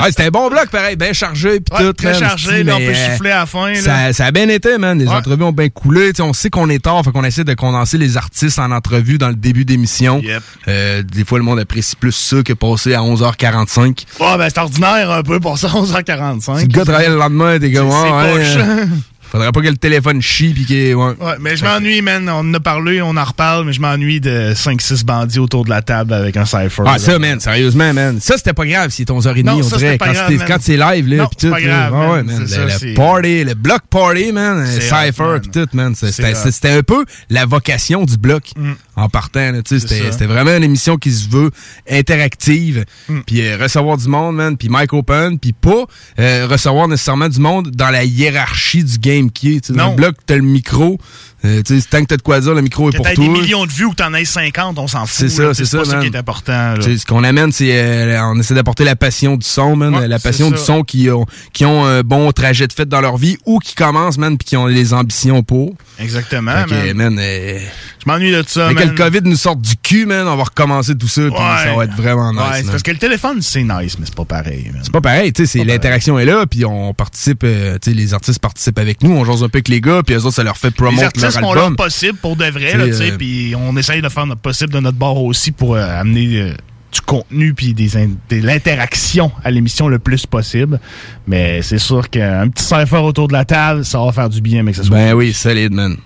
Ouais, c'était un bon bloc, pareil, bien chargé, puis Ouais, tout. très man, chargé, là, on peut euh, siffler à la fin. là. Ça, ça a bien été, man. Les entrevues ont bien coulé. T'sais, on sait qu'on est tard, fait qu'on essaie de condenser les artistes en entrevue dans le début d'émission. Yep. Euh, des fois, le monde apprécie plus ça que passer à 11h45. Ouais, ben, c'est ordinaire un peu pour ça, 11h45. Si le gars travaille le lendemain, t'es comme, C'est- [LAUGHS] faudrait pas que le téléphone chie pis qu'il. Ouais. Ouais, mais je m'ennuie, man. On en a parlé, on en reparle, mais je m'ennuie de 5-6 bandits autour de la table avec un cypher. Ah, ça, man, sérieusement, man. Ça, c'était pas grave si ton heure et demie, on dirait. Quand grave, c'est live, là, Non, pis tout. pas là. grave, ouais, man. Le, ça, le c'est- party, le block party, man. Cypher pis tout, man. C'était un peu la vocation du bloc Mm. en partant, là. C'était vraiment une émission qui se veut interactive. Mm. Puis euh, recevoir du monde, man. Puis Mike Open. Puis pas euh, recevoir nécessairement du monde dans la hiérarchie du game qui est. Dans le bloc, t'as le micro. Euh, tant que t'as de quoi dire, le micro est pour toi. des millions de vues ou que t'en aies 50, on s'en fout. C'est ça, c'est ça, pas ça qui est important. là. Ce qu'on amène, c'est euh, on essaie d'apporter la passion du son, man, Ouais, la c'est passion du ça. son qui ont qui ont un bon trajet de fête dans leur vie ou qui commencent, man, puis qui ont les ambitions pour. Exactement, Fait que, man. man, euh, Je m'ennuie de ça, mais que le COVID nous sorte du cul, man, on va recommencer tout ça, puis ça va être vraiment nice. Ouais, c'est parce que le téléphone, c'est nice, mais c'est pas pareil. C'est pas pareil, tu sais, c'est l'interaction est là, puis on participe, euh, tu sais, les artistes participent avec nous, on jase un peu avec les gars, puis eux autres, ça leur fait promote artistes font leur possible pour de vrai, euh, puis on essaye de faire notre possible de notre bord aussi pour euh, amener euh, du contenu puis des, de l'interaction à l'émission le plus possible. Mais c'est sûr qu'un petit cypher autour de la table, ça va faire du bien, mais que ce soit. Ben oui, solide, man.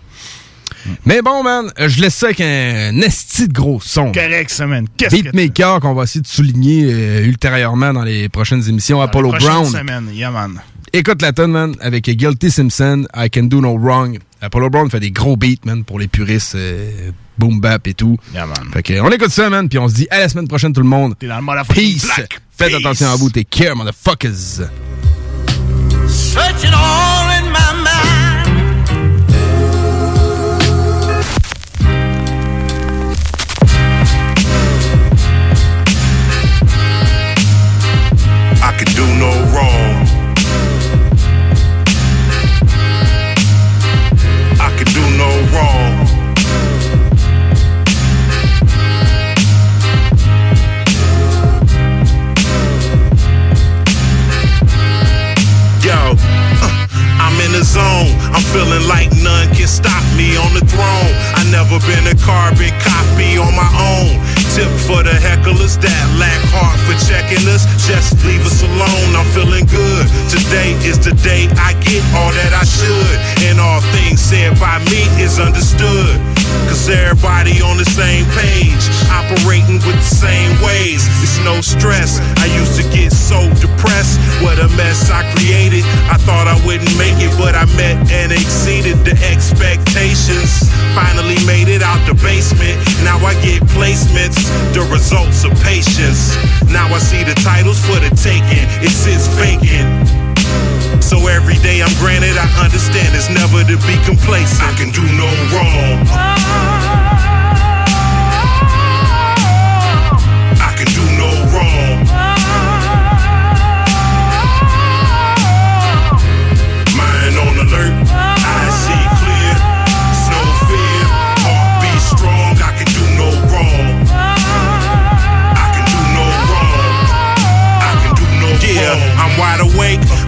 Mais bon, man, je laisse ça avec un esti de gros son. Correct, ça, man. Qu'est-ce que Beatmaker qu'on va essayer de souligner euh, ultérieurement dans les prochaines émissions. Apollo prochaine Brown. semaine, yeah, man. Écoute la tonne, man, avec Guilty Simpson, I Can Do No Wrong. Apollo Brown fait des gros beats, man, pour les puristes, euh, boom bap et tout. Yeah, man. Fait que, on écoute ça, man, puis on se dit à la semaine prochaine, tout le monde. T'es dans le motherfucking Peace. black. Faites Peace. attention à vous, take care, motherfuckers. Searching all I'm feeling like none can stop me on the throne. I never been a carbon copy on my own. Tip for the hecklers that lack heart for checking us. Just leave us alone. I'm feeling good. Today is the day I get all that I should. And all things said by me is understood. Cause everybody on the same page, operating with the same ways. It's no stress. I used to get so depressed. What a mess I created. I thought I wouldn't make it, but I met and exceeded the expectations. Finally made it out the basement. Now I get placements, the results of patience. Now I see the titles for the taking. It sits vacant. So every day I'm granted, I understand it's never to be complacent. I can do no wrong.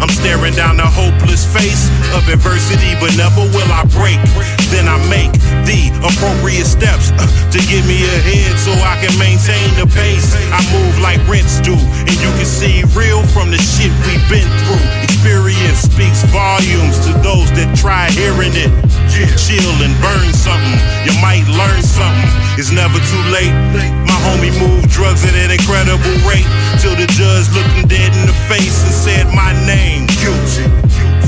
I'm staring down the hopeless face of adversity, but never will I break. Then I make the appropriate steps uh, to get me ahead so I can maintain the pace. I move like rents do, and you can see real from the shit we've been through. Experience speaks volumes to those that try hearing it. Chill and burn something. You might learn something. It's never too late. My homie moved drugs at an incredible rate till the judge looked him dead in the face and said my name. Guilty.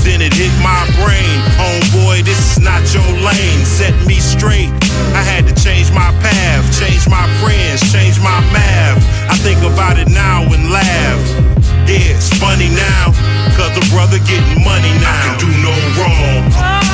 Then it hit my brain. Homeboy, this is not your lane. Set me straight. I had to change my path, change my friends, change my math. I think about it now and laugh. Yeah, it's funny now, cause the brother getting money now. I can do no wrong.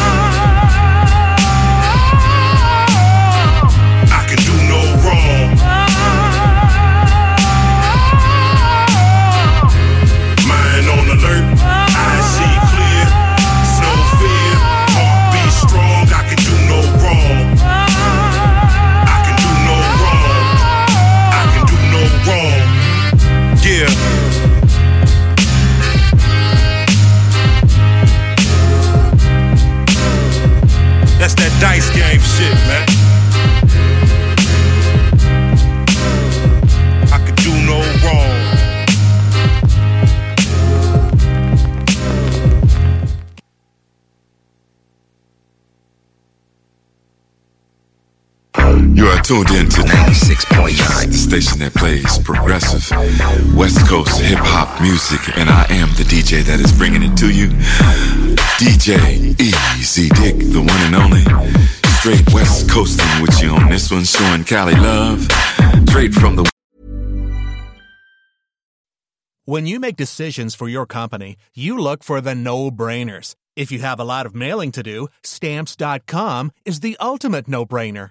Dice game shit, man. Tuned in to 96.9, the station that plays progressive West Coast hip hop music, and I am the DJ that is bringing it to you. DJ Easy Dick, the one and only. Straight West Coasting with you on this one, showing Cali love. Straight from the When you make decisions for your company, you look for the no brainers. If you have a lot of mailing to do, stamps.com is the ultimate no-brainer.